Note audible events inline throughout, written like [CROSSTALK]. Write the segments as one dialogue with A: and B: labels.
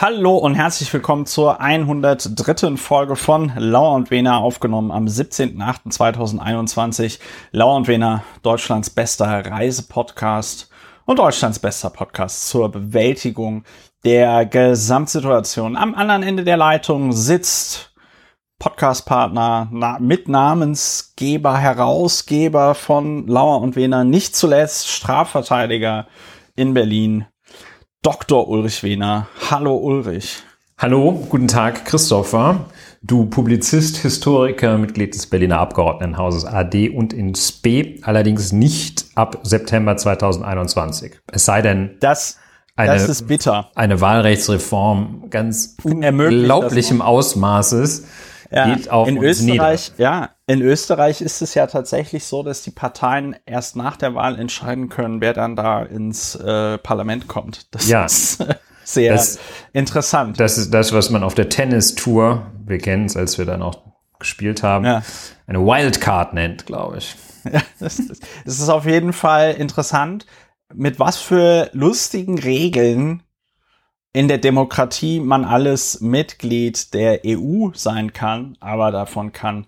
A: Hallo und herzlich willkommen zur 103. Folge von Lauer und Wena, aufgenommen am 17.08.2021. Lauer und Wena, Deutschlands bester Reisepodcast und Deutschlands bester Podcast zur Bewältigung der Gesamtsituation. Am anderen Ende der Leitung sitzt Podcastpartner, na, Mitnamensgeber, Herausgeber von Lauer und Wena, nicht zuletzt Strafverteidiger in Berlin, Dr. Ulrich Wehner. Hallo Ulrich.
B: Hallo, guten Tag Christopher. Du Publizist, Historiker, Mitglied des Berliner Abgeordnetenhauses AD und in SPE, allerdings nicht ab September 2021. Es sei denn,
A: das,
B: eine,
A: das ist bitter.
B: eine Wahlrechtsreform ganz unglaublichem Ausmaßes
A: ja, geht auf in Österreich, nieder. Ja, in Österreich ist es ja tatsächlich so, dass die Parteien erst nach der Wahl entscheiden können, wer dann da ins äh, Parlament kommt.
B: Das ja.
A: ist [LAUGHS] sehr das, interessant.
B: Das ist das, was man auf der Tennis-Tour, wir kennen es, als wir dann auch gespielt haben, ja. eine Wildcard nennt, glaube ich. [LAUGHS]
A: Ja, das, ist, das ist auf jeden Fall interessant, mit was für lustigen Regeln in der Demokratie man alles Mitglied der EU sein kann, aber davon kann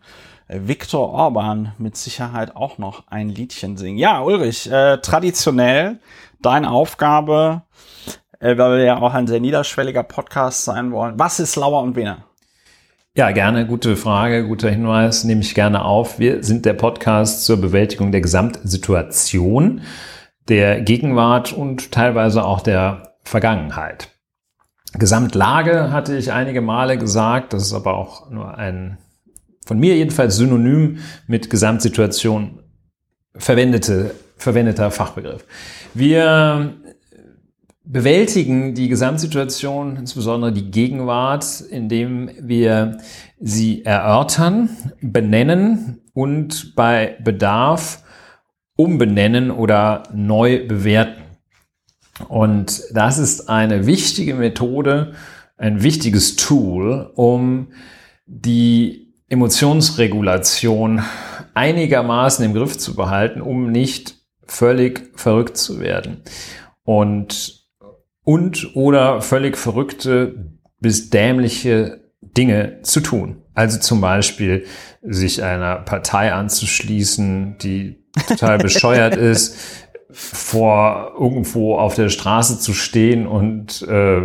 A: Viktor Orban mit Sicherheit auch noch ein Liedchen singen. Ja, Ulrich, äh, traditionell deine Aufgabe, äh, weil wir ja auch ein sehr niederschwelliger Podcast sein wollen. Was ist Lauer und Wiener?
B: Ja, gerne, gute Frage, guter Hinweis, nehme ich gerne auf. Wir sind der Podcast zur Bewältigung der Gesamtsituation, der Gegenwart und teilweise auch der Vergangenheit. Gesamtlage hatte ich einige Male gesagt, das ist aber auch nur ein von mir jedenfalls synonym mit Gesamtsituation verwendete, verwendeter Fachbegriff. Wir bewältigen die Gesamtsituation, insbesondere die Gegenwart, indem wir sie erörtern, benennen und bei Bedarf umbenennen oder neu bewerten. Und das ist eine wichtige Methode, ein wichtiges Tool, um die Emotionsregulation einigermaßen im Griff zu behalten, um nicht völlig verrückt zu werden. Und, und oder völlig verrückte bis dämliche Dinge zu tun. Also zum Beispiel sich einer Partei anzuschließen, die total [LAUGHS] bescheuert ist, vor irgendwo auf der Straße zu stehen und äh,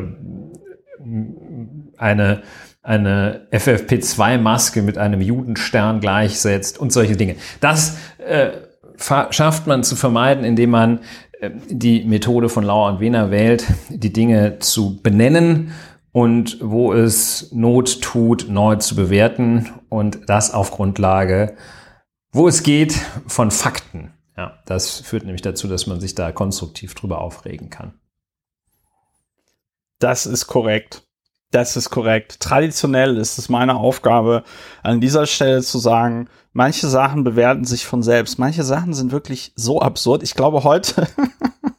B: eine eine FFP2-Maske mit einem Judenstern gleichsetzt und solche Dinge. Das äh, schafft man zu vermeiden, indem man äh, die Methode von Lauer und Wehner wählt, die Dinge zu benennen und wo es Not tut, neu zu bewerten und das auf Grundlage, wo es geht, von Fakten. Ja, das führt nämlich dazu, dass man sich da konstruktiv drüber aufregen kann.
A: Das ist korrekt. Das ist korrekt. Traditionell ist es meine Aufgabe, an dieser Stelle zu sagen, manche Sachen bewerten sich von selbst. Manche Sachen sind wirklich so absurd. Ich glaube, heute [LAUGHS]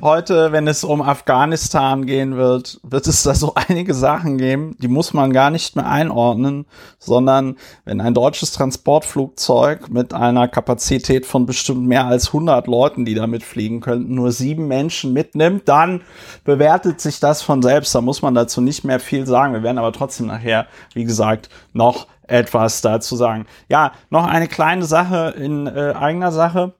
A: Heute, wenn es um Afghanistan gehen wird, wird es da so [LAUGHS] einige Sachen geben, die muss man gar nicht mehr einordnen, sondern wenn ein deutsches Transportflugzeug mit einer Kapazität von bestimmt mehr als 100 Leuten, die damit fliegen könnten, nur sieben Menschen mitnimmt, dann bewertet sich das von selbst. Da muss man dazu nicht mehr viel sagen. Wir werden aber trotzdem nachher, wie gesagt, noch etwas dazu sagen. Ja, noch eine kleine Sache in äh, eigener Sache.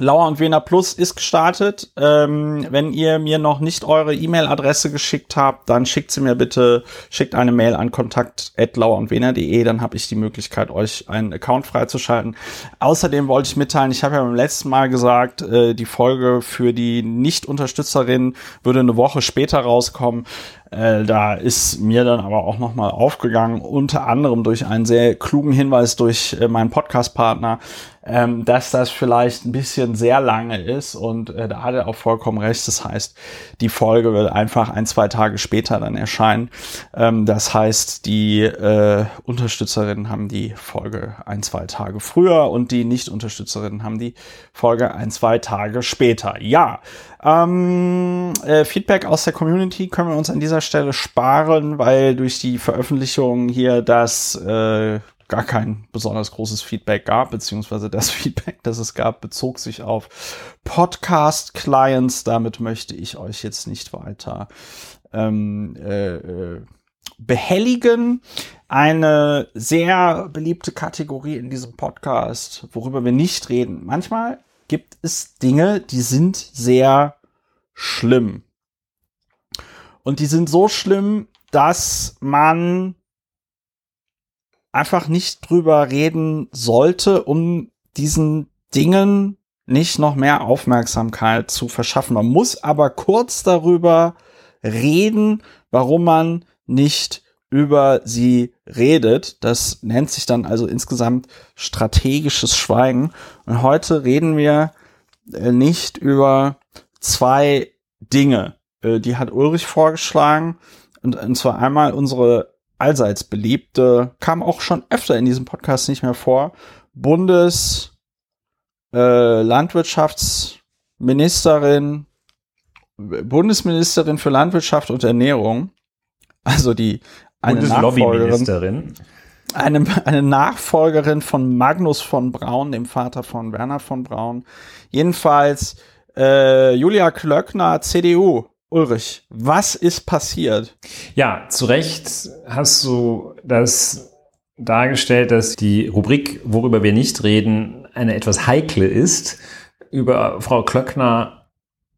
A: Lauer und Wiener Plus ist gestartet. Ähm, wenn ihr mir noch nicht eure E-Mail-Adresse geschickt habt, dann schickt sie mir bitte, schickt eine Mail an kontakt.lauerundwener.de, dann habe ich die Möglichkeit, euch einen Account freizuschalten. Außerdem wollte ich mitteilen, ich habe ja beim letzten Mal gesagt, äh, die Folge für die Nicht-Unterstützerin würde eine Woche später rauskommen. Äh, da ist mir dann aber auch nochmal aufgegangen, unter anderem durch einen sehr klugen Hinweis durch äh, meinen Podcast-Partner, ähm, dass das vielleicht ein bisschen sehr lange ist und äh, da hat er auch vollkommen recht. Das heißt, die Folge wird einfach ein, zwei Tage später dann erscheinen. Ähm, das heißt, die äh, Unterstützerinnen haben die Folge ein, zwei Tage früher und die Nicht-Unterstützerinnen haben die Folge ein, zwei Tage später. Ja, ähm, äh, Feedback aus der Community können wir uns an dieser Stelle sparen, weil durch die Veröffentlichung hier das äh, gar kein besonders großes Feedback gab, beziehungsweise das [LAUGHS] Feedback, das es gab, bezog sich auf Podcast-Clients. Damit möchte ich euch jetzt nicht weiter ähm, äh, äh, behelligen. Eine sehr beliebte Kategorie in diesem Podcast, worüber wir nicht reden. Manchmal gibt es Dinge, die sind sehr schlimm. Und die sind so schlimm, dass man einfach nicht drüber reden sollte, um diesen Dingen nicht noch mehr Aufmerksamkeit zu verschaffen. Man muss aber kurz darüber reden, warum man nicht über sie redet. Das nennt sich dann also insgesamt strategisches Schweigen. Und heute reden wir äh, nicht über zwei Dinge. Äh, die hat Ulrich vorgeschlagen. Und, und zwar einmal unsere allseits beliebte, kam auch schon öfter in diesem Podcast nicht mehr vor, Bundes äh, Landwirtschaftsministerin, Bundesministerin für Landwirtschaft und Ernährung, also die eine Nachfolgerin, eine, eine Nachfolgerin von Magnus von Braun, dem Vater von Werner von Braun. Jedenfalls äh, Julia Klöckner, CDU, Ulrich, was ist passiert?
B: Ja, zu Recht hast du das dargestellt, dass die Rubrik, worüber wir nicht reden, eine etwas heikle ist. Über Frau Klöckner,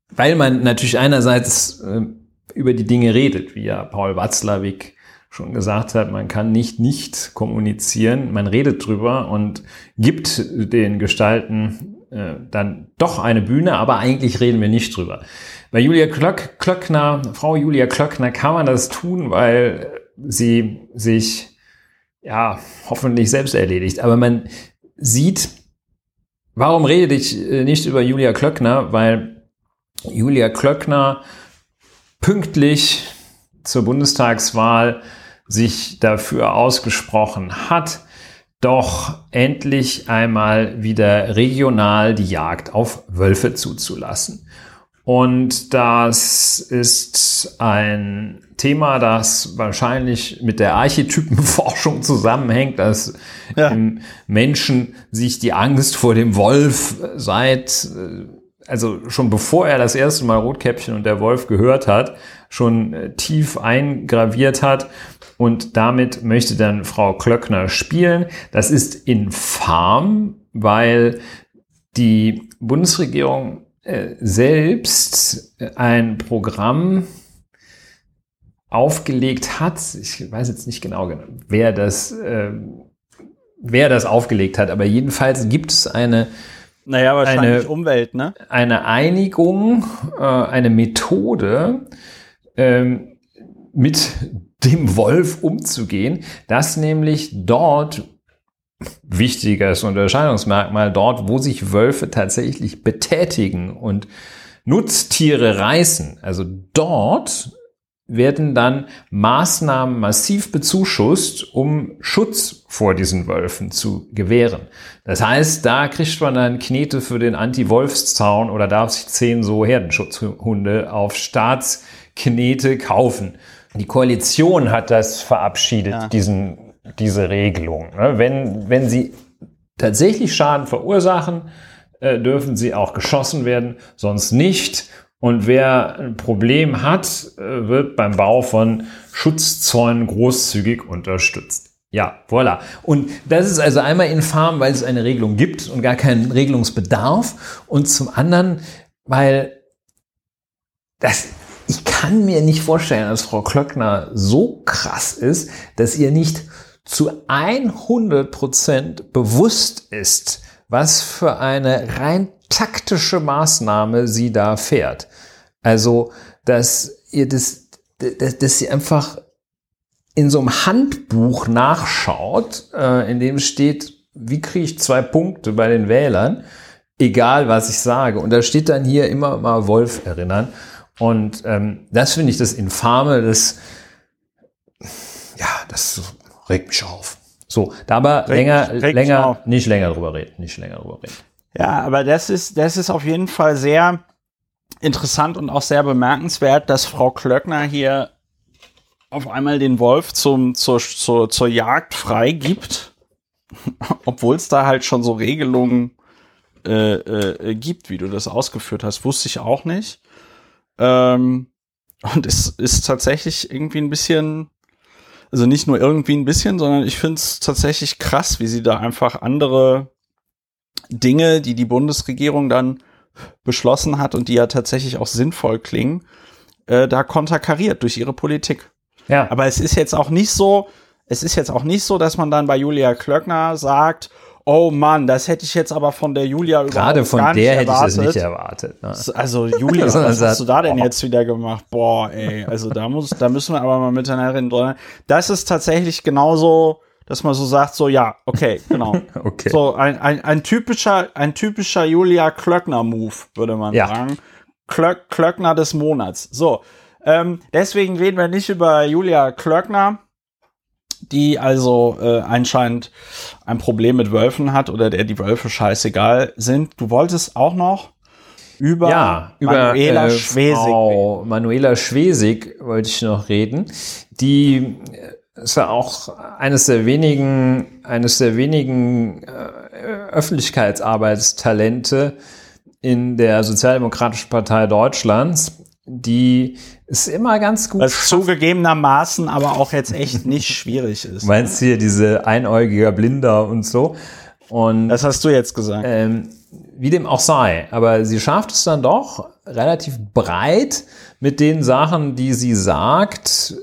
B: weil man natürlich einerseits äh, über die Dinge redet, wie ja Paul Watzlawick schon gesagt hat, man kann nicht nicht kommunizieren, man redet drüber und gibt den Gestalten äh, dann doch eine Bühne, aber eigentlich reden wir nicht drüber. Bei Julia Klöck, Klöckner, Frau Julia Klöckner kann man das tun, weil sie sich ja hoffentlich selbst erledigt. Aber man sieht, warum rede ich äh, nicht über Julia Klöckner? Weil Julia Klöckner pünktlich zur Bundestagswahl sich dafür ausgesprochen hat, doch endlich einmal wieder regional die Jagd auf Wölfe zuzulassen. Und das ist ein Thema, das wahrscheinlich mit der Archetypenforschung zusammenhängt, dass ja. im Menschen sich die Angst vor dem Wolf seit, also schon bevor er das erste Mal Rotkäppchen und der Wolf gehört hat, schon tief eingraviert hat. Und damit möchte dann Frau Klöckner spielen. Das ist infam, weil die Bundesregierung äh, selbst ein Programm aufgelegt hat. Ich weiß jetzt nicht genau, wer das, äh, wer das aufgelegt hat, aber jedenfalls gibt es eine
A: naja, wahrscheinlich eine, Umwelt, ne?
B: Eine Einigung, äh, eine Methode, ähm, mit dem Wolf umzugehen, dass nämlich dort wichtiges Unterscheidungsmerkmal dort, wo sich Wölfe tatsächlich betätigen und Nutztiere reißen. Also dort werden dann Maßnahmen massiv bezuschusst, um Schutz vor diesen Wölfen zu gewähren. Das heißt, da kriegt man dann Knete für den Anti-Wolfszaun oder darf sich zehn so Herdenschutzhunde auf Staatsknete kaufen. Die Koalition hat das verabschiedet, ja. diesen diese Regelung. Ne? Wenn, wenn sie tatsächlich Schaden verursachen, äh, dürfen sie auch geschossen werden, sonst nicht. Und wer ein Problem hat, äh, wird beim Bau von Schutzzäunen großzügig unterstützt. Ja, voilà. Und das ist also einmal infam, weil es eine Regelung gibt und gar keinen Regelungsbedarf. Und zum anderen, weil das, ich kann mir nicht vorstellen, dass Frau Klöckner so krass ist, dass ihr nicht zu 100% bewusst ist, was für eine rein taktische Maßnahme sie da fährt. Also, dass ihr das, dass, dass sie einfach in so einem Handbuch nachschaut, äh, in dem steht, wie kriege ich zwei Punkte bei den Wählern, egal was ich sage. Und da steht dann hier immer mal Wolf erinnern. Und ähm, das finde ich das Infame, das ja, das regt mich auf. So, da aber regt, länger, regt länger, nicht länger drüber reden, nicht länger drüber reden.
A: Ja, aber das ist, das ist auf jeden Fall sehr interessant und auch sehr bemerkenswert, dass Frau Klöckner hier auf einmal den Wolf zum, zur, zur, zur Jagd freigibt. [LAUGHS] obwohl es da halt schon so Regelungen äh, äh, gibt, wie du das ausgeführt hast, wusste ich auch nicht. Ähm, und es ist tatsächlich irgendwie ein bisschen, also nicht nur irgendwie ein bisschen, sondern ich finde es tatsächlich krass, wie sie da einfach andere Dinge, die die Bundesregierung dann beschlossen hat und die ja tatsächlich auch sinnvoll klingen, äh, da konterkariert durch ihre Politik. Ja. Aber es ist jetzt auch nicht so, es ist jetzt auch nicht so, dass man dann bei Julia Klöckner sagt, oh Mann, das hätte ich jetzt aber von der Julia
B: Gerade von gar der hätte ich das nicht erwartet. Ne?
A: Also Julia, [LAUGHS] was hast du da denn jetzt wieder gemacht? Boah, ey, also da muss, da müssen wir aber mal miteinander reden. Das ist tatsächlich genauso, dass man so sagt, so ja, okay, genau. [LAUGHS] okay. So ein, ein, ein typischer, ein typischer Julia Klöckner-Move, würde man ja. sagen. Klöck, Klöckner des Monats. So, ähm, deswegen reden wir nicht über Julia Klöckner, die also äh, anscheinend ein Problem mit Wölfen hat oder der die Wölfe scheißegal sind. Du wolltest auch noch über,
B: ja, über Manuela äh, Schwesig. Frau Manuela Schwesig wollte ich noch reden, die äh, ist ja auch eines der wenigen, eines der wenigen äh, Öffentlichkeitsarbeitstalente in der Sozialdemokratischen Partei Deutschlands, die ist immer ganz gut.
A: Was zugegebenermaßen aber auch jetzt echt nicht schwierig ist.
B: Meinst du hier diese einäugiger Blinder und so?
A: Und das hast du jetzt gesagt.
B: Ähm, wie dem auch sei, aber sie schafft es dann doch relativ breit mit den Sachen, die sie sagt,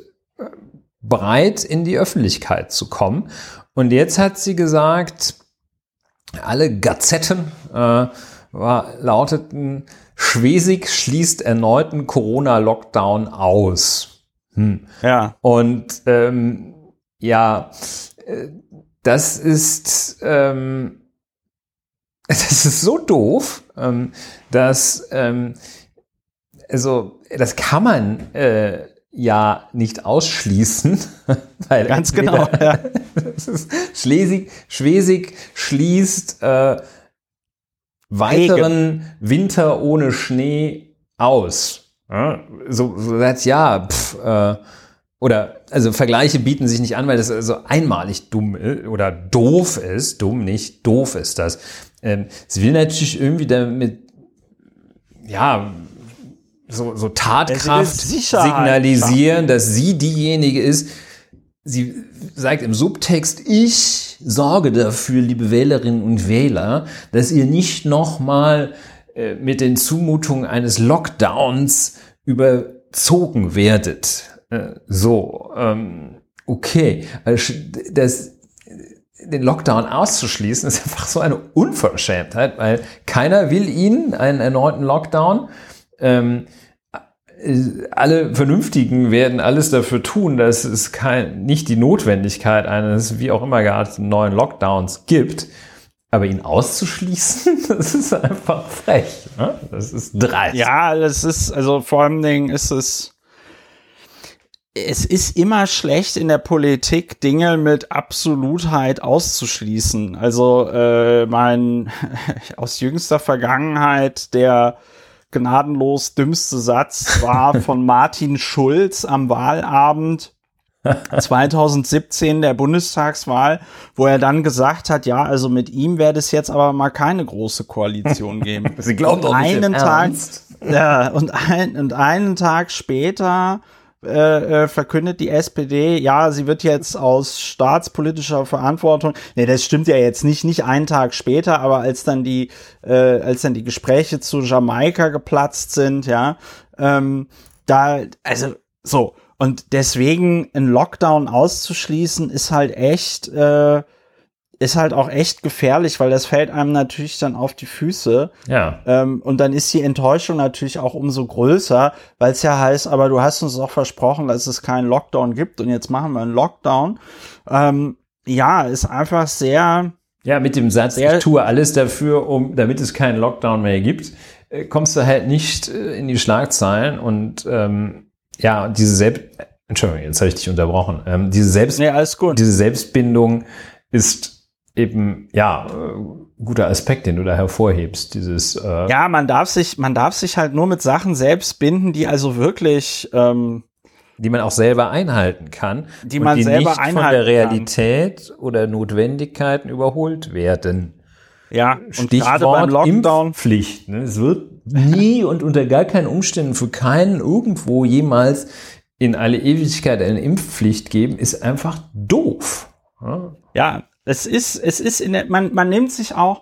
B: breit in die Öffentlichkeit zu kommen. Und jetzt hat sie gesagt, alle Gazetten äh, war, lauteten, Schwesig schließt erneuten Corona-Lockdown aus. Hm. Ja. Und ähm, ja, äh, das ist, ähm, [LAUGHS] das ist so doof, ähm, dass, ähm, also, das kann man äh, ja nicht ausschließen. [LAUGHS]
A: Weil Ganz genau. Ja. [LAUGHS]
B: Schlesig, Schwesig schließt äh, weiteren. Winter ohne Schnee aus. Ja, so, so sagt ja, pff, äh, oder also Vergleiche bieten sich nicht an, weil das also einmalig dumm ist, oder doof ist, dumm nicht, doof ist das. Ähm, sie will natürlich irgendwie damit, ja, so, so Tatkraft signalisieren, dass sie diejenige ist, sie sagt im Subtext, ich sorge dafür, liebe Wählerinnen und Wähler, dass ihr nicht nochmal äh, mit den Zumutungen eines Lockdowns überzogen werdet. Äh, so, ähm, okay. Also das, den Lockdown auszuschließen, ist einfach so eine Unverschämtheit, weil keiner will ihnen einen erneuten Lockdown. Ähm, alle Vernünftigen werden alles dafür tun, dass es kein, nicht die Notwendigkeit eines wie auch immer gearteten neuen Lockdowns gibt. Aber ihn auszuschließen, [LAUGHS] das ist einfach frech. Ne? Das ist dreist.
A: Ja, das ist, also vor allen Dingen ist es, es ist immer schlecht in der Politik, Dinge mit Absolutheit auszuschließen. Also äh, mein [LAUGHS] aus jüngster Vergangenheit der gnadenlos dümmste Satz war [LAUGHS] von Martin Schulz am Wahlabend [LAUGHS] 2017 der Bundestagswahl, wo er dann gesagt hat, ja, also mit ihm werde es jetzt aber mal keine große Koalition [LAUGHS] geben.
B: Sie glauben doch nicht
A: einen Tag, ja, und, ein, und einen Tag später äh, äh, verkündet die SPD, ja, sie wird jetzt aus staatspolitischer Verantwortung, nee, das stimmt ja jetzt nicht, nicht einen Tag später, aber als dann die, äh, als dann die Gespräche zu Jamaika geplatzt sind, ja, ähm, da, also so, und deswegen ein Lockdown auszuschließen, ist halt echt, äh, ist halt auch echt gefährlich, weil das fällt einem natürlich dann auf die Füße.
B: Ja.
A: Ähm, und dann ist die Enttäuschung natürlich auch umso größer, weil es ja heißt, aber du hast uns auch versprochen, dass es keinen Lockdown gibt und jetzt machen wir einen Lockdown. Ähm, ja, ist einfach sehr.
B: Ja, mit dem Satz, ich tue alles dafür, um, damit es keinen Lockdown mehr gibt, äh, kommst du halt nicht äh, in die Schlagzeilen und ähm, ja, diese Selbst Entschuldigung, jetzt habe ich dich unterbrochen. Ähm, diese Selbst
A: nee, alles gut.
B: diese Selbstbindung ist eben, ja, äh, guter Aspekt, den du da hervorhebst. Dieses,
A: äh ja, man darf sich, man darf sich halt nur mit Sachen selbst binden, die also wirklich, ähm,
B: die man auch selber einhalten kann,
A: die man die selber nicht
B: von der Realität kann. oder Notwendigkeiten überholt werden.
A: Ja,
B: und gerade beim Lockdown Pflicht. Ne? Es wird nie [LAUGHS] und unter gar keinen Umständen für keinen irgendwo jemals in alle Ewigkeit eine Impfpflicht geben, ist einfach doof.
A: Ja es ist, es ist in der, man, man nimmt sich auch,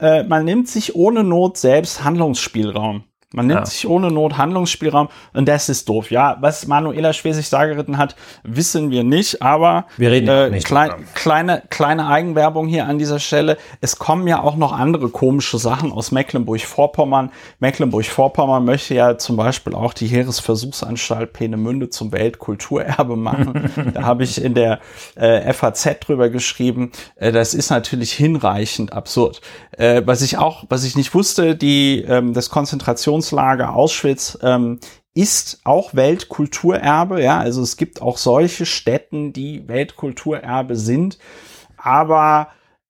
A: äh, man nimmt sich ohne Not selbst Handlungsspielraum. Man nimmt ja. sich ohne Not Handlungsspielraum und das ist doof. Ja, was Manuela Schwesig da geritten hat, wissen wir nicht, aber
B: wir reden äh, nicht
A: klein, kleine, kleine Eigenwerbung hier an dieser Stelle. Es kommen ja auch noch andere komische Sachen aus Mecklenburg-Vorpommern. Mecklenburg-Vorpommern möchte ja zum Beispiel auch die Heeresversuchsanstalt Peenemünde zum Weltkulturerbe machen. [LAUGHS] da habe ich in der äh, FAZ drüber geschrieben. Äh, das ist natürlich hinreichend absurd. Äh, was ich auch, was ich nicht wusste, die ähm, das Konzentrationslager Auschwitz ähm, ist auch Weltkulturerbe. Ja, also es gibt auch solche Städten, die Weltkulturerbe sind. Aber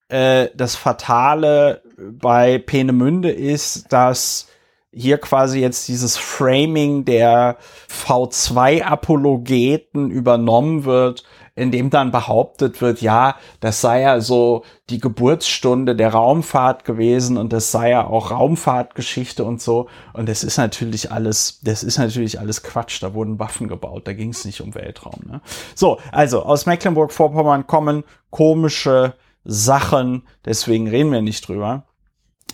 A: äh, das Fatale bei Peenemünde ist, dass hier quasi jetzt dieses Framing der V2-Apologeten übernommen wird in dem dann behauptet wird, ja, das sei ja so die Geburtsstunde der Raumfahrt gewesen und das sei ja auch Raumfahrtgeschichte und so. Und das ist natürlich alles, das ist natürlich alles Quatsch. Da wurden Waffen gebaut, da ging es nicht um Weltraum. Ne? So, also aus Mecklenburg-Vorpommern kommen komische Sachen, deswegen reden wir nicht drüber.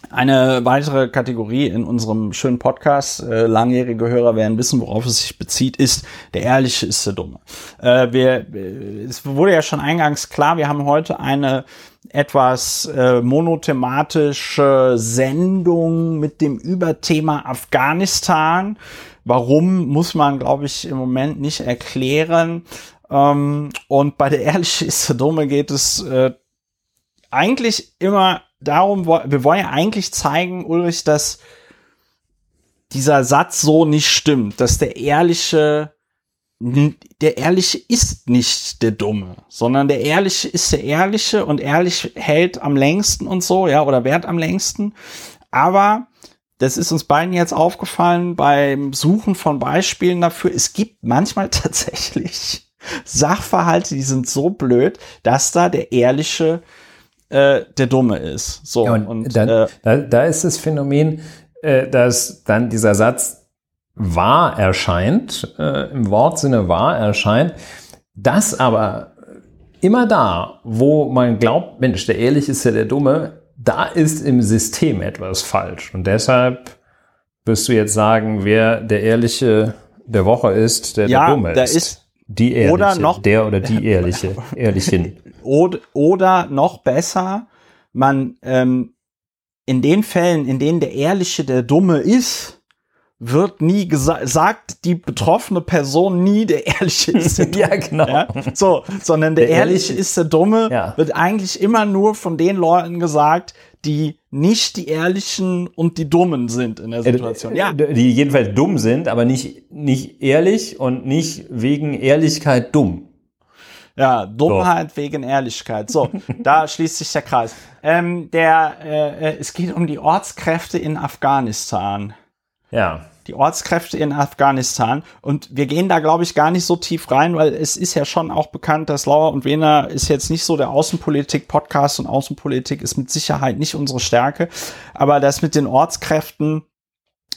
A: Eine weitere Kategorie in unserem schönen Podcast, äh, langjährige Hörer werden wissen, worauf es sich bezieht, ist der Ehrliche ist der Dumme. Äh, wir, äh, es wurde ja schon eingangs klar, wir haben heute eine etwas äh, monothematische Sendung mit dem Überthema Afghanistan. Warum muss man, glaube ich, im Moment nicht erklären. Ähm, und bei der Ehrliche ist der Dumme geht es äh, eigentlich immer darum, wir wollen ja eigentlich zeigen, Ulrich, dass dieser Satz so nicht stimmt, dass der ehrliche, der ehrliche ist nicht der Dumme, sondern der ehrliche ist der ehrliche und ehrlich hält am längsten und so, ja, oder wert am längsten. Aber das ist uns beiden jetzt aufgefallen beim Suchen von Beispielen dafür. Es gibt manchmal [LAUGHS] tatsächlich Sachverhalte, die sind so blöd, dass da der ehrliche äh, der Dumme ist. So,
B: ja, und, und dann, äh, da, da ist das Phänomen, äh, dass dann dieser Satz wahr erscheint, äh, im Wortsinne wahr erscheint, das aber immer da, wo man glaubt, Mensch, der Ehrliche ist ja der Dumme, da ist im System etwas falsch. Und deshalb wirst du jetzt sagen, wer der Ehrliche der Woche ist, der
A: ja,
B: der Dumme
A: ist. ist.
B: Die Ehrliche,
A: oder noch,
B: der oder die [LAUGHS] Ehrliche, Ehrlichen.
A: Oder, oder noch besser, man ähm, in den Fällen, in denen der Ehrliche der Dumme ist, wird nie gesagt, sagt die betroffene Person nie, der Ehrliche [LAUGHS] ist der Dumme.
B: ja, genau. Ja?
A: So, sondern der, der Ehrliche, ist der Dumme, ja. wird eigentlich immer nur von den Leuten gesagt, die nicht die Ehrlichen und die Dummen sind in der äh, Situation.
B: Ja. Die jedenfalls dumm sind, aber nicht, nicht ehrlich und nicht wegen Ehrlichkeit dumm.
A: Ja, Dummheit so. wegen Ehrlichkeit. So, da [LAUGHS] schließt sich der Kreis. Ähm, der, äh, äh, es geht um die Ortskräfte in Afghanistan.
B: Ja.
A: Die Ortskräfte in Afghanistan. Und wir gehen da, glaube ich, gar nicht so tief rein, weil es ist ja schon auch bekannt, dass Lauer und Wiener ist jetzt nicht so der Außenpolitik-Podcast und Außenpolitik ist mit Sicherheit nicht unsere Stärke. Aber das mit den Ortskräften,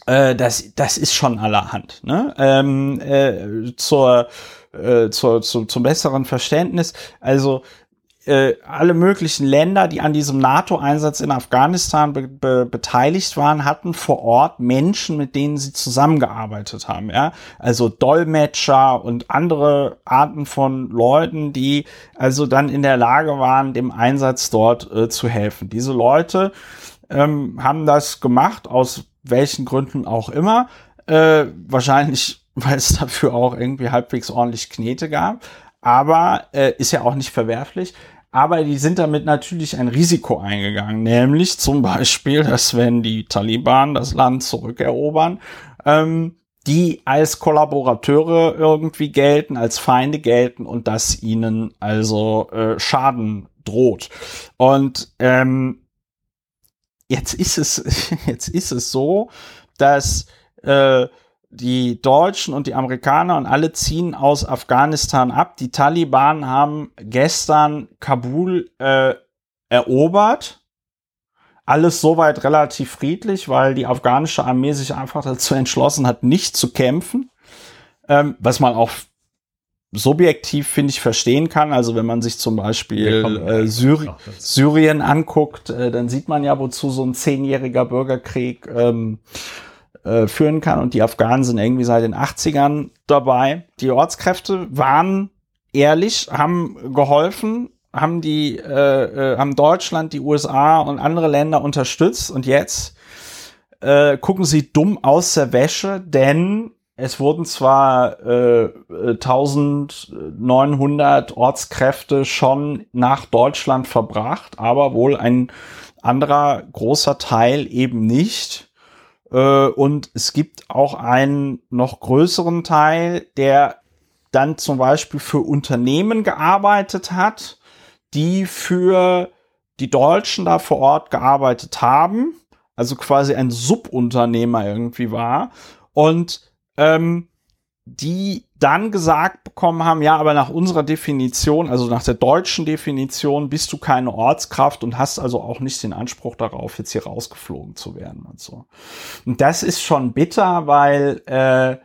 A: äh, das, das ist schon allerhand. Ne? Ähm, äh, zur äh, zur, zu, zum besseren Verständnis. Also äh, alle möglichen Länder, die an diesem NATO-Einsatz in Afghanistan be be beteiligt waren, hatten vor Ort Menschen, mit denen sie zusammengearbeitet haben. Ja? Also Dolmetscher und andere Arten von Leuten, die also dann in der Lage waren, dem Einsatz dort äh, zu helfen. Diese Leute ähm, haben das gemacht, aus welchen Gründen auch immer. Äh, wahrscheinlich weil es dafür auch irgendwie halbwegs ordentlich Knete gab. Aber äh, ist ja auch nicht verwerflich. Aber die sind damit natürlich ein Risiko eingegangen, nämlich zum Beispiel, dass wenn die Taliban das Land zurückerobern, ähm, die als Kollaborateure irgendwie gelten, als Feinde gelten und dass ihnen also äh, Schaden droht. Und ähm, jetzt ist es [LAUGHS] jetzt ist es so, dass äh, die Deutschen und die Amerikaner und alle ziehen aus Afghanistan ab. Die Taliban haben gestern Kabul äh, erobert. Alles soweit relativ friedlich, weil die afghanische Armee sich einfach dazu entschlossen hat, nicht zu kämpfen. Ähm, was man auch subjektiv, finde ich, verstehen kann. Also wenn man sich zum Beispiel äh, Syri Ach, Syrien anguckt, äh, dann sieht man ja, wozu so ein zehnjähriger Bürgerkrieg ähm, äh, führen kann. Und die Afghanen sind irgendwie seit den 80ern dabei. Die Ortskräfte waren ehrlich, haben geholfen, haben die, äh, äh, haben Deutschland, die USA und andere Länder unterstützt. Und jetzt äh, gucken sie dumm aus der Wäsche, denn es wurden zwar äh, 1900 Ortskräfte schon nach Deutschland verbracht, aber wohl ein anderer großer Teil eben nicht. Äh, und es gibt auch einen noch größeren Teil, der dann zum Beispiel für Unternehmen gearbeitet hat, die für die Deutschen da vor Ort gearbeitet haben, also quasi ein Subunternehmer irgendwie war. Und ähm, die dann gesagt bekommen haben, ja, aber nach unserer Definition, also nach der deutschen Definition, bist du keine Ortskraft und hast also auch nicht den Anspruch darauf, jetzt hier rausgeflogen zu werden und so. Und das ist schon bitter, weil äh,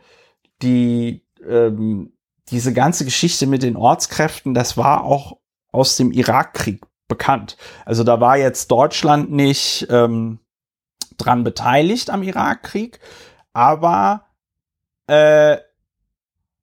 A: die ähm, diese ganze Geschichte mit den Ortskräften, das war auch aus dem Irakkrieg bekannt. Also da war jetzt Deutschland nicht ähm, dran beteiligt am Irakkrieg, aber äh,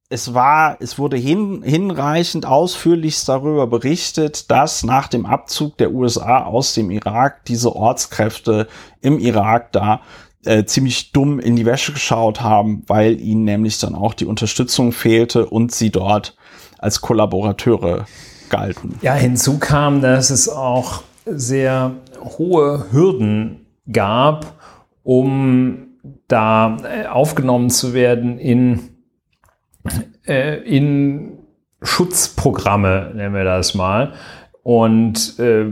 A: es war, es wurde hin, hinreichend ausführlichst darüber berichtet, dass nach dem Abzug der USA aus dem Irak diese Ortskräfte im Irak da äh, ziemlich dumm in die Wäsche geschaut haben, weil ihnen nämlich dann auch die Unterstützung fehlte und sie dort als Kollaborateure galten.
B: Ja, hinzu kam, dass es auch sehr hohe Hürden gab, um da äh, aufgenommen zu werden in, äh, in Schutzprogramme, nennen wir das mal, und äh,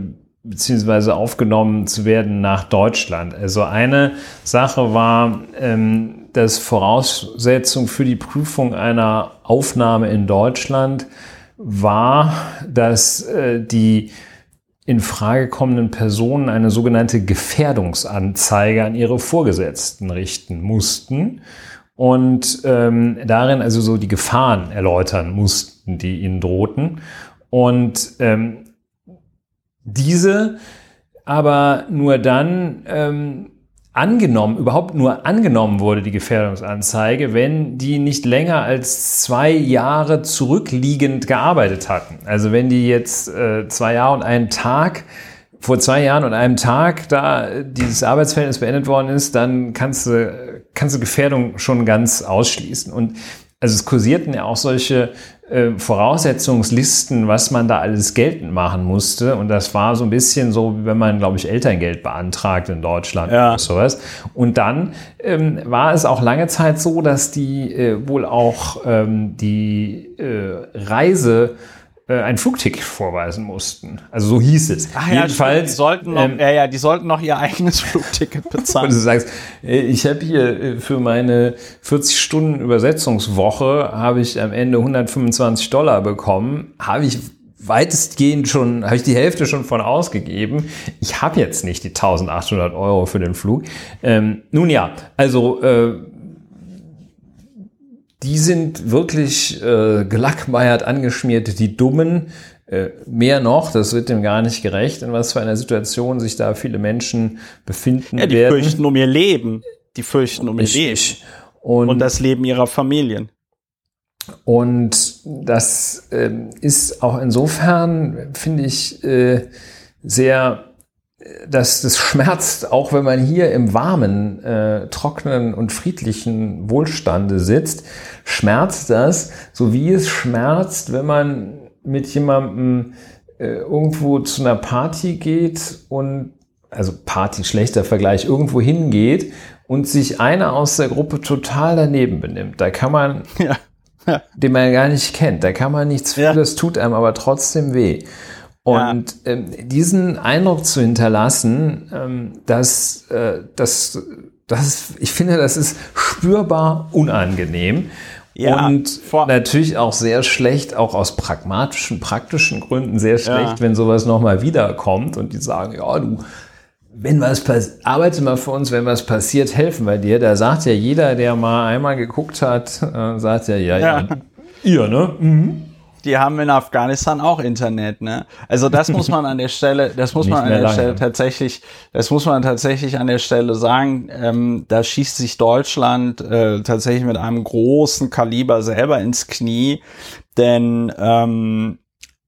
B: beziehungsweise aufgenommen zu werden nach Deutschland. Also eine Sache war, ähm, dass Voraussetzung für die Prüfung einer Aufnahme in Deutschland war, dass äh, die in Frage kommenden Personen eine sogenannte Gefährdungsanzeige an ihre Vorgesetzten richten mussten und ähm, darin also so die Gefahren erläutern mussten, die ihnen drohten. Und ähm, diese aber nur dann ähm, angenommen, überhaupt nur angenommen wurde, die Gefährdungsanzeige, wenn die nicht länger als zwei Jahre zurückliegend gearbeitet hatten. Also wenn die jetzt äh, zwei Jahre und einen Tag vor zwei Jahren und einem Tag da dieses Arbeitsverhältnis beendet worden ist, dann kannst du, kannst du Gefährdung schon ganz ausschließen. Und also es kursierten ja auch solche äh, Voraussetzungslisten, was man da alles geltend machen musste. Und das war so ein bisschen so, wie wenn man, glaube ich, Elterngeld beantragt in Deutschland ja. oder sowas. Und dann ähm, war es auch lange Zeit so, dass die äh, wohl auch ähm, die äh, Reise ein Flugticket vorweisen mussten. Also so hieß es.
A: Ach ja, Jedenfalls, die sollten noch, ähm, ja, ja, die sollten noch ihr eigenes [LAUGHS] Flugticket bezahlen.
B: Und du sagst, äh, ich habe hier äh, für meine 40 Stunden Übersetzungswoche habe ich am Ende 125 Dollar bekommen, habe ich weitestgehend schon, habe ich die Hälfte schon von ausgegeben. Ich habe jetzt nicht die 1800 Euro für den Flug. Ähm, nun ja, also äh, die sind wirklich äh, gelackmeiert, angeschmiert, die Dummen. Äh, mehr noch, das wird dem gar nicht gerecht, in was für einer Situation sich da viele Menschen befinden
A: ja, die werden. fürchten um ihr Leben. Die fürchten um ihr Leben. Und, und das Leben ihrer Familien.
B: Und das äh, ist auch insofern, finde ich, äh, sehr das, das schmerzt, auch wenn man hier im warmen, äh, trockenen und friedlichen Wohlstande sitzt, schmerzt das, so wie es schmerzt, wenn man mit jemandem äh, irgendwo zu einer Party geht und, also Party, schlechter Vergleich, irgendwo hingeht und sich einer aus der Gruppe total daneben benimmt. Da kann man, ja. [LAUGHS] Ja. den man gar nicht kennt, da kann man nichts für, ja. das tut einem aber trotzdem weh. Und ja. ähm, diesen Eindruck zu hinterlassen, ähm, dass, äh, dass Das ist, ich finde, das ist spürbar unangenehm. Ja, und natürlich auch sehr schlecht, auch aus pragmatischen, praktischen Gründen sehr schlecht, ja. wenn sowas nochmal wiederkommt und die sagen, ja, du, wenn was passiert, arbeite mal für uns, wenn was passiert, helfen wir dir. Da sagt ja jeder, der mal einmal geguckt hat, äh, sagt ja, ja, ja, ja. ihr, ne? Mhm
A: die haben in Afghanistan auch Internet, ne? Also das muss man an der [LAUGHS] Stelle, das muss man an der lange. Stelle tatsächlich, das muss man tatsächlich an der Stelle sagen. Ähm, da schießt sich Deutschland äh, tatsächlich mit einem großen Kaliber selber ins Knie, denn ähm,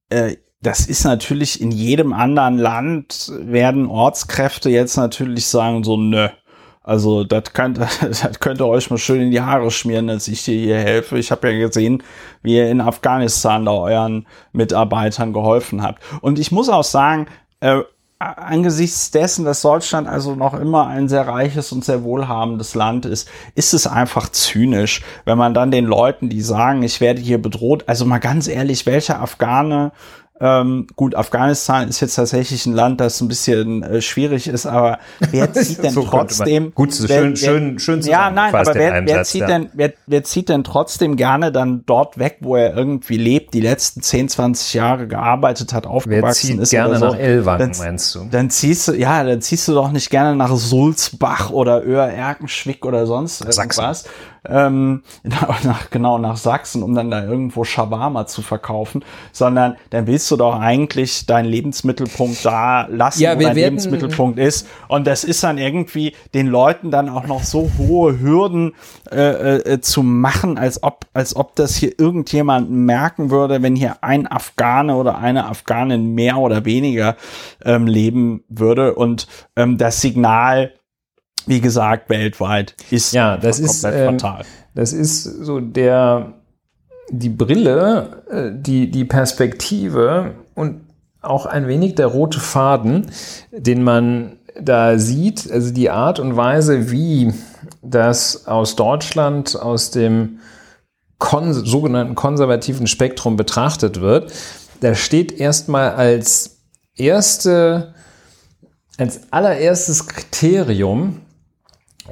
A: äh, das ist natürlich in jedem anderen Land werden Ortskräfte jetzt natürlich sagen so, nö, also das [LAUGHS] könnt ihr euch mal schön in die Haare schmieren, dass ich dir hier helfe. Ich habe ja gesehen, wie ihr in Afghanistan da euren Mitarbeitern geholfen habt. Und ich muss auch sagen, äh, angesichts dessen, dass Deutschland also noch immer ein sehr reiches und sehr wohlhabendes Land ist, ist es einfach zynisch, wenn man dann den Leuten, die sagen, ich werde hier bedroht, also mal ganz ehrlich, welcher Afghane ähm, gut, Afghanistan ist jetzt tatsächlich ein Land, das ein bisschen äh, schwierig ist, aber wer [LAUGHS] zieht denn so trotzdem?
B: Gut, so wer, schön, wer, schön, schön
A: Ja, nein, aber wer, wer zieht ja. denn, wer, wer zieht denn trotzdem gerne dann dort weg, wo er irgendwie lebt, die letzten 10, 20 Jahre gearbeitet hat, aufgewachsen wer zieht ist?
B: gerne
A: so,
B: nach Elwangen, meinst du?
A: Dann ziehst du, ja, dann ziehst du doch nicht gerne nach Sulzbach oder Öhr-Erkenschwick oder sonst irgendwas. Sachsen ähm, [LAUGHS] nach, genau nach Sachsen, um dann da irgendwo Shawarma zu verkaufen, sondern dann willst du doch eigentlich deinen Lebensmittelpunkt da lassen,
B: ja,
A: wo dein Lebensmittelpunkt ist. Und das ist dann irgendwie den Leuten dann auch noch so hohe Hürden äh, äh, zu machen, als ob, als ob das hier irgendjemand merken würde, wenn hier ein Afghane oder eine Afghanin mehr oder weniger ähm, leben würde. Und ähm, das Signal wie gesagt, weltweit ist
B: ja, das ist ähm, fatal. Das ist so der die Brille, äh, die die Perspektive und auch ein wenig der rote Faden, den man da sieht, also die Art und Weise, wie das aus Deutschland, aus dem kon sogenannten konservativen Spektrum betrachtet wird, da steht erstmal als erste, als allererstes Kriterium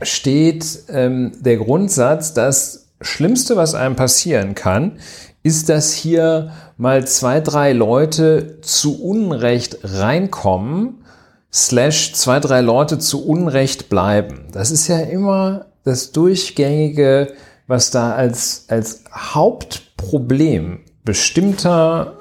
B: steht ähm, der Grundsatz, das Schlimmste, was einem passieren kann, ist, dass hier mal zwei, drei Leute zu Unrecht reinkommen, slash zwei, drei Leute zu Unrecht bleiben. Das ist ja immer das Durchgängige, was da als, als Hauptproblem bestimmter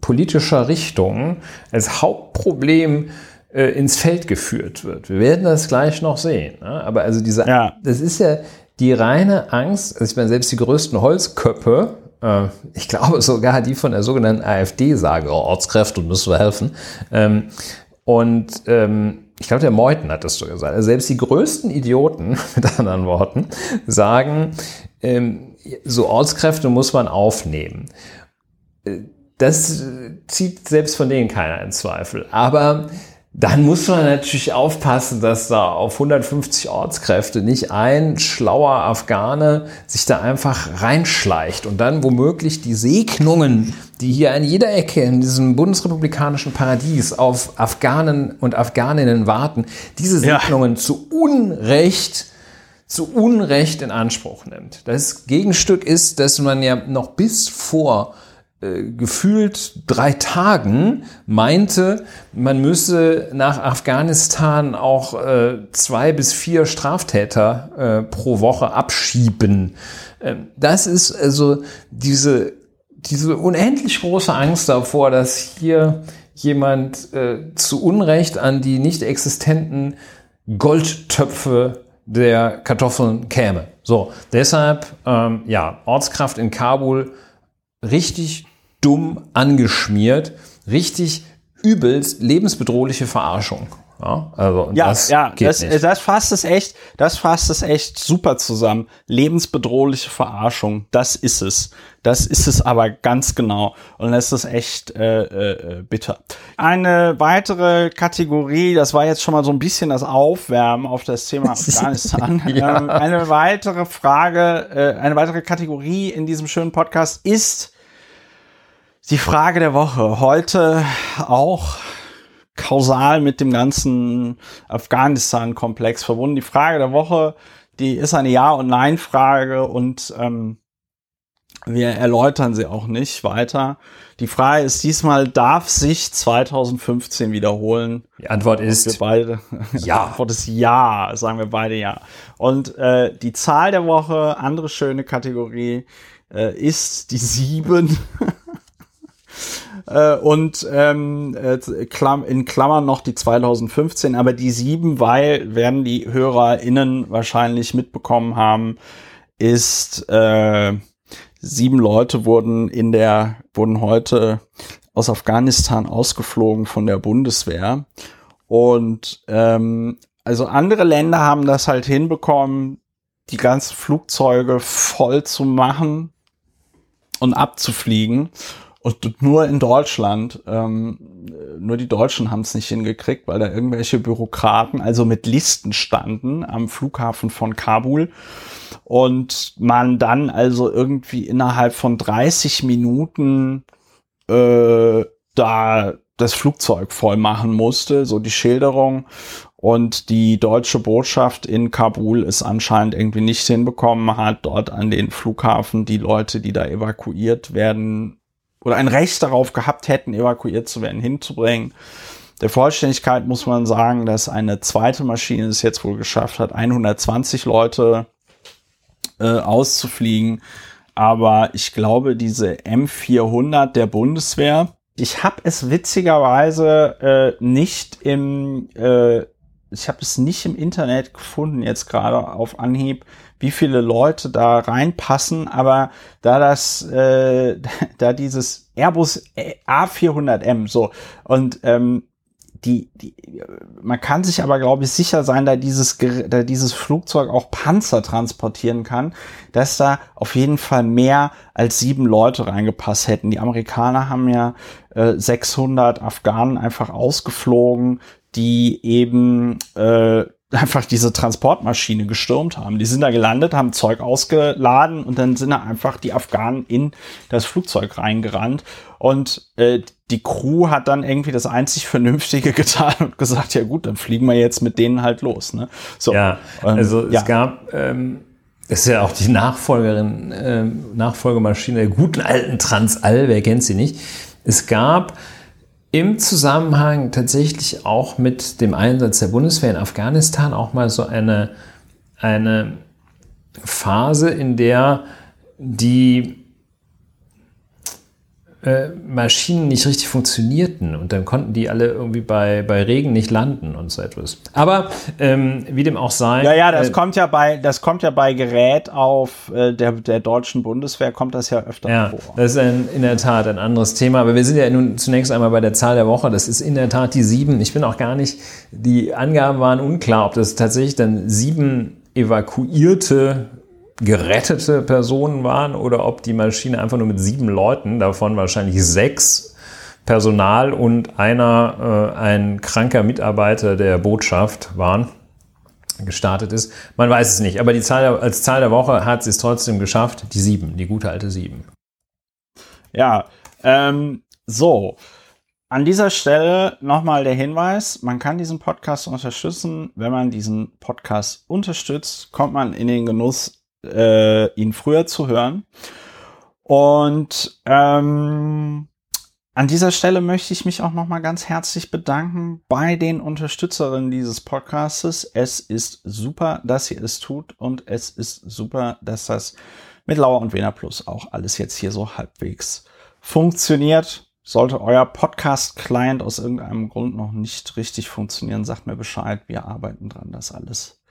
B: politischer Richtungen, als Hauptproblem äh, ins Feld geführt wird. Wir werden das gleich noch sehen. Ne? Aber also diese, ja. das ist ja die reine Angst, also ich meine, selbst die größten Holzköpfe, äh, ich glaube sogar die von der sogenannten AfD sagen, oh, Ortskräfte müssen wir helfen. Ähm, und ähm, ich glaube, der Meuthen hat das so gesagt. Also selbst die größten Idioten, [LAUGHS] mit anderen Worten, sagen, ähm, so Ortskräfte muss man aufnehmen. Äh, das zieht selbst von denen keiner in Zweifel. Aber dann muss man natürlich aufpassen, dass da auf 150 Ortskräfte nicht ein schlauer Afghane sich da einfach reinschleicht und dann womöglich die Segnungen, die hier an jeder Ecke in diesem bundesrepublikanischen Paradies auf Afghanen und Afghaninnen warten, diese Segnungen ja. zu Unrecht zu Unrecht in Anspruch nimmt. Das Gegenstück ist, dass man ja noch bis vor gefühlt drei Tagen meinte, man müsse nach Afghanistan auch äh, zwei bis vier Straftäter äh, pro Woche abschieben. Ähm, das ist also diese, diese unendlich große Angst davor, dass hier jemand äh, zu Unrecht an die nicht existenten Goldtöpfe der Kartoffeln käme. So, deshalb, ähm, ja, Ortskraft in Kabul richtig dumm angeschmiert, richtig übelst lebensbedrohliche Verarschung. Ja, also
A: ja, das ja, das, das fasst es echt, das fasst es echt super zusammen. Lebensbedrohliche Verarschung, das ist es. Das ist es aber ganz genau. Und das ist echt äh, äh, bitter. Eine weitere Kategorie, das war jetzt schon mal so ein bisschen das Aufwärmen auf das Thema [LAUGHS] Afghanistan. [LAUGHS] ja. ähm, eine weitere Frage, äh, eine weitere Kategorie in diesem schönen Podcast ist die Frage der Woche. Heute auch kausal mit dem ganzen Afghanistan-Komplex verbunden. Die Frage der Woche, die ist eine Ja- und Nein-Frage und ähm, wir erläutern sie auch nicht weiter. Die Frage ist diesmal, darf sich 2015 wiederholen?
B: Die Antwort ist
A: wir beide. [LAUGHS] Ja. Die Antwort ist ja, sagen wir beide ja. Und äh, die Zahl der Woche, andere schöne Kategorie, äh, ist die sieben. [LAUGHS] äh, und ähm, äh, in Klammern noch die 2015, aber die sieben, weil werden die HörerInnen wahrscheinlich mitbekommen haben, ist äh, sieben Leute wurden in der, wurden heute aus Afghanistan ausgeflogen von der Bundeswehr. Und ähm, also andere Länder haben das halt hinbekommen, die ganzen Flugzeuge voll zu machen und abzufliegen. Und nur in Deutschland, ähm, nur die Deutschen haben es nicht hingekriegt, weil da irgendwelche Bürokraten also mit Listen standen am Flughafen von Kabul und man dann also irgendwie innerhalb von 30 Minuten äh, da das Flugzeug voll machen musste, so die Schilderung. Und die deutsche Botschaft in Kabul ist anscheinend irgendwie nicht hinbekommen hat, dort an den Flughafen die Leute, die da evakuiert werden oder ein Recht darauf gehabt hätten, evakuiert zu werden, hinzubringen. Der Vollständigkeit muss man sagen, dass eine zweite Maschine es jetzt wohl geschafft hat, 120 Leute äh, auszufliegen. Aber ich glaube, diese M400 der Bundeswehr, ich habe es witzigerweise äh, nicht im, äh, ich habe es nicht im Internet gefunden jetzt gerade auf Anhieb, wie viele Leute da reinpassen, aber da das, äh, [LAUGHS] da dieses Airbus A400M so und ähm, die, die, man kann sich aber, glaube ich, sicher sein, da dieses, da dieses Flugzeug auch Panzer transportieren kann, dass da auf jeden Fall mehr als sieben Leute reingepasst hätten. Die Amerikaner haben ja äh, 600 Afghanen einfach ausgeflogen, die eben äh, einfach diese Transportmaschine gestürmt haben. Die sind da gelandet, haben Zeug ausgeladen und dann sind da einfach die Afghanen in das Flugzeug reingerannt. Und äh, die Crew hat dann irgendwie das einzig Vernünftige [LAUGHS] getan und gesagt, ja gut, dann fliegen wir jetzt mit denen halt los. Ne?
B: So, ja, also ähm, es gab, ähm, das ist ja auch die Nachfolgerin, äh, Nachfolgemaschine der guten alten Transall, wer kennt sie nicht. Es gab im Zusammenhang tatsächlich auch mit dem Einsatz der Bundeswehr in Afghanistan auch mal so eine, eine Phase, in der die äh, Maschinen nicht richtig funktionierten und dann konnten die alle irgendwie bei, bei Regen nicht landen und so etwas. Aber ähm, wie dem auch sei.
A: Ja, ja, das äh, kommt ja bei, das kommt ja bei Gerät auf äh, der, der deutschen Bundeswehr, kommt das ja öfter
B: ja, vor. Das ist ein, in der Tat ein anderes Thema. Aber wir sind ja nun zunächst einmal bei der Zahl der Woche. Das ist in der Tat die sieben. Ich bin auch gar nicht, die Angaben waren unklar, ob das tatsächlich dann sieben evakuierte gerettete Personen waren oder ob die Maschine einfach nur mit sieben Leuten, davon wahrscheinlich sechs Personal und einer äh, ein kranker Mitarbeiter der Botschaft waren, gestartet ist. Man weiß es nicht, aber die Zahl als Zahl der Woche hat sie es trotzdem geschafft, die sieben, die gute alte sieben.
A: Ja, ähm, so. An dieser Stelle nochmal der Hinweis, man kann diesen Podcast unterstützen. Wenn man diesen Podcast unterstützt, kommt man in den Genuss äh, ihn früher zu hören. Und ähm, an dieser Stelle möchte ich mich auch noch mal ganz herzlich bedanken bei den Unterstützerinnen dieses Podcastes. Es ist super, dass ihr es tut und es ist super, dass das mit Lauer und Wena Plus auch alles jetzt hier so halbwegs funktioniert. Sollte euer Podcast-Client aus irgendeinem Grund noch nicht richtig funktionieren, sagt mir Bescheid. Wir arbeiten dran, das alles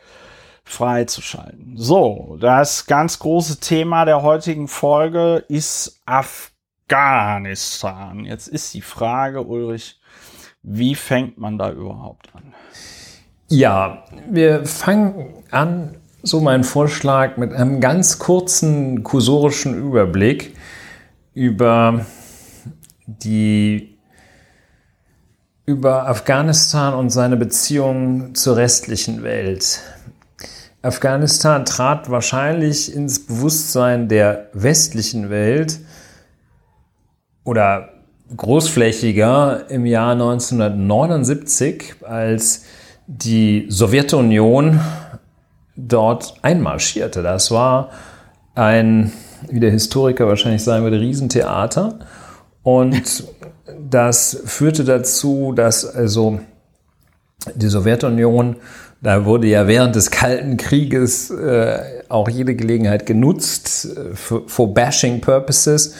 A: freizuschalten. So, das ganz große Thema der heutigen Folge ist Afghanistan. Jetzt ist die Frage, Ulrich, wie fängt man da überhaupt an?
B: Ja, wir fangen an, so mein Vorschlag, mit einem ganz kurzen kursorischen Überblick über die über Afghanistan und seine Beziehungen zur restlichen Welt. Afghanistan trat wahrscheinlich ins Bewusstsein der westlichen Welt oder großflächiger im Jahr 1979, als die Sowjetunion dort einmarschierte. Das war ein, wie der Historiker wahrscheinlich sagen würde, Riesentheater. Und das führte dazu, dass also die Sowjetunion, da wurde ja während des Kalten Krieges äh, auch jede Gelegenheit genutzt äh, für, for bashing purposes.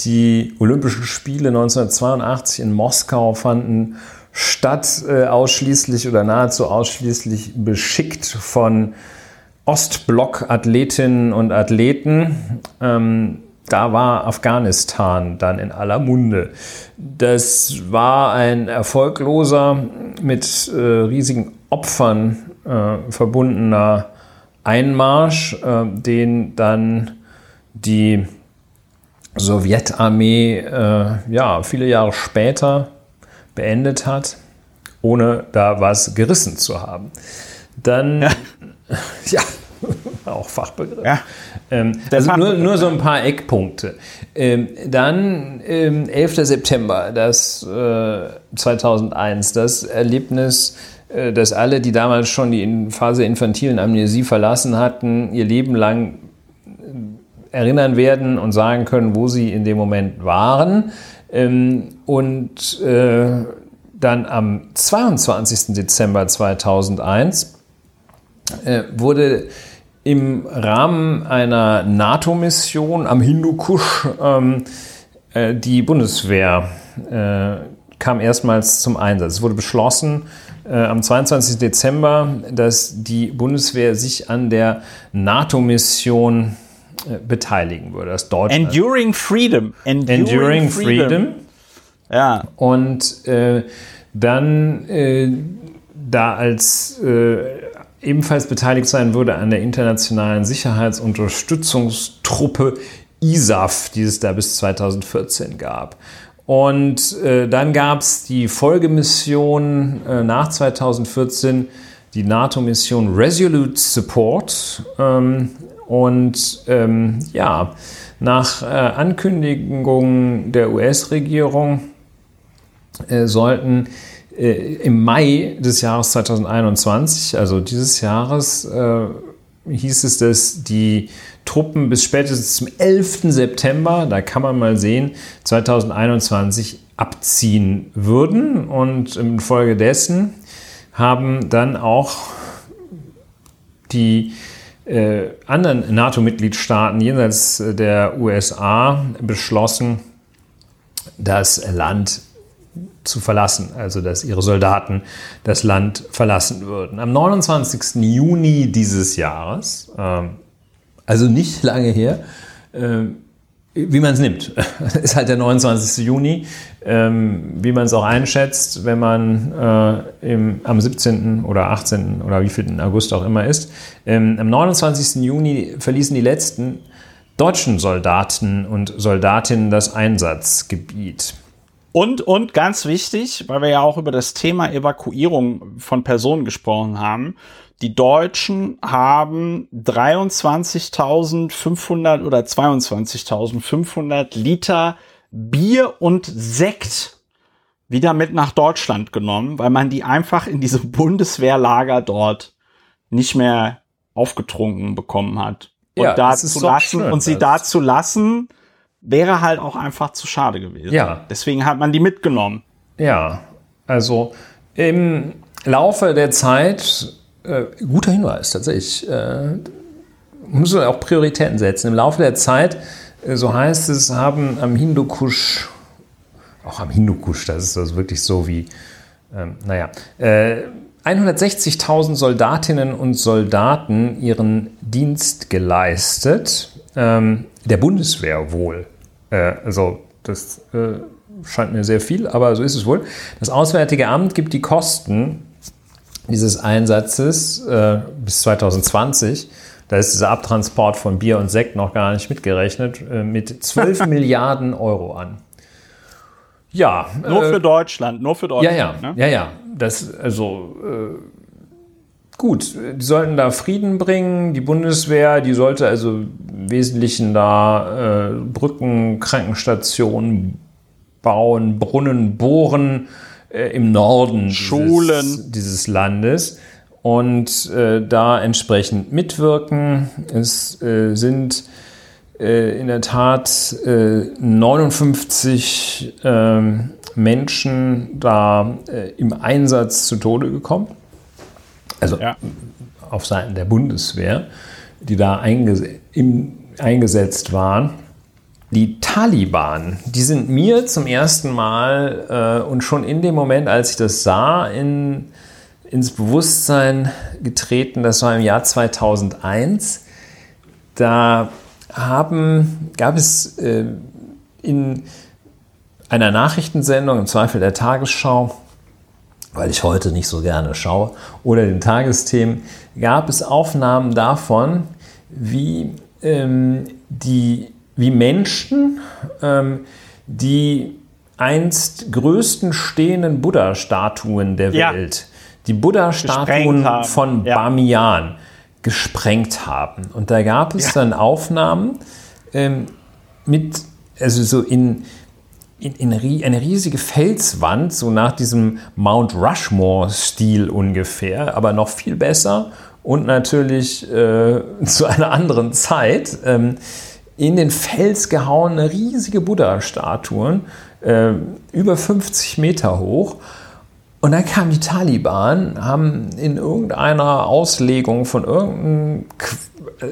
B: Die Olympischen Spiele 1982 in Moskau fanden statt äh, ausschließlich oder nahezu ausschließlich beschickt von Ostblock-Athletinnen und Athleten. Ähm, da war Afghanistan dann in aller Munde. Das war ein erfolgloser, mit äh, riesigen Opfern äh, verbundener Einmarsch, äh, den dann die Sowjetarmee äh, ja, viele Jahre später beendet hat, ohne da was gerissen zu haben. Dann, ja, [LAUGHS] ja [LAUGHS] auch Fachbegriff. Ja. Ähm, also nur, nur so ein paar Eckpunkte. Ähm, dann ähm, 11. September, das äh, 2001, das Erlebnis, äh, dass alle, die damals schon die Phase infantilen Amnesie verlassen hatten, ihr Leben lang äh, erinnern werden und sagen können, wo sie in dem Moment waren. Ähm, und äh, dann am 22. Dezember 2001 äh, wurde im Rahmen einer NATO-Mission am Hindukusch ähm, äh, die Bundeswehr äh, kam erstmals zum Einsatz. Es wurde beschlossen äh, am 22. Dezember, dass die Bundeswehr sich an der NATO-Mission äh, beteiligen würde. Das
A: Deutschland. Enduring Freedom.
B: Enduring, Enduring Freedom. Freedom. Ja. Und äh, dann äh, da als ebenfalls beteiligt sein würde an der internationalen Sicherheitsunterstützungstruppe ISAF, die es da bis 2014 gab. Und äh, dann gab es die Folgemission äh, nach 2014, die NATO-Mission Resolute Support. Ähm, und ähm, ja, nach äh, Ankündigung der US-Regierung äh, sollten äh, im Mai des Jahres 2021, also dieses Jahres, äh, hieß es, dass die Truppen bis spätestens zum 11. September, da kann man mal sehen, 2021 abziehen würden. Und infolgedessen haben dann auch die äh, anderen NATO-Mitgliedstaaten jenseits der USA beschlossen, das Land zu verlassen, also dass ihre Soldaten das Land verlassen würden. Am 29. Juni dieses Jahres, ähm, also nicht lange her, äh, wie man [LAUGHS] es nimmt, ist halt der 29. Juni, ähm, wie man es auch einschätzt, wenn man äh, im, am 17. oder 18. oder wie viel August auch immer ist. Ähm, am 29. Juni verließen die letzten deutschen Soldaten und Soldatinnen das Einsatzgebiet.
A: Und, und ganz wichtig, weil wir ja auch über das Thema Evakuierung von Personen gesprochen haben. Die Deutschen haben 23.500 oder 22.500 Liter Bier und Sekt wieder mit nach Deutschland genommen, weil man die einfach in diese [LAUGHS] Bundeswehrlager dort nicht mehr aufgetrunken bekommen hat. Und ja, da zu lassen, schön, und sie da zu lassen, wäre halt auch einfach zu schade gewesen.
B: Ja.
A: Deswegen hat man die mitgenommen.
B: Ja, also im Laufe der Zeit, äh, guter Hinweis tatsächlich, äh, muss man auch Prioritäten setzen. Im Laufe der Zeit, äh, so heißt es, haben am Hindukusch, auch am Hindukusch, das ist das wirklich so wie, ähm, naja, äh, 160.000 Soldatinnen und Soldaten ihren Dienst geleistet, ähm, der Bundeswehr wohl. Äh, also das äh, scheint mir sehr viel, aber so ist es wohl. Das Auswärtige Amt gibt die Kosten dieses Einsatzes äh, bis 2020 da ist dieser Abtransport von Bier und Sekt noch gar nicht mitgerechnet, äh, mit 12 [LAUGHS] Milliarden Euro an.
A: Ja. Nur äh, für Deutschland, nur für Deutschland.
B: Ja, ja, ne? ja, ja. Das, also, äh, gut, die sollten da Frieden bringen. Die Bundeswehr, die sollte also Wesentlichen da äh, Brücken, Krankenstationen, bauen, Brunnen bohren äh, im Norden
A: Schulen.
B: Dieses, dieses Landes und äh, da entsprechend mitwirken. Es äh, sind äh, in der Tat 59 äh, ähm, Menschen da im Einsatz zu Tode gekommen. Also ja. auf Seiten der Bundeswehr, die da einges im, eingesetzt waren. Die Taliban, die sind mir zum ersten Mal äh, und schon in dem Moment, als ich das sah, in, ins Bewusstsein getreten. Das war im Jahr 2001. Da haben, gab es äh, in einer Nachrichtensendung, im Zweifel der Tagesschau, weil ich heute nicht so gerne schaue, oder den Tagesthemen, gab es Aufnahmen davon, wie ähm, die wie Menschen, ähm, die einst größten stehenden Buddha-Statuen der ja. Welt, die Buddha-Statuen von ja. Bamiyan, gesprengt haben. Und da gab es ja. dann Aufnahmen ähm, mit, also so in, in, in, eine riesige Felswand, so nach diesem Mount Rushmore-Stil ungefähr, aber noch viel besser und natürlich äh, [LAUGHS] zu einer anderen Zeit. Ähm, in den Fels gehauene riesige Buddha-Statuen, äh, über 50 Meter hoch. Und dann kamen die Taliban, haben in irgendeiner Auslegung von irgendeinem,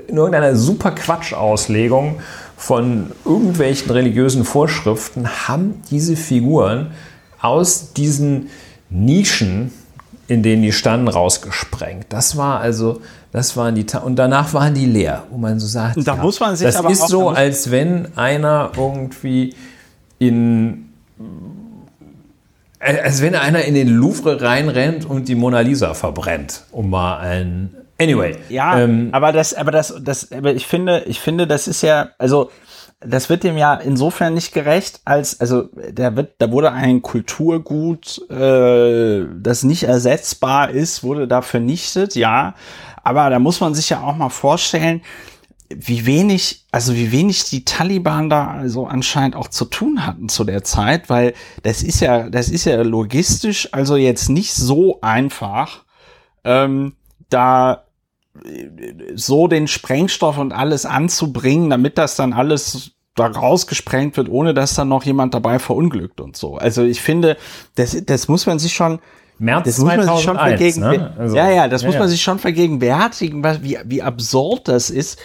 B: in irgendeiner super Quatsch-Auslegung von irgendwelchen religiösen Vorschriften, haben diese Figuren aus diesen Nischen, in denen die standen, rausgesprengt. Das war also, das waren die, Ta und danach waren die leer, wo man so sagt,
A: da ja, muss man sich
B: das
A: aber
B: ist so, als wenn einer irgendwie in als wenn einer in den Louvre reinrennt und die Mona Lisa verbrennt, um mal ein Anyway.
A: Ja, ähm, aber das, aber das, das, aber ich finde, ich finde, das ist ja, also das wird dem ja insofern nicht gerecht, als also da wird, da wurde ein Kulturgut, äh, das nicht ersetzbar ist, wurde da vernichtet, ja. Aber da muss man sich ja auch mal vorstellen, wie wenig, also wie wenig die Taliban da also anscheinend auch zu tun hatten zu der Zeit, weil das ist ja, das ist ja logistisch also jetzt nicht so einfach, ähm, da so den Sprengstoff und alles anzubringen, damit das dann alles da rausgesprengt wird, ohne dass dann noch jemand dabei verunglückt und so. Also ich finde, das, das muss man sich schon,
B: März
A: das
B: 2001,
A: muss man sich schon vergegenwärtigen.
B: Ne? Also,
A: ja, ja, das
B: ja,
A: muss man
B: ja.
A: sich schon vergegenwärtigen, wie, wie absurd das ist,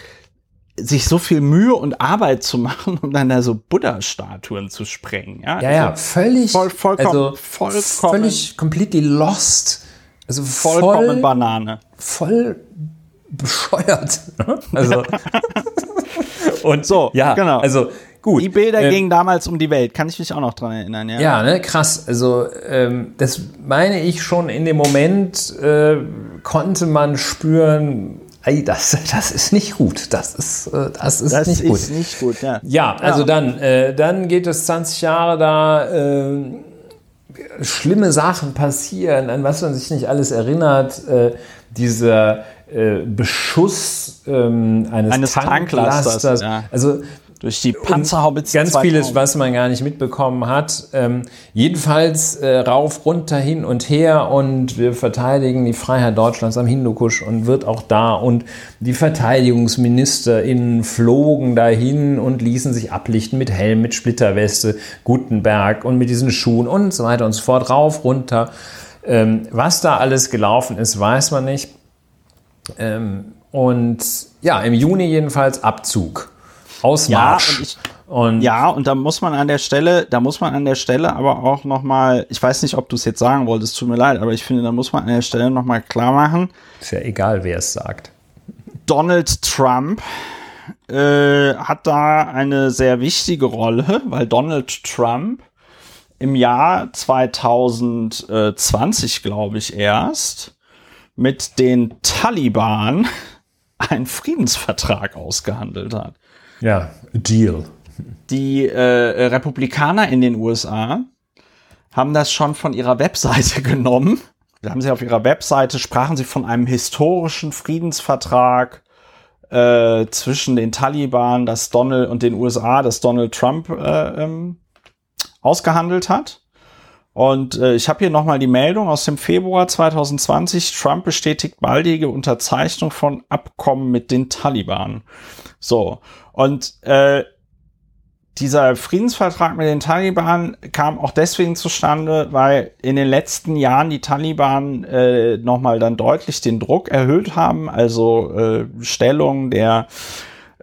A: sich so viel Mühe und Arbeit zu machen, um dann da so Buddha-Statuen zu sprengen. Ja,
B: ja, ja
A: also
B: völlig,
A: voll, vollkommen,
B: also
A: vollkommen,
B: völlig completely lost. Also
A: vollkommen
B: voll,
A: Banane.
B: voll bescheuert. [LAUGHS] Also [LAUGHS] und
A: So,
B: ja,
A: genau.
B: Also gut.
A: Die Bilder
B: Ähm,
A: gingen damals um die Welt, kann ich mich auch noch dran erinnern, ja.
B: Ja, ne, krass. Also ähm, das meine ich schon in dem Moment äh, konnte man spüren, ey, das, das ist nicht gut. Das ist, äh, das ist
A: das
B: nicht
A: ist
B: gut.
A: nicht gut, ja.
B: Ja, also
A: Ja.
B: dann, äh, dann geht es 20 Jahre da, äh, schlimme Sachen passieren, an was man sich nicht alles erinnert. Äh, dieser äh, Beschuss ähm, eines,
A: Eines Tanklasters,
B: Tanklasters.
A: ja.
B: Also
A: Durch die Panzerhaubitze.
B: Ganz
A: 2000.
B: vieles, was man gar nicht mitbekommen hat. Ähm, jedenfalls äh, rauf, runter, hin und her und wir verteidigen die Freiheit Deutschlands am Hindukusch und wird auch da und die VerteidigungsministerInnen flogen dahin und ließen sich ablichten mit Helm, mit Splitterweste, Gutenberg und mit diesen Schuhen und so weiter und so fort, rauf, runter. Ähm, was da alles gelaufen ist, weiß man nicht. Ähm, und ja, im Juni jedenfalls Abzug. Ausmarsch.
A: Ja, und ich-
B: und
A: Ja, und da muss man an der Stelle, da muss man an der Stelle aber auch noch mal, ich weiß nicht, ob du es jetzt sagen wolltest, tut mir leid, aber ich finde, da muss man an der Stelle noch mal klar machen,
B: ist ja egal, wer es sagt.
A: Donald Trump äh, hat da eine sehr wichtige Rolle, [LAUGHS] weil Donald Trump im Jahr 2020, glaube ich, erst mit den Taliban [LAUGHS] einen Friedensvertrag ausgehandelt hat.
B: Ja, Deal.
A: die äh, Republikaner in den USA haben das schon von ihrer Webseite [LAUGHS] genommen. Da haben sie auf ihrer Webseite, sprachen sie von einem historischen Friedensvertrag äh, zwischen den Taliban das Donald und den USA, das Donald Trump äh, ähm, ausgehandelt hat. Und äh, ich habe hier nochmal die Meldung aus dem Februar 2020. Trump bestätigt baldige Unterzeichnung von Abkommen mit den Taliban. So, und äh, dieser Friedensvertrag mit den Taliban kam auch deswegen zustande, weil in den letzten Jahren die Taliban äh, nochmal dann deutlich den Druck erhöht haben, also äh, Stellung der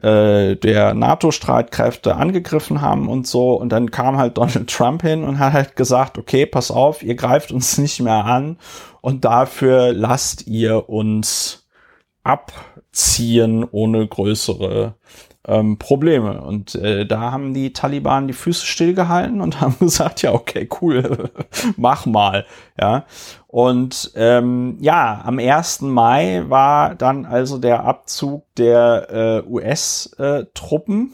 A: äh, der NATO-Streitkräfte angegriffen haben und so. Und dann kam halt Donald Trump hin und hat halt gesagt, okay, pass auf, ihr greift uns [LAUGHS] nicht mehr an und dafür lasst ihr uns abziehen ohne größere ähm, Probleme. Und äh, da haben die Taliban die Füße stillgehalten und [LAUGHS] haben gesagt, ja, okay, cool, [LAUGHS] mach mal. Ja. Und ähm, ja, am 1. Mai war dann also der Abzug der äh, US-Truppen.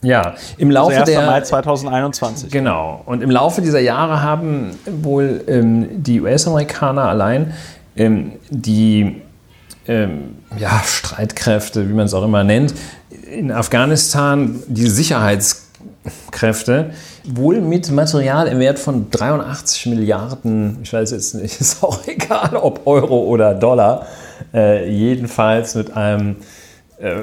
B: Ja, im Laufe
A: also 1.
B: der
A: Mai 2021.
B: Genau. Und im Laufe dieser Jahre haben wohl ähm, die US-Amerikaner allein ähm, die ähm, ja, Streitkräfte, wie man es auch immer nennt, in Afghanistan die Sicherheitskräfte wohl mit Material im Wert von 83 Milliarden, ich weiß jetzt nicht, [LAUGHS] ist auch egal, ob Euro oder Dollar, äh, jedenfalls mit einem äh,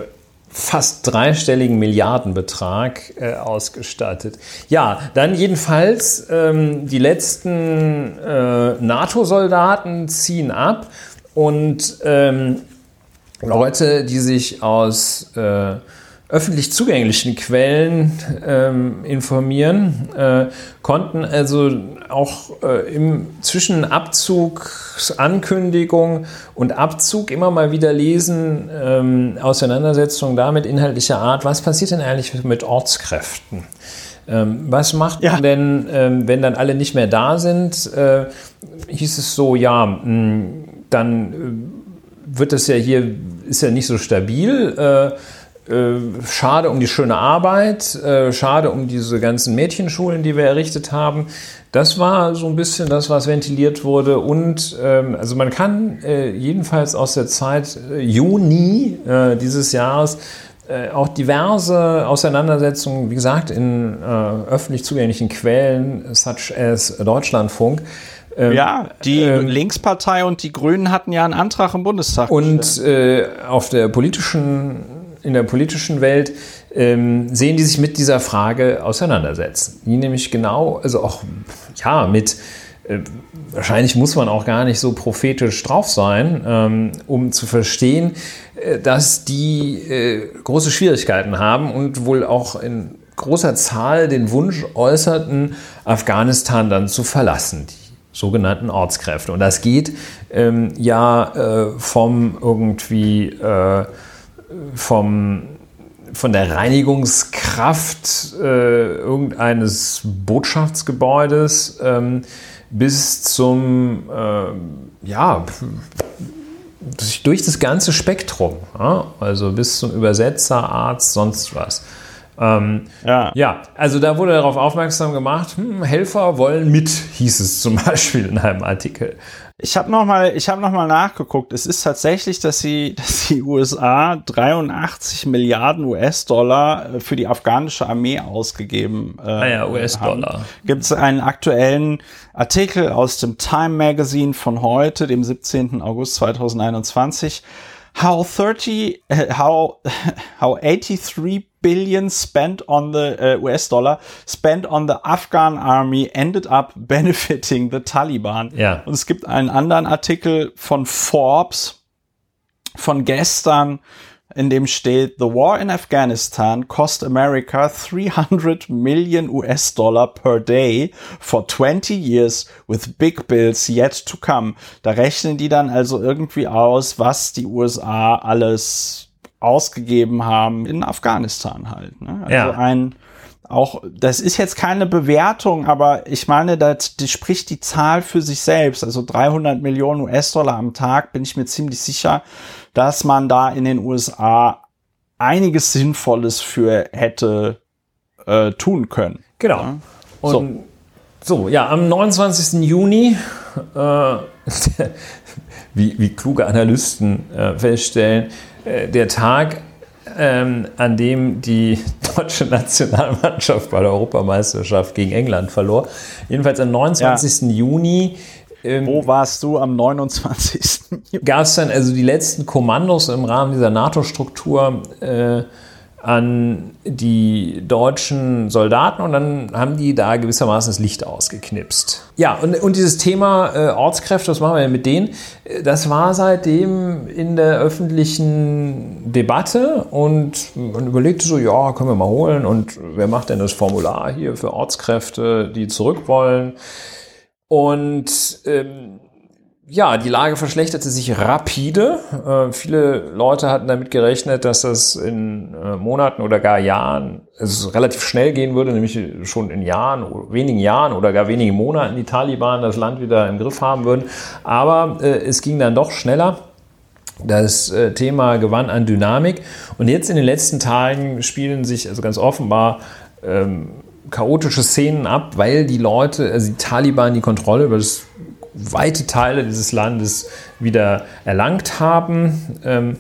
B: fast dreistelligen Milliardenbetrag äh, ausgestattet. Ja, dann jedenfalls ähm, die letzten äh, NATO-Soldaten ziehen ab und ähm, Leute, die sich aus äh, öffentlich zugänglichen Quellen ähm, informieren, äh, konnten also auch äh, im zwischen Abzugsankündigung und Abzug immer mal wieder lesen, ähm, Auseinandersetzungen damit inhaltlicher Art, was passiert denn eigentlich mit Ortskräften? Ähm, was macht ja. man denn, ähm, wenn dann alle nicht mehr da sind? Äh, hieß es so, ja, mh, dann äh, wird das ja hier, ist ja nicht so stabil. Äh, äh, schade um die schöne Arbeit, schade um diese ganzen Mädchenschulen, die wir errichtet haben. Das war so ein bisschen das, was ventiliert wurde. Und ähm, also man kann jedenfalls aus der Zeit Juni dieses Jahres auch diverse Auseinandersetzungen, wie gesagt, in öffentlich zugänglichen Quellen, such as Deutschlandfunk,
A: ähm, ja, die ähm, Linkspartei und die Grünen hatten ja einen Antrag im Bundestag.
B: Und äh, auf der politischen in der politischen Welt ähm, sehen, die sich mit dieser Frage auseinandersetzen. Die nämlich genau, also auch ja, mit äh, wahrscheinlich muss man auch gar nicht so prophetisch drauf sein, ähm, um zu verstehen, äh, dass die äh, große Schwierigkeiten haben und wohl auch in großer Zahl den Wunsch äußerten, Afghanistan dann zu verlassen. Die sogenannten Ortskräfte. Und das geht ähm, ja äh, vom irgendwie äh, vom, von der Reinigungskraft äh, irgendeines Botschaftsgebäudes ähm, bis zum, äh, ja, durch das ganze Spektrum, ja? also bis zum Übersetzer, Arzt, sonst was. Ähm, ja. ja, also da wurde darauf aufmerksam gemacht, hm, Helfer wollen mit, hieß es zum [LAUGHS] Beispiel in einem Artikel.
A: Ich habe noch mal, ich habe noch mal nachgeguckt. Es ist tatsächlich, dass sie, [LAUGHS] dass die USA 83 Milliarden US-Dollar äh, für die afghanische Armee ausgegeben äh,
B: ah ja, US-Dollar.
A: Gibt es einen aktuellen Artikel aus dem Time Magazine von heute, dem 17. August 2021. How 30, uh, how, [LAUGHS] how 83 billion spent on the uh, US dollar spent on the Afghan army ended up [LAUGHS] benefiting the Taliban.
B: Ja.
A: Und es gibt einen anderen Artikel von Forbes von gestern, in dem steht, The war in Afghanistan cost America 300 million US dollar per day for 20 years with big bills yet to come. Da rechnen die dann also irgendwie aus, was die USA alles ausgegeben haben in Afghanistan halt. Ne? Also
B: ja.
A: ein auch, das ist jetzt keine Bewertung, aber ich meine, das, das spricht die Zahl für sich selbst. Also 300 Millionen US-Dollar am Tag bin ich mir ziemlich sicher, dass man da in den USA einiges Sinnvolles für hätte äh, tun können.
B: Genau. Ja? Und so. so. ja, am 29. Juni, äh, [LAUGHS] wie, wie kluge Analysten äh, feststellen, der Tag, ähm, an dem die [LAUGHS] deutsche Nationalmannschaft bei der Europameisterschaft gegen England verlor. Jedenfalls am 29. Ja. Juni
A: ähm, Wo warst du am 29.
B: Gab es dann also die letzten Kommandos im Rahmen dieser NATO-Struktur äh, an die deutschen Soldaten und dann haben die da gewissermaßen das Licht ausgeknipst. Ja, und, und dieses Thema äh, Ortskräfte, was machen wir denn mit denen? Das war seitdem in der öffentlichen Debatte und man überlegte so, ja, können wir mal holen und wer macht denn das Formular hier für Ortskräfte, die zurück wollen? Und ähm, ja, die Lage verschlechterte sich rapide. Äh, viele Leute hatten damit gerechnet, dass das in äh, Monaten oder gar Jahren es relativ schnell gehen würde, nämlich schon in Jahren, wenigen Jahren oder gar wenigen Monaten die Taliban das Land wieder im Griff haben würden. Aber äh, es ging dann doch schneller. Das äh, Thema gewann an Dynamik. Und jetzt in den letzten Tagen spielen sich also ganz offenbar ähm, chaotische Szenen ab, weil die Leute, also die Taliban die Kontrolle über das weite Teile dieses Landes wieder erlangt haben, ähm,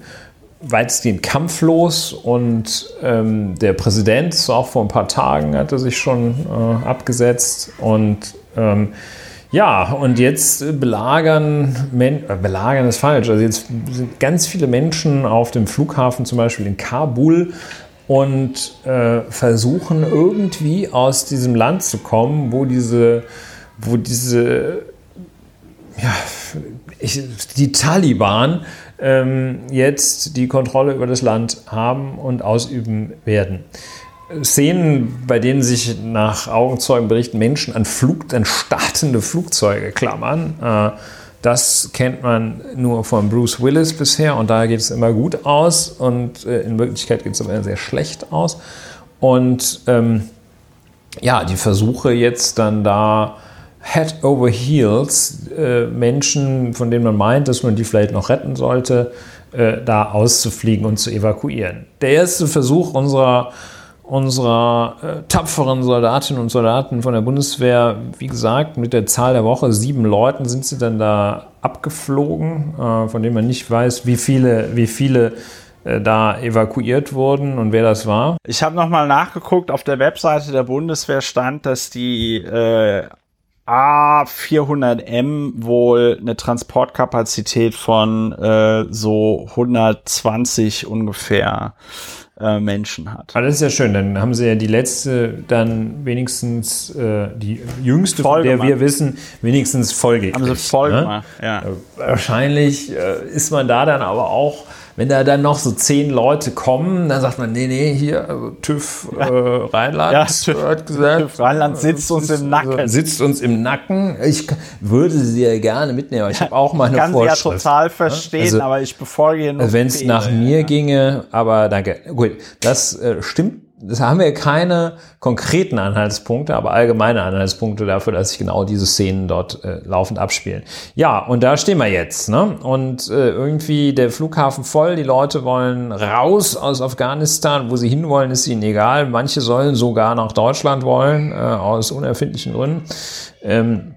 B: weitestgehend kampflos. Und ähm, der Präsident, auch vor ein paar Tagen, hatte sich schon äh, abgesetzt. Und ähm, ja, und jetzt belagern, Men äh, belagern ist falsch, also jetzt sind ganz viele Menschen auf dem Flughafen, zum Beispiel in Kabul, und äh, versuchen irgendwie aus diesem Land zu kommen, wo diese, wo diese ja, ich, die Taliban ähm, jetzt die Kontrolle über das Land haben und ausüben werden. Szenen, bei denen sich nach Augenzeugenberichten Menschen an, Flug, an startende Flugzeuge klammern, äh, das kennt man nur von Bruce Willis bisher und da geht es immer gut aus und äh, in Wirklichkeit geht es aber sehr schlecht aus. Und ähm, ja, die Versuche jetzt dann da Head over Heels äh, Menschen, von denen man meint, dass man die vielleicht noch retten sollte, äh, da auszufliegen und zu evakuieren. Der erste Versuch unserer, unserer äh, tapferen Soldatinnen und Soldaten von der Bundeswehr, wie gesagt, mit der Zahl der Woche, sieben Leuten sind sie dann da abgeflogen, äh, von denen man nicht weiß, wie viele, wie viele äh, da evakuiert wurden und wer das war.
A: Ich habe nochmal nachgeguckt, auf der Webseite der Bundeswehr stand, dass die äh, A400M wohl eine Transportkapazität von äh, so 120 ungefähr äh, Menschen hat.
B: Aber das ist ja schön, dann haben sie ja die letzte dann wenigstens äh, die jüngste, von der wir wissen, wenigstens Folge.
A: Haben sie voll ne? gemacht, ja.
B: Wahrscheinlich äh, ist man da dann aber auch wenn da dann noch so zehn Leute kommen, dann sagt man, nee, nee, hier, also TÜV äh, Rheinland ja, TÜV, hat gesagt. TÜV
A: Rheinland sitzt uns im Nacken.
B: Sitzt uns im Nacken. Ich würde sie ja gerne mitnehmen, aber ich habe auch mal eine
A: kann
B: Vorschrift.
A: Kann sie ja total verstehen, also, aber ich befolge
B: nur. Also wenn es nach mir ja. ginge, aber danke. Gut, das äh, stimmt das haben wir keine konkreten Anhaltspunkte, aber allgemeine Anhaltspunkte dafür, dass sich genau diese Szenen dort äh, laufend abspielen. Ja, und da stehen wir jetzt. Ne? Und äh, irgendwie der Flughafen voll, die Leute wollen raus aus Afghanistan. Wo sie hinwollen, ist ihnen egal. Manche sollen sogar nach Deutschland wollen, äh, aus unerfindlichen Gründen. Ähm,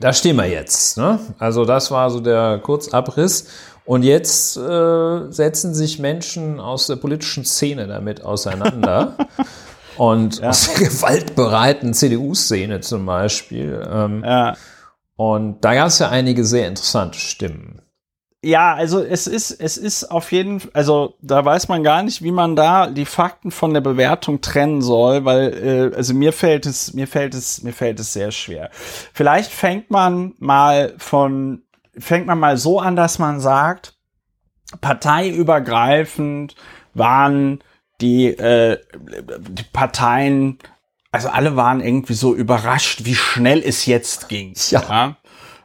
B: da stehen wir jetzt. Ne? Also das war so der Kurzabriss. Und jetzt äh, setzen sich Menschen aus der politischen Szene damit auseinander. [LAUGHS] und ja. aus der gewaltbereiten CDU-Szene zum Beispiel. Ähm, ja. Und da gab es ja einige sehr interessante Stimmen.
A: Ja, also es ist, es ist auf jeden Fall, also da weiß man gar nicht, wie man da die Fakten von der Bewertung trennen soll, weil, äh, also mir fällt es, mir fällt es, mir fällt es sehr schwer. Vielleicht fängt man mal von fängt man mal so an, dass man sagt, parteiübergreifend waren die, äh, die Parteien, also alle waren irgendwie so überrascht, wie schnell es jetzt ging. Ja. ja?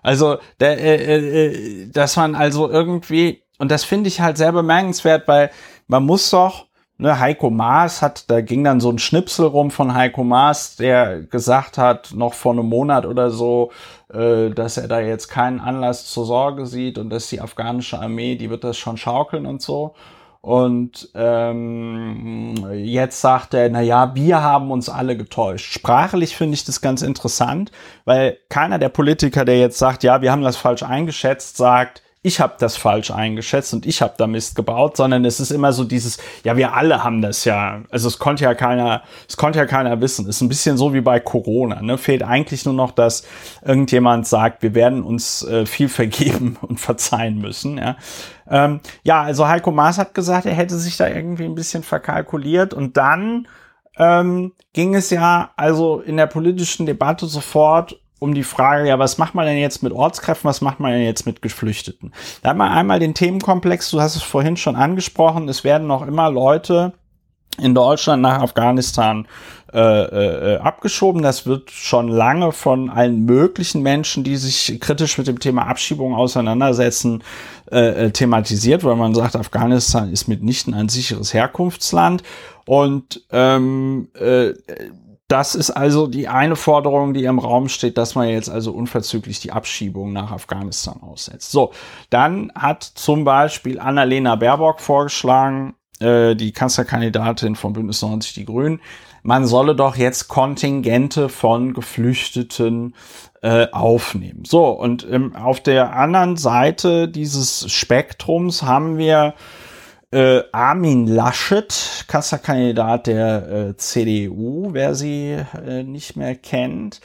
A: Also, der, äh, äh, äh, dass man also irgendwie, und das finde ich halt sehr bemerkenswert, weil man muss doch, ne, Heiko Maas hat, da ging dann so ein Schnipsel rum von Heiko Maas, der gesagt hat, noch vor einem Monat oder so, äh, dass er da jetzt keinen Anlass zur Sorge sieht und dass die afghanische Armee, die wird das schon schaukeln und so. Und ähm, jetzt sagt er, na ja, wir haben uns alle getäuscht. Sprachlich finde ich das ganz interessant, weil keiner der Politiker, der jetzt sagt, ja, wir haben das falsch eingeschätzt, sagt, ich habe das falsch eingeschätzt und ich habe da Mist gebaut, sondern es ist immer so dieses, ja, wir alle haben das ja. Also es konnte ja keiner, es konnte ja keiner wissen. Ist ein bisschen so wie bei Corona. Ne? Fehlt eigentlich nur noch, dass irgendjemand sagt, wir werden uns äh, viel vergeben [LAUGHS] und verzeihen müssen. Ja? Ähm, ja, also Heiko Maas hat gesagt, er hätte sich da irgendwie ein bisschen verkalkuliert und dann ähm, ging es ja also in der politischen Debatte sofort um die Frage, ja, was macht man denn jetzt mit Ortskräften, was macht man denn jetzt mit Geflüchteten? Da hat man einmal den Themenkomplex, du hast es vorhin schon angesprochen, es werden noch immer Leute in Deutschland nach Afghanistan äh, äh, abgeschoben. Das wird schon lange von allen möglichen Menschen, die sich kritisch mit dem Thema Abschiebung auseinandersetzen, äh, äh thematisiert, weil man sagt, Afghanistan ist mitnichten ein sicheres Herkunftsland. Und ähm, äh, das ist also die eine Forderung, die im Raum steht, dass man jetzt also unverzüglich die Abschiebung nach Afghanistan aussetzt. So, dann hat zum Beispiel Annalena Baerbock vorgeschlagen, äh, die Kanzlerkandidatin von Bündnis 90 Die Grünen, man solle doch jetzt Kontingente von Geflüchteten äh, aufnehmen. So, und ähm, auf der anderen Seite dieses Spektrums haben wir äh, Armin Laschet, Kasserkandidat der äh, CDU, wer sie äh, nicht mehr kennt,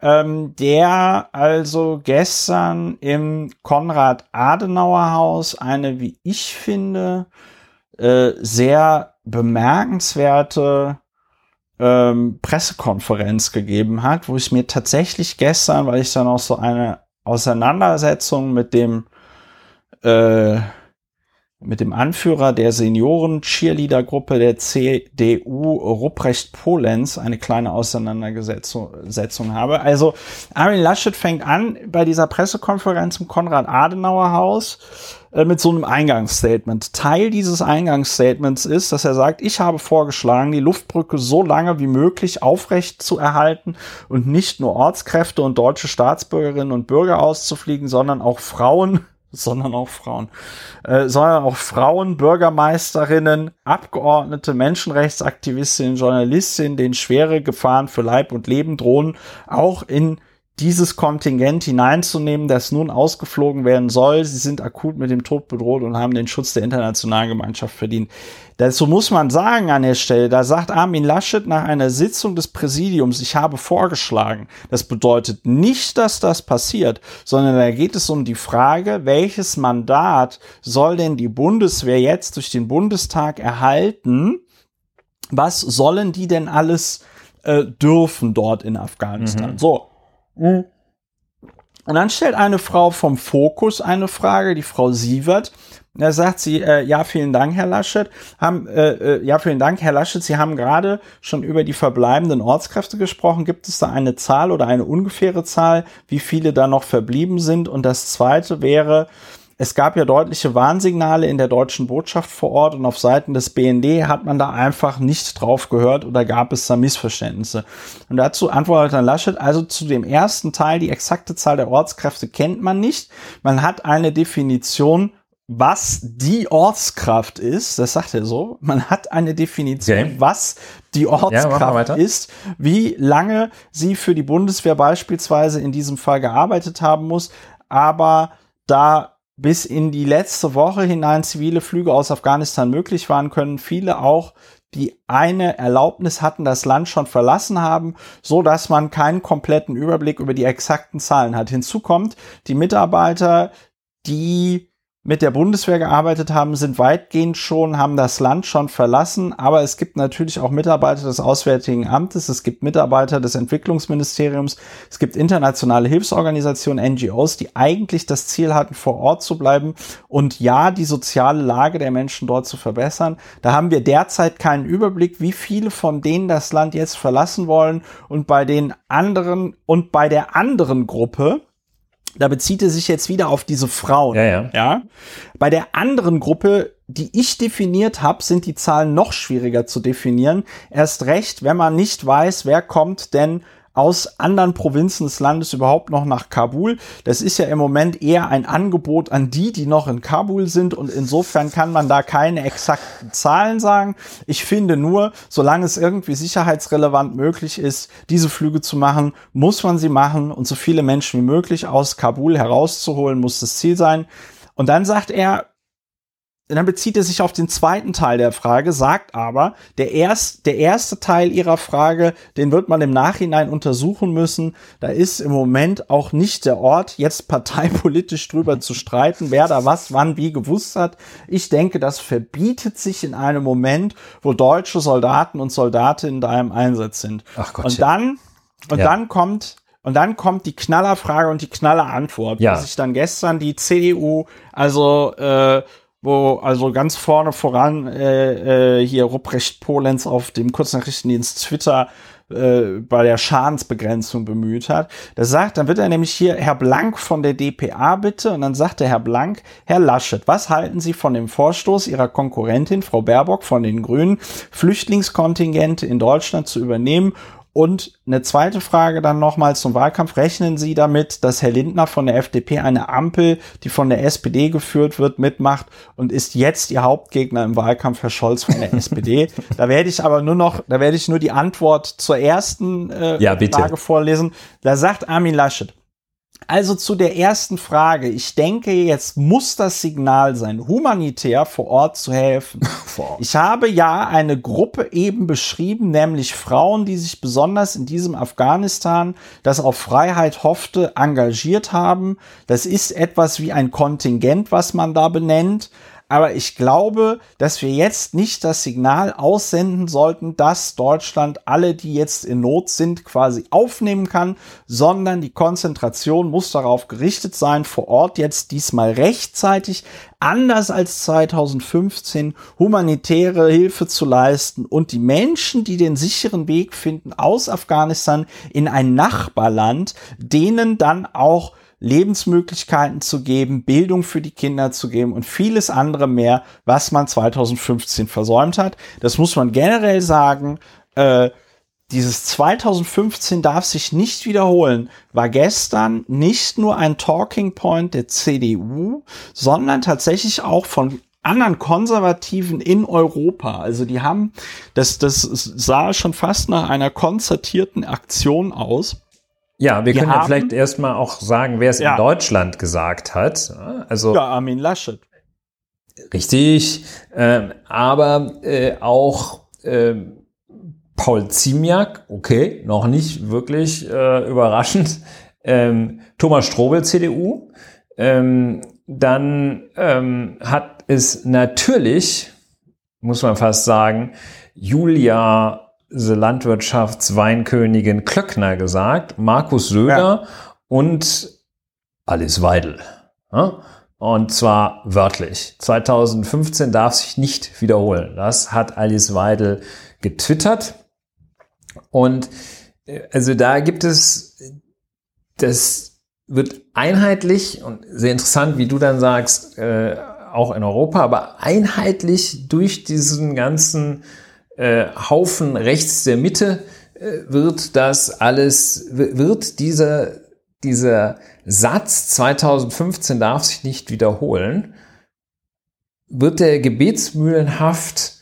A: ähm, der also gestern im Konrad-Adenauer-Haus eine, wie ich finde, äh, sehr bemerkenswerte ähm, Pressekonferenz gegeben hat, wo ich mir tatsächlich gestern, weil ich dann auch so eine Auseinandersetzung mit dem äh, mit dem Anführer der Senioren-Cheerleader-Gruppe der CDU, Rupprecht Polenz, eine kleine Auseinandersetzung habe. Also Armin Laschet fängt an bei dieser Pressekonferenz im Konrad-Adenauer-Haus äh, mit so einem Eingangsstatement. Teil dieses Eingangsstatements ist, dass er sagt, ich habe vorgeschlagen, die Luftbrücke so lange wie möglich aufrecht zu erhalten und nicht nur Ortskräfte und deutsche Staatsbürgerinnen und Bürger auszufliegen, sondern auch Frauen sondern auch Frauen, äh, sondern auch Frauen, Bürgermeisterinnen, Abgeordnete, Menschenrechtsaktivistinnen, Journalistinnen, denen schwere Gefahren für Leib und Leben drohen, auch in dieses Kontingent hineinzunehmen, das nun ausgeflogen werden soll. Sie sind akut mit dem Tod bedroht und haben den Schutz der internationalen Gemeinschaft verdient. Dazu muss man sagen an der Stelle, da sagt Armin Laschet nach einer Sitzung des Präsidiums, ich habe vorgeschlagen. Das bedeutet nicht, dass das passiert, sondern da geht es um die Frage, welches Mandat soll denn die Bundeswehr jetzt durch den Bundestag erhalten? Was sollen die denn alles äh, dürfen dort in Afghanistan? Mhm. So. Und dann stellt eine Frau vom Fokus eine Frage, die Frau Sievert. Da sagt sie, äh, ja, vielen Dank, Herr Laschet. Haben, äh, äh, ja, vielen Dank, Herr Laschet. Sie haben gerade schon über die verbleibenden Ortskräfte gesprochen. Gibt es da eine Zahl oder eine ungefähre Zahl, wie viele da noch verblieben sind? Und das zweite wäre, es gab ja deutliche Warnsignale in der deutschen Botschaft vor Ort und auf Seiten des BND hat man da einfach nicht drauf gehört oder gab es da Missverständnisse. Und dazu antwortet dann Laschet, also zu dem ersten Teil, die exakte Zahl der Ortskräfte kennt man nicht. Man hat eine Definition, was die Ortskraft ist, das sagt er so. Man hat eine Definition, okay. was die Ortskraft ja, ist, wie lange sie für die Bundeswehr beispielsweise in diesem Fall gearbeitet haben muss, aber da bis in die letzte Woche hinein zivile Flüge aus Afghanistan möglich waren, können viele auch die eine Erlaubnis hatten, das Land schon verlassen haben, so dass man keinen kompletten Überblick über die exakten Zahlen hat. Hinzu kommt, die Mitarbeiter, die mit der Bundeswehr gearbeitet haben, sind weitgehend schon, haben das Land schon verlassen. Aber es gibt natürlich auch Mitarbeiter des Auswärtigen Amtes, es gibt Mitarbeiter des Entwicklungsministeriums, es gibt internationale Hilfsorganisationen, NGOs, die eigentlich das Ziel hatten, vor Ort zu bleiben und ja, die soziale Lage der Menschen dort zu verbessern. Da haben wir derzeit keinen Überblick, wie viele von denen das Land jetzt verlassen wollen und bei den anderen und bei der anderen Gruppe, da bezieht er sich jetzt wieder auf diese Frauen.
B: Ja, ja.
A: ja? Bei der anderen Gruppe, die ich definiert habe, sind die Zahlen noch schwieriger zu definieren. Erst recht, wenn man nicht weiß, wer kommt denn aus anderen Provinzen des Landes überhaupt noch nach Kabul. Das ist ja im Moment eher ein Angebot an die, die noch in Kabul sind und insofern kann man da keine exakten Zahlen sagen. Ich finde nur, solange es irgendwie sicherheitsrelevant möglich ist, diese Flüge zu machen, muss man sie machen und so viele Menschen wie möglich aus Kabul herauszuholen, muss das Ziel sein. Und dann sagt er, dann bezieht er sich auf den zweiten Teil der Frage, sagt aber, der, erst, der erste Teil ihrer Frage, den wird man im Nachhinein untersuchen müssen. Da ist im Moment auch nicht der Ort, jetzt parteipolitisch drüber zu streiten, wer da was, wann, wie gewusst hat. Ich denke, das verbietet sich in einem Moment, wo deutsche Soldaten und Soldatinnen da im Einsatz sind.
B: Ach Gott,
A: und dann, und
B: Ja.
A: dann kommt, und dann kommt die Knallerfrage und die Knallerantwort,
B: Ja.
A: wo sich dann gestern die CDU, also äh, wo also ganz vorne voran äh, äh, hier Ruprecht Polenz auf dem Kurznachrichtendienst Twitter äh, bei der Schadensbegrenzung bemüht hat. Das sagt, dann wird er nämlich hier Herr Blank von der DPA bitte und dann sagt der Herr Blank, Herr Laschet, was halten Sie von dem Vorstoß Ihrer Konkurrentin Frau Baerbock von den Grünen, Flüchtlingskontingente in Deutschland zu übernehmen und eine zweite Frage dann nochmal zum Wahlkampf. Rechnen Sie damit, dass Herr Lindner von der FDP eine Ampel, die von der SPD geführt wird, mitmacht und ist jetzt Ihr Hauptgegner im Wahlkampf, Herr Scholz von der SPD? [LAUGHS] Da werde ich aber nur noch, da werde ich nur die Antwort zur ersten äh,
B: Ja.
A: Frage vorlesen. Da sagt Armin Laschet, also zu der ersten Frage. Ich denke, jetzt muss das Signal sein, humanitär vor Ort zu helfen. [LAUGHS] Ich habe ja eine Gruppe eben beschrieben, nämlich Frauen, die sich besonders in diesem Afghanistan, das auf Freiheit hoffte, engagiert haben. Das ist etwas wie ein Kontingent, was man da benennt. Aber ich glaube, dass wir jetzt nicht das Signal aussenden sollten, dass Deutschland alle, die jetzt in Not sind, quasi aufnehmen kann, sondern die Konzentration muss darauf gerichtet sein, vor Ort jetzt diesmal rechtzeitig, anders als 2015, humanitäre Hilfe zu leisten und die Menschen, die den sicheren Weg finden aus Afghanistan in ein Nachbarland, denen dann auch Lebensmöglichkeiten zu geben, Bildung für die Kinder zu geben und vieles andere mehr, was man 2015 versäumt hat. Das muss man generell sagen. Äh, dieses 2015 darf sich nicht wiederholen, war gestern nicht nur ein Talking Point der CDU, sondern tatsächlich auch von anderen Konservativen in Europa. Also die haben, das, das sah schon fast nach einer konzertierten Aktion aus.
B: Ja, wir können ja vielleicht erstmal auch sagen, wer es
A: Ja.
B: in Deutschland gesagt hat. Also
A: Ja, Armin Laschet.
B: richtig, ähm, aber äh, auch ähm, Paul Ziemiak, okay, noch nicht wirklich äh, überraschend. Ähm, Thomas Strobel, CDU. Ähm, dann ähm, hat es natürlich, muss man fast sagen, Julia, Landwirtschaftsweinkönigin Klöckner gesagt, Markus Söder und Alice Weidel. Ja? Und zwar wörtlich. 2015 darf sich nicht wiederholen. Das hat Alice Weidel getwittert. Und äh, also da gibt es, das wird einheitlich und sehr interessant, wie du dann sagst, äh, auch in Europa, aber einheitlich durch diesen ganzen äh, Haufen rechts der Mitte äh, wird das alles, wird dieser, dieser Satz 2015 darf sich nicht wiederholen, wird der gebetsmühlenhaft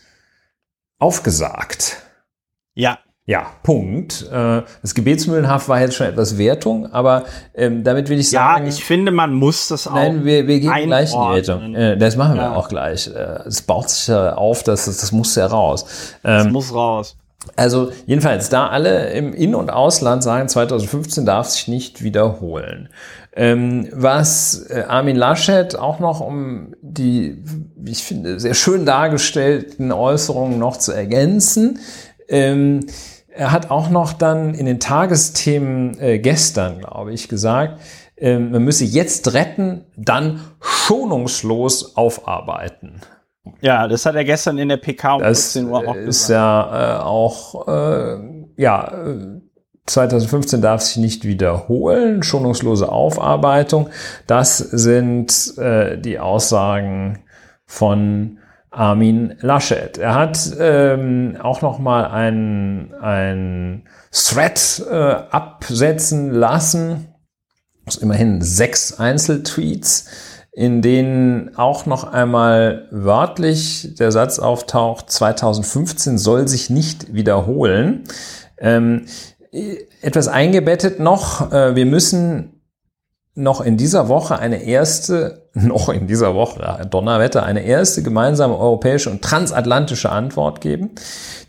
B: aufgesagt.
A: Ja,
B: Ja, Punkt. Äh, Das Gebetsmühlenhaft war jetzt schon etwas Wertung, aber ähm, damit will ich
A: ja,
B: sagen,
A: ich finde, man muss das auch.
B: Nein, wir, wir gehen gleich in die. Wertung. Äh, Das machen wir
A: Ja.
B: auch gleich. Äh, Es baut sich ja auf, das, das, das muss ja raus.
A: das
B: Ähm,
A: muss raus.
B: also jedenfalls, da alle im In- und Ausland sagen, 2015 darf sich nicht wiederholen. Ähm, was Armin Laschet auch noch um die, wie ich finde, sehr schön dargestellten Äußerungen noch zu ergänzen, ähm, er hat auch noch dann in den Tagesthemen äh, gestern, glaube ich, gesagt, ähm, man müsse jetzt retten, dann schonungslos aufarbeiten.
A: Ja, das hat er gestern in der PK um
B: Das
A: 14 Uhr auch
B: ist
A: gesagt.
B: ja äh, auch, äh, ja, äh, 2015 darf sich nicht wiederholen, schonungslose Aufarbeitung. Das sind äh, die Aussagen von Armin Laschet. Er hat ähm, auch noch mal ein, ein Thread äh, absetzen lassen, das immerhin sechs Einzeltweets, in denen auch noch einmal wörtlich der Satz auftaucht, 2015 soll sich nicht wiederholen. Ähm, etwas eingebettet noch, äh, wir müssen noch in dieser Woche eine erste [LAUGHS] noch in dieser Woche, Donnerwetter, eine erste gemeinsame europäische und transatlantische Antwort geben.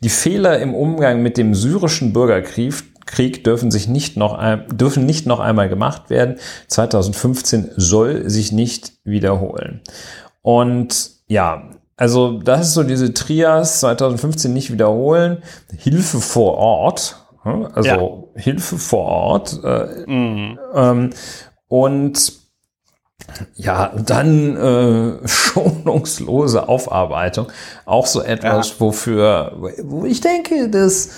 B: Die Fehler im Umgang mit dem syrischen Bürgerkrieg Krieg dürfen sich nicht noch, dürfen nicht noch einmal gemacht werden. 2015 soll sich nicht wiederholen. Und ja, also das ist so diese Trias 2015 nicht wiederholen. Hilfe vor Ort. Also ja. Hilfe vor Ort. Äh, mhm. ähm, und ja, dann äh, [LAUGHS] schonungslose Aufarbeitung. Auch so etwas, ja. wofür, wo ich denke, dass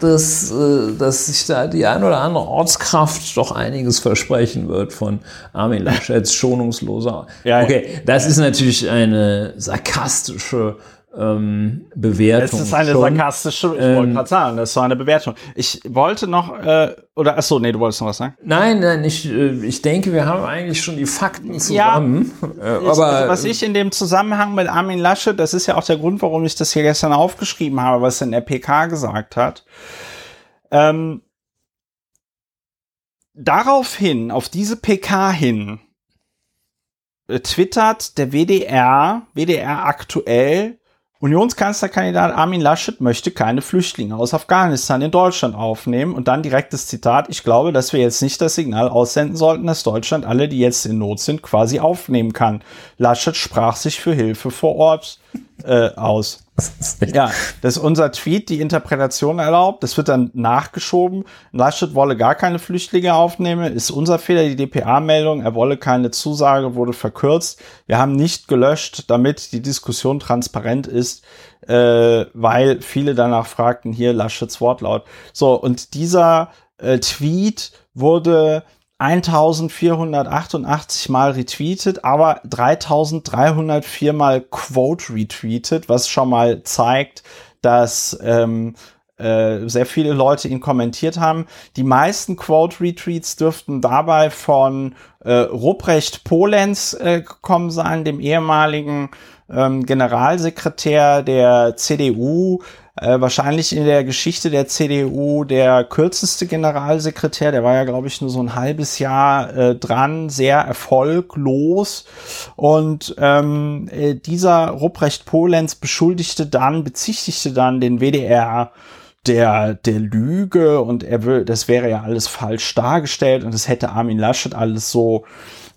B: dass, äh, dass sich da die ein oder andere Ortskraft doch einiges versprechen wird von Armin Laschets [LAUGHS] schonungsloser. Ja, okay, das ja. ist natürlich eine sarkastische ähm, Bewertung.
A: Das ist eine schon. sarkastische, ich ähm, wollte gerade sagen, das war eine Bewertung. Ich wollte noch, äh, oder achso, nee, du wolltest noch was sagen?
B: Nein, nein, ich, äh, ich denke, wir haben eigentlich schon die Fakten zusammen.
A: Ja, äh, aber, was ich in dem Zusammenhang mit Armin Lasche, das ist ja auch der Grund, warum ich das hier gestern aufgeschrieben habe, was er in der PK gesagt hat. Ähm, daraufhin, auf diese PK hin, äh, twittert der WDR, WDR aktuell, Unionskanzlerkandidat Armin Laschet möchte keine Flüchtlinge aus Afghanistan in Deutschland aufnehmen und dann direktes Zitat, ich glaube, dass wir jetzt nicht das Signal aussenden sollten, dass Deutschland alle, die jetzt in Not sind, quasi aufnehmen kann. Laschet sprach sich für Hilfe vor Ort äh, aus. [LAUGHS] Ja, das ist unser Tweet, die Interpretation erlaubt. Das wird dann nachgeschoben. Laschet wolle gar keine Flüchtlinge aufnehmen. Ist unser Fehler, die DPA-Meldung. Er wolle keine Zusage, wurde verkürzt. Wir haben nicht gelöscht, damit die Diskussion transparent ist, äh, weil viele danach fragten, hier Laschets Wortlaut. So, und dieser äh, Tweet wurde 1488 Mal retweetet, aber 3304 Mal Quote retweetet, was schon mal zeigt, dass ähm, äh, sehr viele Leute ihn kommentiert haben. Die meisten Quote-Retweets dürften dabei von äh, Ruprecht Polenz äh, gekommen sein, dem ehemaligen ähm, Generalsekretär der CDU, äh, wahrscheinlich in der Geschichte der CDU der kürzeste Generalsekretär. Der war ja, glaube ich, nur so ein halbes Jahr äh, dran, sehr erfolglos. Und ähm, äh, dieser Ruprecht Polenz beschuldigte dann, bezichtigte dann den WDR der, der Lüge und er will, das wäre ja alles falsch dargestellt und das hätte Armin Laschet alles so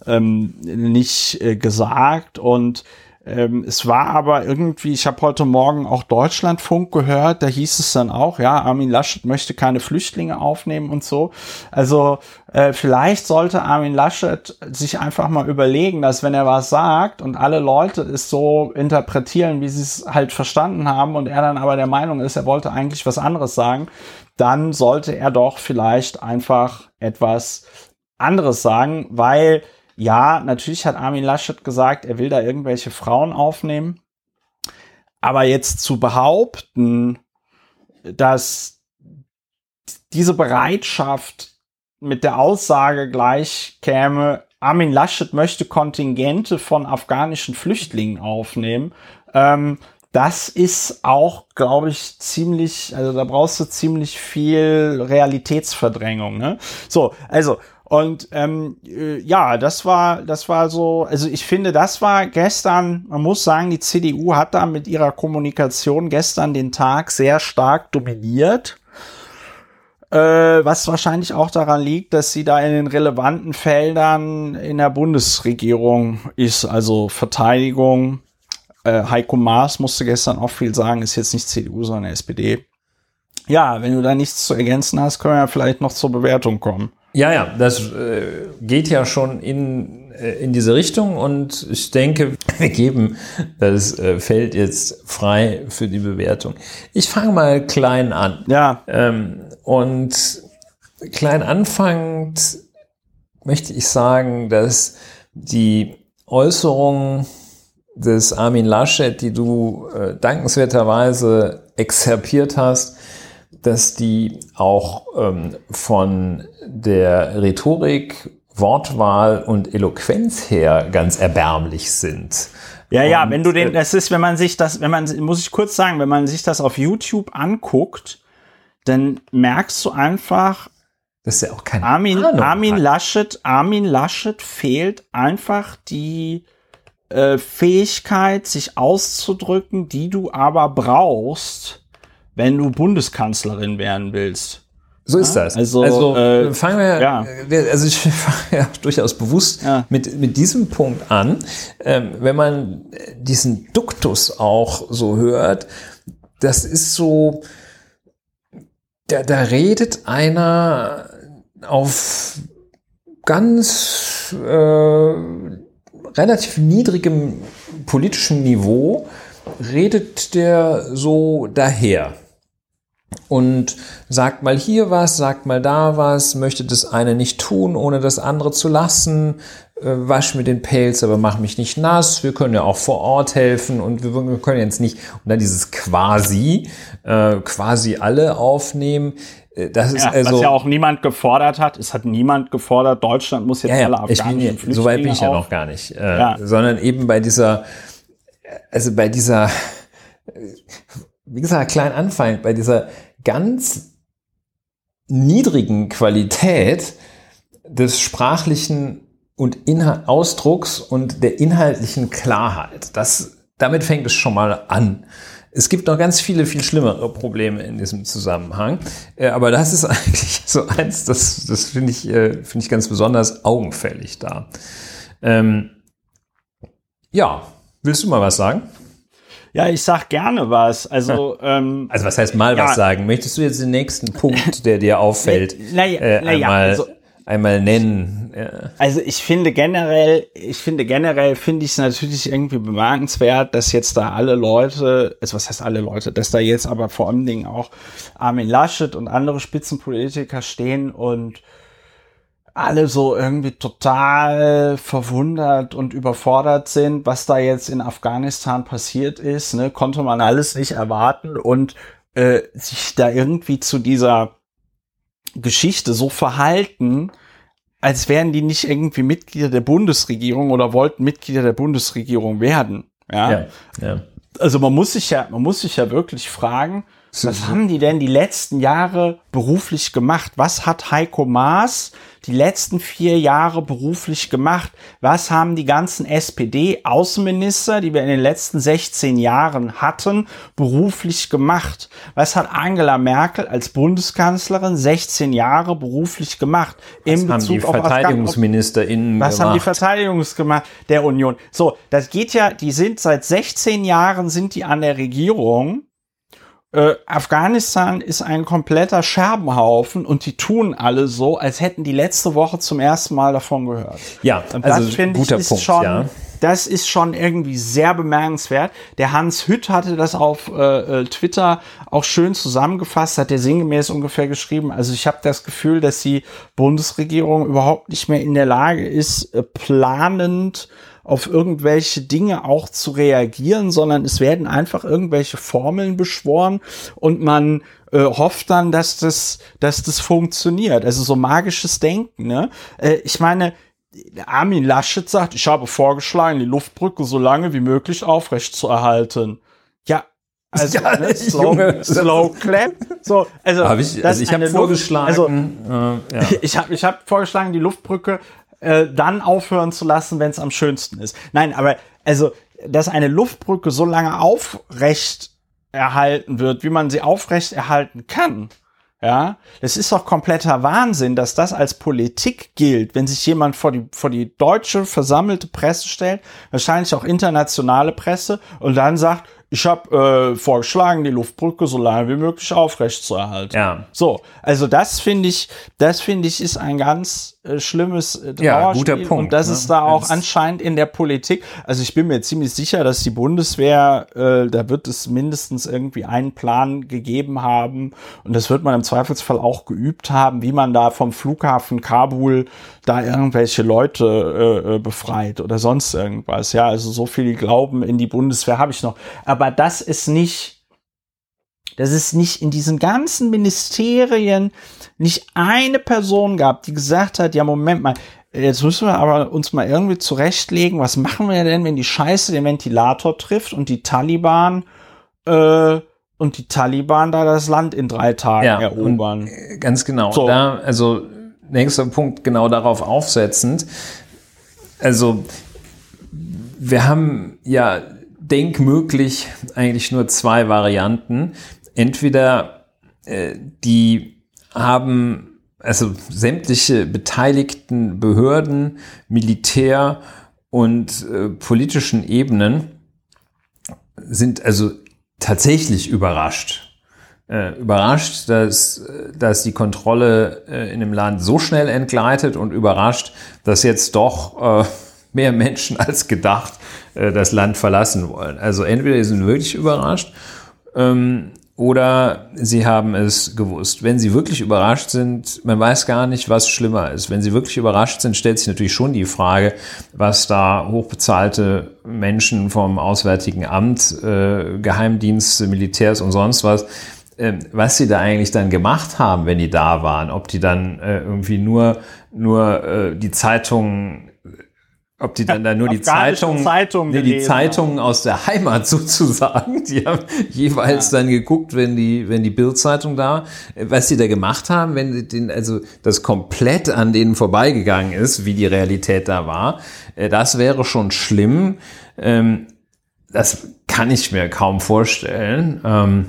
A: ähm, nicht äh, gesagt und ähm, es war aber irgendwie, ich habe heute Morgen auch Deutschlandfunk gehört, da hieß es dann auch, ja, Armin Laschet möchte keine Flüchtlinge aufnehmen und so. Also äh, vielleicht sollte Armin Laschet sich einfach mal überlegen, dass wenn er was sagt und alle Leute es so interpretieren, wie sie es halt verstanden haben und er dann aber der Meinung ist, er wollte eigentlich was anderes sagen, dann sollte er doch vielleicht einfach etwas anderes sagen, weil ja, natürlich hat Armin Laschet gesagt, er will da irgendwelche Frauen aufnehmen. Aber jetzt zu behaupten, dass diese Bereitschaft mit der Aussage gleich käme, Armin Laschet möchte Kontingente von afghanischen Flüchtlingen aufnehmen, ähm, das ist auch, glaube ich, ziemlich, also da brauchst du ziemlich viel Realitätsverdrängung. Ne? So, also und ähm, äh, ja, das war, das war so, also ich finde, das war gestern, man muss sagen, die CDU hat da mit ihrer Kommunikation gestern den Tag sehr stark dominiert. Äh, was wahrscheinlich auch daran liegt, dass sie da in den relevanten Feldern in der Bundesregierung ist, also Verteidigung. Äh, Heiko Maas musste gestern auch viel sagen, ist jetzt nicht CDU, sondern SPD. Ja, wenn du da nichts zu ergänzen hast, können wir vielleicht noch zur Bewertung kommen.
B: Ja, ja, das äh, geht ja schon in, äh, in diese Richtung und ich denke, [LAUGHS] wir geben das äh, Feld jetzt frei für die Bewertung. Ich fange mal klein an.
A: Ja.
B: Ähm, und klein anfangend möchte ich sagen, dass die Äußerung des Armin Laschet, die du äh, dankenswerterweise exerpiert hast, dass die auch ähm, von der Rhetorik, Wortwahl und Eloquenz her ganz erbärmlich sind.
A: Ja, ja, und, wenn du den, äh, das ist, wenn man sich das, wenn man, muss ich kurz sagen, wenn man sich das auf YouTube anguckt, dann merkst du einfach,
B: Das ist ja auch kein
A: Armin, Armin Laschet, Armin Laschet fehlt einfach die äh, Fähigkeit, sich auszudrücken, die du aber brauchst, wenn du Bundeskanzlerin werden willst.
B: So ist das.
A: Also, also äh,
B: fangen wir, ja. also ich [LAUGHS] fange ja durchaus bewusst ja. mit, mit diesem Punkt an. Ähm, wenn man diesen Duktus auch so hört, das ist so, da, da redet einer auf ganz äh, relativ niedrigem politischem Niveau, redet der so daher und sagt mal hier was, sagt mal da was, möchte das eine nicht tun, ohne das andere zu lassen, äh, wasch mir den Pelz, aber mach mich nicht nass, wir können ja auch vor Ort helfen und wir, wir können jetzt nicht, und dann dieses quasi, äh, quasi alle aufnehmen.
A: Äh, das ist ja, also, was ja auch niemand gefordert hat. Es hat niemand gefordert, Deutschland muss jetzt
B: ja, ja,
A: alle
B: afghanischen ich bin, So weit bin ich ja noch gar nicht. Äh, ja. Sondern eben bei dieser, also bei dieser, wie gesagt, klein Anfang, bei dieser ganz niedrigen Qualität des sprachlichen und Inhal Ausdrucks und der inhaltlichen Klarheit. Das, damit fängt es schon mal an. Es gibt noch ganz viele, viel schlimmere Probleme in diesem Zusammenhang. Äh, aber das ist [LAUGHS] eigentlich so eins, das, das finde ich, äh, finde ich ganz besonders augenfällig da. Ähm, ja, willst du mal was sagen?
A: Ja, ich sag gerne was. Also, ähm,
B: also was heißt mal ja. was sagen? Möchtest du jetzt den nächsten Punkt, der dir auffällt, [LAUGHS]
A: na, na, äh,
B: einmal, also, einmal nennen?
A: Ja. Also ich finde generell, ich finde generell finde ich es natürlich irgendwie bemerkenswert, dass jetzt da alle Leute, also was heißt alle Leute, dass da jetzt aber vor allen Dingen auch Armin Laschet und andere Spitzenpolitiker stehen und alle so irgendwie total verwundert und überfordert sind, was da jetzt in Afghanistan passiert ist, ne, konnte man alles nicht erwarten und äh, sich da irgendwie zu dieser Geschichte so verhalten, als wären die nicht irgendwie Mitglieder der Bundesregierung oder wollten Mitglieder der Bundesregierung werden. Ja. ja, ja. Also man muss sich ja, man muss sich ja wirklich fragen, was haben die denn die letzten Jahre beruflich gemacht? Was hat Heiko Maas die letzten vier Jahre beruflich gemacht? Was haben die ganzen SPD-Außenminister, die wir in den letzten 16 Jahren hatten, beruflich gemacht? Was hat Angela Merkel als Bundeskanzlerin 16 Jahre beruflich gemacht?
B: Was haben die VerteidigungsministerInnen
A: Was gemacht? haben die Verteidigungsgemacht der Union? So, das geht ja, die sind seit 16 Jahren sind die an der Regierung äh, Afghanistan ist ein kompletter Scherbenhaufen und die tun alle so, als hätten die letzte Woche zum ersten Mal davon gehört.
B: Ja,
A: und also das finde ich ist Punkt, schon, ja. das ist schon irgendwie sehr bemerkenswert. Der Hans Hütt hatte das auf äh, äh Twitter auch schön zusammengefasst, hat der sinngemäß ungefähr geschrieben. Also ich habe das Gefühl, dass die Bundesregierung überhaupt nicht mehr in der Lage ist, äh, planend auf irgendwelche Dinge auch zu reagieren, sondern es werden einfach irgendwelche Formeln beschworen und man äh, hofft dann, dass das, dass das funktioniert. Also so magisches Denken. Ne? Äh, ich meine, Armin Laschet sagt, ich habe vorgeschlagen, die Luftbrücke so lange wie möglich aufrecht zu erhalten. Ja, also ja, ne, [LAUGHS] slow, slow clap. So, also,
B: hab ich, also ich habe vorgeschlagen. also,
A: äh, ja. [LAUGHS] ich habe ich hab vorgeschlagen, die Luftbrücke äh, dann aufhören zu lassen, wenn es am schönsten ist. Nein, aber also, dass eine Luftbrücke so lange aufrecht erhalten wird, wie man sie aufrecht erhalten kann. Ja, das ist doch kompletter Wahnsinn, dass das als Politik gilt, wenn sich jemand vor die, vor die deutsche versammelte Presse stellt, wahrscheinlich auch internationale Presse, und dann sagt, ich habe äh, vorgeschlagen, die Luftbrücke so lange wie möglich aufrecht zu erhalten.
B: Ja.
A: So, also das finde ich, das finde ich ist ein ganz äh, schlimmes äh,
B: ja, guter Punkt.
A: Und das ne? ist da auch anscheinend in der Politik. Also ich bin mir ziemlich sicher, dass die Bundeswehr, äh, da wird es mindestens irgendwie einen Plan gegeben haben und das wird man im Zweifelsfall auch geübt haben, wie man da vom Flughafen Kabul da irgendwelche Leute äh, äh befreit oder sonst irgendwas. Ja, also so viel Glauben in die Bundeswehr habe ich noch. Aber das ist nicht, dass es nicht in diesen ganzen Ministerien nicht eine Person gab, die gesagt hat, ja, Moment mal, jetzt müssen wir aber uns mal irgendwie zurechtlegen, was machen wir denn, wenn die Scheiße den Ventilator trifft und die Taliban äh, und die Taliban da das Land in drei Tagen ja, erobern.
B: Ganz genau. So. Da, also nächster Punkt genau darauf aufsetzend. Also wir haben ja denkmöglich eigentlich nur zwei Varianten. Entweder äh, die haben also sämtliche beteiligten Behörden, Militär und äh, politischen Ebenen sind also tatsächlich überrascht. Äh, überrascht, dass, dass die Kontrolle äh, in dem Land so schnell entgleitet und überrascht, dass jetzt doch äh, mehr Menschen als gedacht das Land verlassen wollen. Also entweder sie sind wirklich überrascht ähm, oder sie haben es gewusst. Wenn sie wirklich überrascht sind, man weiß gar nicht, was schlimmer ist. Wenn sie wirklich überrascht sind, stellt sich natürlich schon die Frage, was da hochbezahlte Menschen vom Auswärtigen Amt, äh, Geheimdienste, Militärs und sonst was, äh, was sie da eigentlich dann gemacht haben, wenn die da waren. Ob die dann äh, irgendwie nur, nur äh, die Zeitungen ob die dann da nur die Zeitungen,
A: Zeitung
B: nee, die Zeitungen aus der Heimat [LAUGHS] sozusagen, die haben jeweils ja. dann geguckt, wenn die, wenn die Bildzeitung da, was die da gemacht haben, wenn den, also das komplett an denen vorbeigegangen ist, wie die Realität da war, äh, das wäre schon schlimm. Ähm, das kann ich mir kaum vorstellen. Ähm,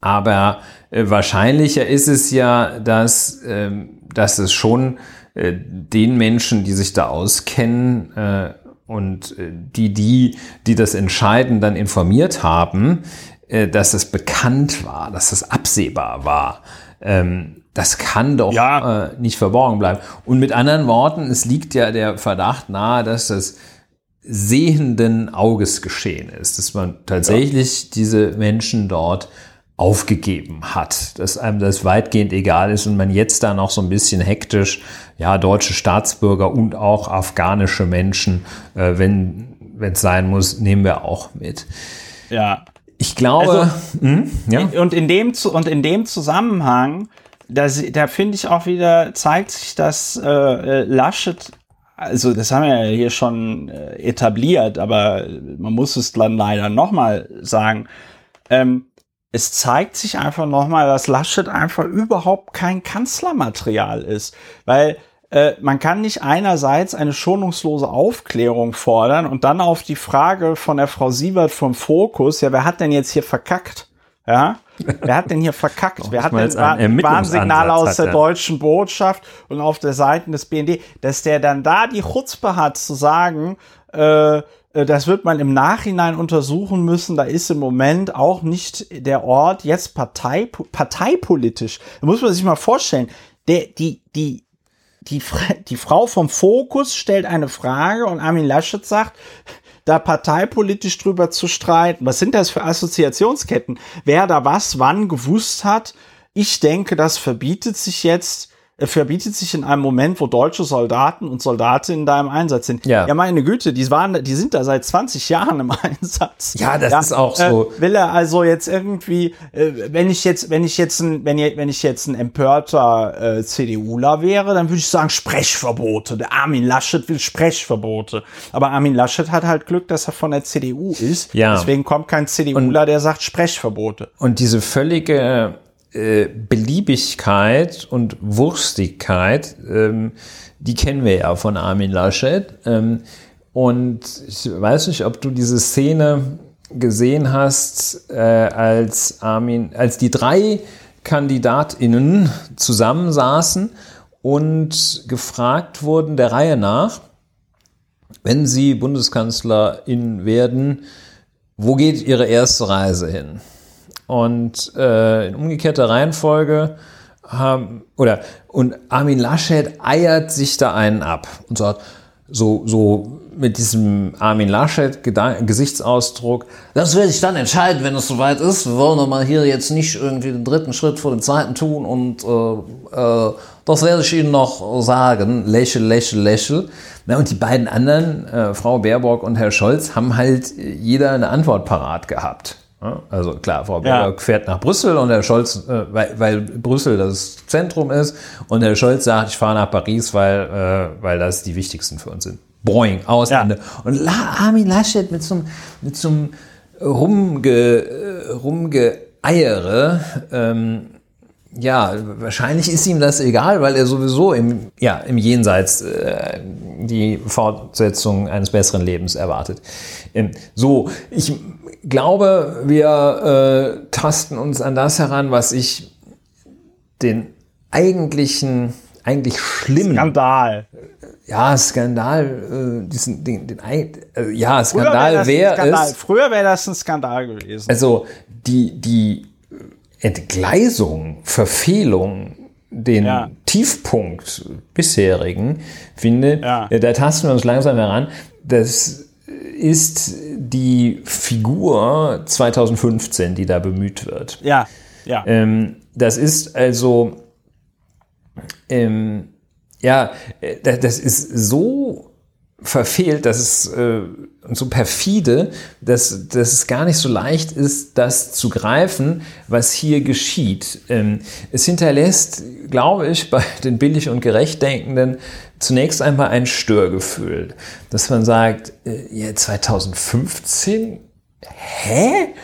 B: aber äh, wahrscheinlicher ist es ja, dass, ähm, dass es schon äh, den Menschen, die sich da auskennen äh, und äh, die, die, die das entscheiden, dann informiert haben, äh, dass es bekannt war, dass es absehbar war. Ähm, das kann doch ja. äh, nicht verborgen bleiben. Und mit anderen Worten, es liegt ja der Verdacht nahe, dass das sehenden Auges geschehen ist, dass man tatsächlich ja. diese Menschen dort aufgegeben hat, dass einem das weitgehend egal ist und man jetzt da noch so ein bisschen hektisch, ja, deutsche Staatsbürger und auch afghanische Menschen, äh, wenn es sein muss, nehmen wir auch mit.
A: Ja.
B: Ich glaube, also,
A: mh, hm, ja. und in dem und in dem Zusammenhang, da, da finde ich auch wieder zeigt sich, dass äh, äh, Laschet also das haben wir ja hier schon äh, etabliert, aber man muss es dann leider nochmal sagen. Ähm, es zeigt sich einfach nochmal, dass Laschet einfach überhaupt kein Kanzlermaterial ist. Weil äh, man kann nicht einerseits eine schonungslose Aufklärung fordern und dann auf die Frage von der Frau Siebert vom Fokus, ja, wer hat denn jetzt hier verkackt? Ja, wer hat denn hier verkackt? wer hat denn Warnsignale aus der deutschen Botschaft und auf der Seite des BND, dass der dann da die Chutzpe hat zu sagen, äh, das wird man im Nachhinein untersuchen müssen. Da ist im Moment auch nicht der Ort jetzt Partei, parteipolitisch. Da muss man sich mal vorstellen. Der, die, die, die, die Frau vom Fokus stellt eine Frage und Armin Laschet sagt, da parteipolitisch drüber zu streiten. Was sind das für Assoziationsketten? Wer da was wann gewusst hat? Ich denke, das verbietet sich jetzt verbietet sich in einem Moment, wo deutsche Soldaten und Soldatinnen da im Einsatz sind. Ja, ja meine Güte, die waren, die sind da seit 20 Jahren im [LAUGHS] Einsatz.
B: Ja, das ja, ist auch so.
A: Äh, will er also jetzt irgendwie, äh, wenn ich jetzt, wenn ich jetzt ein, wenn, wenn ich jetzt ein empörter äh, CDUler wäre, dann würde ich sagen Sprechverbote. Der Armin Laschet will Sprechverbote. Aber Armin Laschet hat halt Glück, dass er von der CDU ist. Ja. Deswegen kommt kein CDUler, und, der sagt Sprechverbote.
B: Und diese völlige äh, Beliebigkeit und Wurstigkeit, ähm, die kennen wir ja von Armin Laschet. Ähm, und ich weiß nicht, ob du diese Szene gesehen hast, äh, als Armin, als die drei KandidatInnen zusammensaßen und gefragt wurden der Reihe nach, wenn sie Bundeskanzlerin werden, wo geht ihre erste Reise hin? Und äh, in umgekehrter Reihenfolge haben, oder, und Armin Laschet eiert sich da einen ab und sagt, so, so mit diesem Armin Laschet Gesichtsausdruck, das werde ich dann entscheiden, wenn es soweit ist. Wir wollen doch mal hier jetzt nicht irgendwie den dritten Schritt vor den zweiten tun und äh, äh, das werde ich Ihnen noch sagen. Lächel, lächel, lächel. Na, und die beiden anderen, äh, Frau Baerbock und Herr Scholz, haben halt jeder eine Antwort parat gehabt. Also klar, Frau Baerbock ja. fährt nach Brüssel und Herr Scholz, äh, weil, weil, Brüssel das Zentrum ist und Herr Scholz sagt, ich fahre nach Paris, weil, äh, weil das die wichtigsten für uns sind. Boing, aus, ja. Ende. Und La, Armin Laschet mit so einem, mit so einem rumge, rumgeeiere, ähm, ja, wahrscheinlich ist ihm das egal, weil er sowieso im, ja, im Jenseits äh, die Fortsetzung eines besseren Lebens erwartet. Ähm, so, ich glaube, wir äh, tasten uns an das heran, was ich den eigentlichen, eigentlich schlimmen
A: Skandal.
B: Ja, Skandal, äh, diesen, den, den, äh, ja, Skandal wäre wär es.
A: Früher wäre das ein Skandal gewesen.
B: Also die, die Entgleisung, Verfehlung, den ja. Tiefpunkt bisherigen finde, ja. da tasten wir uns langsam heran. Das ist die Figur 2015, die da bemüht wird.
A: Ja, ja.
B: Ähm, das ist also, ähm, ja, äh, das ist so verfehlt, dass es äh, so perfide, dass, dass es gar nicht so leicht ist, das zu greifen, was hier geschieht. Ähm, es hinterlässt, glaube ich, bei [LAUGHS] den billig und gerecht Denkenden zunächst einmal ein Störgefühl, dass man sagt, äh, ja, 2015? Hä?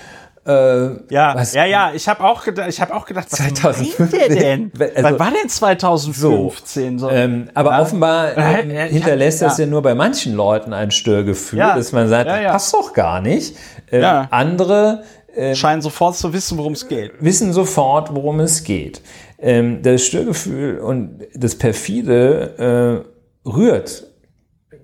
A: Äh, ja, was, ja, ja, ich habe auch gedacht, ich habe auch gedacht, was 2015 denn? [LAUGHS] Also, was war denn 2015
B: so? Ähm, aber ja. offenbar äh, hinterlässt hab, das ja. ja. nur bei manchen Leuten ein Störgefühl, ja. dass man sagt, das passt doch gar nicht. Äh, andere
A: äh, scheinen sofort zu wissen, worum es geht.
B: Wissen sofort, worum es geht. Ähm, das Störgefühl und das perfide äh, rührt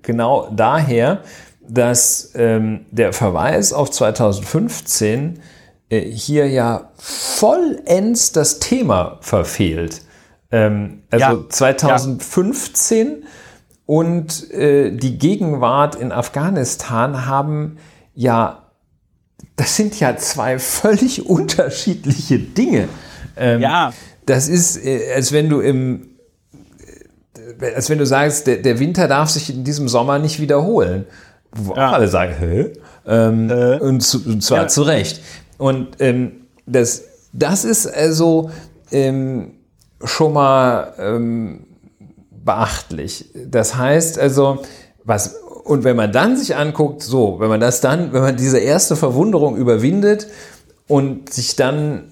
B: genau daher, dass ähm, der Verweis auf 2015 äh, hier ja vollends das Thema verfehlt. Ähm, also ja. 2015 ja. und äh, die Gegenwart in Afghanistan haben ja, das sind ja zwei völlig [LAUGHS] unterschiedliche Dinge. Ähm, ja. Das ist, äh, als wenn du im äh, als wenn du sagst, der, der Winter darf sich in diesem Sommer nicht wiederholen wo ja. alle sagen, hä? Ähm, äh. und, zu, und, zwar ja. zu Recht. Und ähm, das, das ist also ähm, schon mal ähm, beachtlich. Das heißt also, was, und wenn man dann sich anguckt, so, wenn man das dann, wenn man diese erste Verwunderung überwindet und sich dann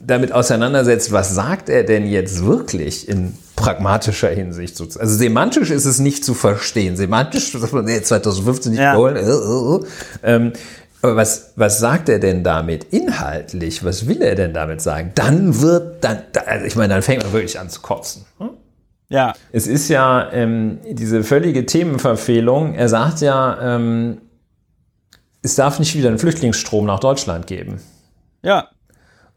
B: damit auseinandersetzt, was sagt er denn jetzt wirklich in pragmatischer Hinsicht. Also semantisch ist es nicht zu verstehen. Semantisch, nee, 2015 nicht ja. Äh, äh, äh. Ähm, aber was, was sagt er denn damit inhaltlich? Was will er denn damit sagen? Dann wird, dann, also ich meine, dann fängt man wirklich an zu kotzen. Hm? Ja. Es ist ja ähm, diese völlige Themenverfehlung. Er sagt ja, ähm, es darf nicht wieder einen Flüchtlingsstrom nach Deutschland geben.
A: Ja.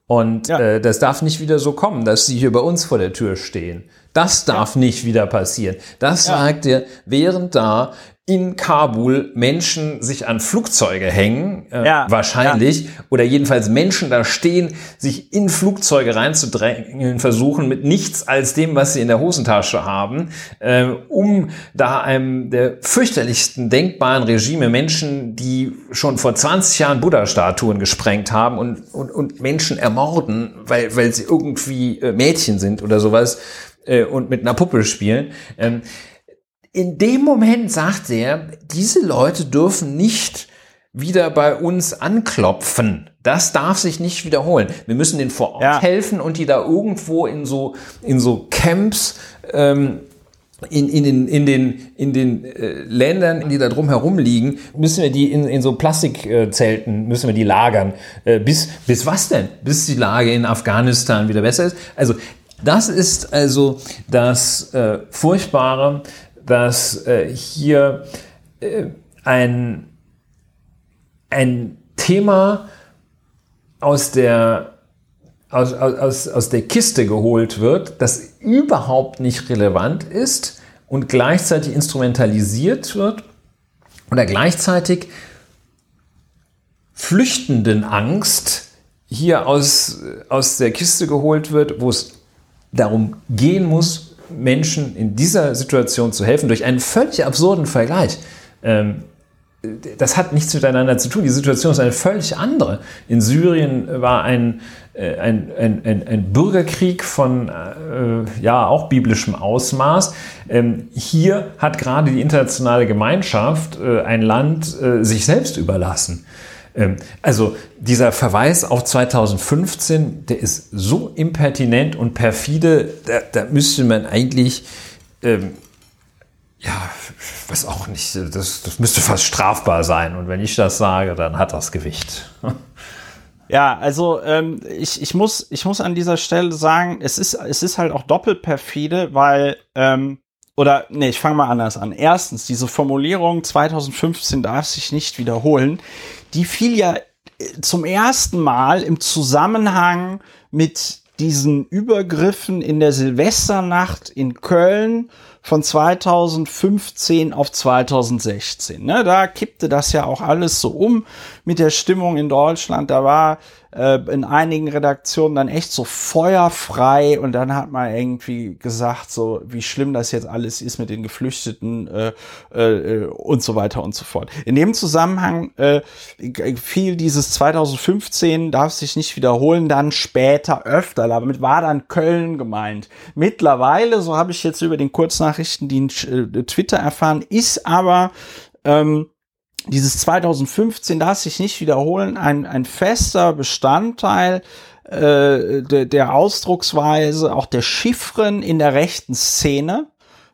B: Und ja. äh, das darf nicht wieder so kommen, dass sie hier bei uns vor der Tür stehen. Das darf ja. nicht wieder passieren. Das ja. sagt er, während da in Kabul Menschen sich an Flugzeuge hängen, äh, ja, wahrscheinlich, ja. oder jedenfalls Menschen da stehen, sich in Flugzeuge reinzudrängen, versuchen mit nichts als dem, was sie in der Hosentasche haben, äh, um da einem der fürchterlichsten denkbaren Regime Menschen, die schon vor 20 Jahren Buddha-Statuen gesprengt haben und, und, und Menschen ermorden, weil, weil sie irgendwie äh, Mädchen sind oder sowas, äh, und mit einer Puppe spielen. Ähm, in dem Moment sagt er, diese Leute dürfen nicht wieder bei uns anklopfen. Das darf sich nicht wiederholen. Wir müssen denen vor Ort ja. helfen und die da irgendwo in so, in so Camps, ähm, in, in den, in den, in den äh, Ländern, die da drum herum liegen, müssen wir die in, in so Plastikzelten, müssen wir die lagern. Äh, bis, bis was denn? Bis die Lage in Afghanistan wieder besser ist? Also, das ist also das äh, Furchtbare dass äh, hier äh, ein, ein Thema aus der, aus, aus, aus der Kiste geholt wird, das überhaupt nicht relevant ist und gleichzeitig instrumentalisiert wird oder gleichzeitig flüchtenden Angst hier aus, aus der Kiste geholt wird, wo es darum gehen muss, Menschen in dieser Situation zu helfen, durch einen völlig absurden Vergleich. Ähm, das hat nichts miteinander zu tun. Die Situation ist eine völlig andere. In Syrien war ein, äh, ein, ein, ein, Bürgerkrieg von äh, ja auch biblischem Ausmaß. Ähm, hier hat gerade die internationale Gemeinschaft äh, ein Land äh, sich selbst überlassen. Ähm, also dieser Verweis auf 2015, der ist so impertinent und perfide, da, da müsste man eigentlich, ähm, ja, was auch nicht, das, das müsste fast strafbar sein. Und wenn ich das sage, dann hat das Gewicht.
A: Ja, also ähm, ich, ich, muss, ich muss an dieser Stelle sagen, es ist, es ist halt auch doppelt perfide, weil, ähm, oder nee, ich fange mal anders an. Erstens, diese Formulierung 2015 darf sich nicht wiederholen, die fiel ja äh, zum ersten Mal im Zusammenhang mit diesen Übergriffen in der Silvesternacht in Köln von 2015 auf 2016. Ne? Da kippte das ja auch alles so um mit der Stimmung in Deutschland. Da war äh, in einigen Redaktionen dann echt so feuerfrei und dann hat man irgendwie gesagt, so wie schlimm das jetzt alles ist mit den Geflüchteten äh, äh, und so weiter und so fort. In dem Zusammenhang äh, fiel dieses 2015, darf sich nicht wiederholen, dann später öfter. Damit war dann Köln gemeint. Mittlerweile, so habe ich jetzt über den Kurznachrichtendienst äh, Twitter erfahren, ist aber ähm, dieses 2015 darf sich nicht wiederholen, ein, ein fester Bestandteil äh, de, der Ausdrucksweise, auch der Chiffren in der rechten Szene.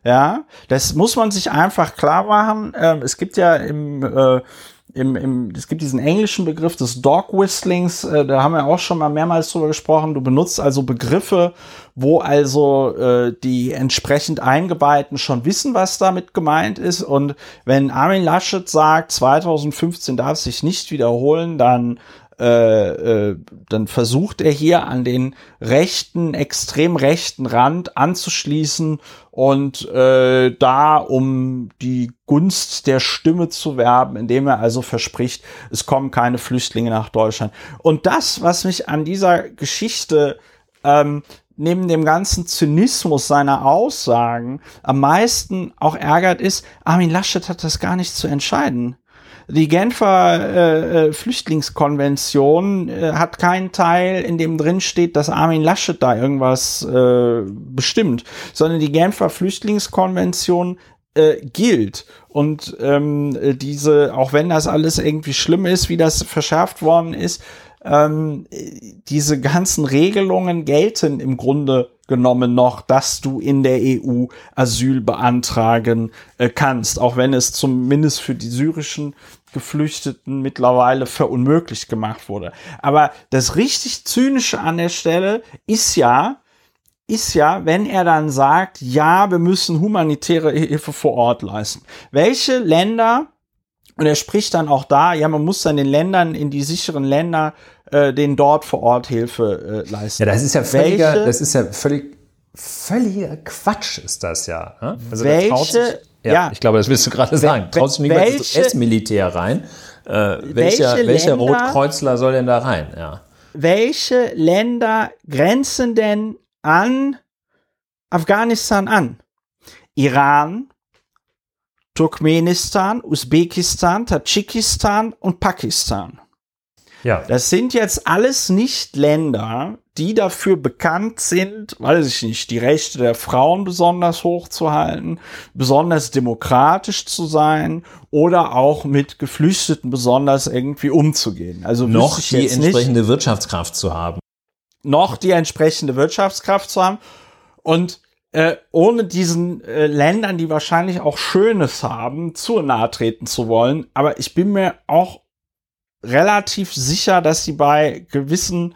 A: Ja, das muss man sich einfach klar machen. Ähm, es gibt ja im äh, im, im, es gibt diesen englischen Begriff des Dog Whistlings, äh, da haben wir auch schon mal mehrmals drüber gesprochen. Du benutzt also Begriffe, wo also äh, die entsprechend Eingeweihten schon wissen, was damit gemeint ist. Und wenn Armin Laschet sagt, 2015 darf sich nicht wiederholen, dann äh, äh, dann versucht er hier an den rechten, extrem rechten Rand anzuschließen und äh, da um die Gunst der Stimme zu werben, indem er also verspricht, es kommen keine Flüchtlinge nach Deutschland. Und das, was mich an dieser Geschichte ähm, neben dem ganzen Zynismus seiner Aussagen am meisten auch ärgert, ist, Armin Laschet hat das gar nicht zu entscheiden. Die Genfer äh, äh, Flüchtlingskonvention äh, hat keinen Teil, in dem drin steht, dass Armin Laschet da irgendwas äh, bestimmt, sondern die Genfer Flüchtlingskonvention äh, gilt. Und ähm, diese, auch wenn das alles irgendwie schlimm ist, wie das verschärft worden ist, ähm, diese ganzen Regelungen gelten im Grunde genommen noch, dass du in der EU Asyl beantragen äh, kannst, auch wenn es zumindest für die syrischen Geflüchteten mittlerweile verunmöglicht gemacht wurde. Aber das richtig zynische an der Stelle ist ja, ist ja, wenn er dann sagt, ja, wir müssen humanitäre Hilfe vor Ort leisten. Welche Länder und er spricht dann auch da, ja, man muss dann den Ländern, in die sicheren Länder, äh, den dort vor Ort Hilfe äh, leisten.
B: Ja, das ist ja völliger, Welche, das ist ja völlig, völliger Quatsch ist das ja. Ne?
A: Also welche, sich,
B: ja, ja, ich glaube, das willst du gerade sagen. Sich nicht mehr ins US-Militär rein. Äh, welcher, welche welcher Länder, Rotkreuzler soll denn da rein? Ja.
A: Welche Länder grenzen denn an Afghanistan an? Iran, Turkmenistan, Usbekistan, Tadschikistan und Pakistan. Ja. Das sind jetzt alles nicht Länder, die dafür bekannt sind, weiß ich nicht, die Rechte der Frauen besonders hochzuhalten, besonders demokratisch zu sein oder auch mit Geflüchteten besonders irgendwie umzugehen.
B: Also noch die entsprechende nicht, Wirtschaftskraft zu haben.
A: Noch die entsprechende Wirtschaftskraft zu haben. Und äh, ohne diesen äh, Ländern, die wahrscheinlich auch Schönes haben, zu nahe treten zu wollen. Aber ich bin mir auch relativ sicher, dass sie bei gewissen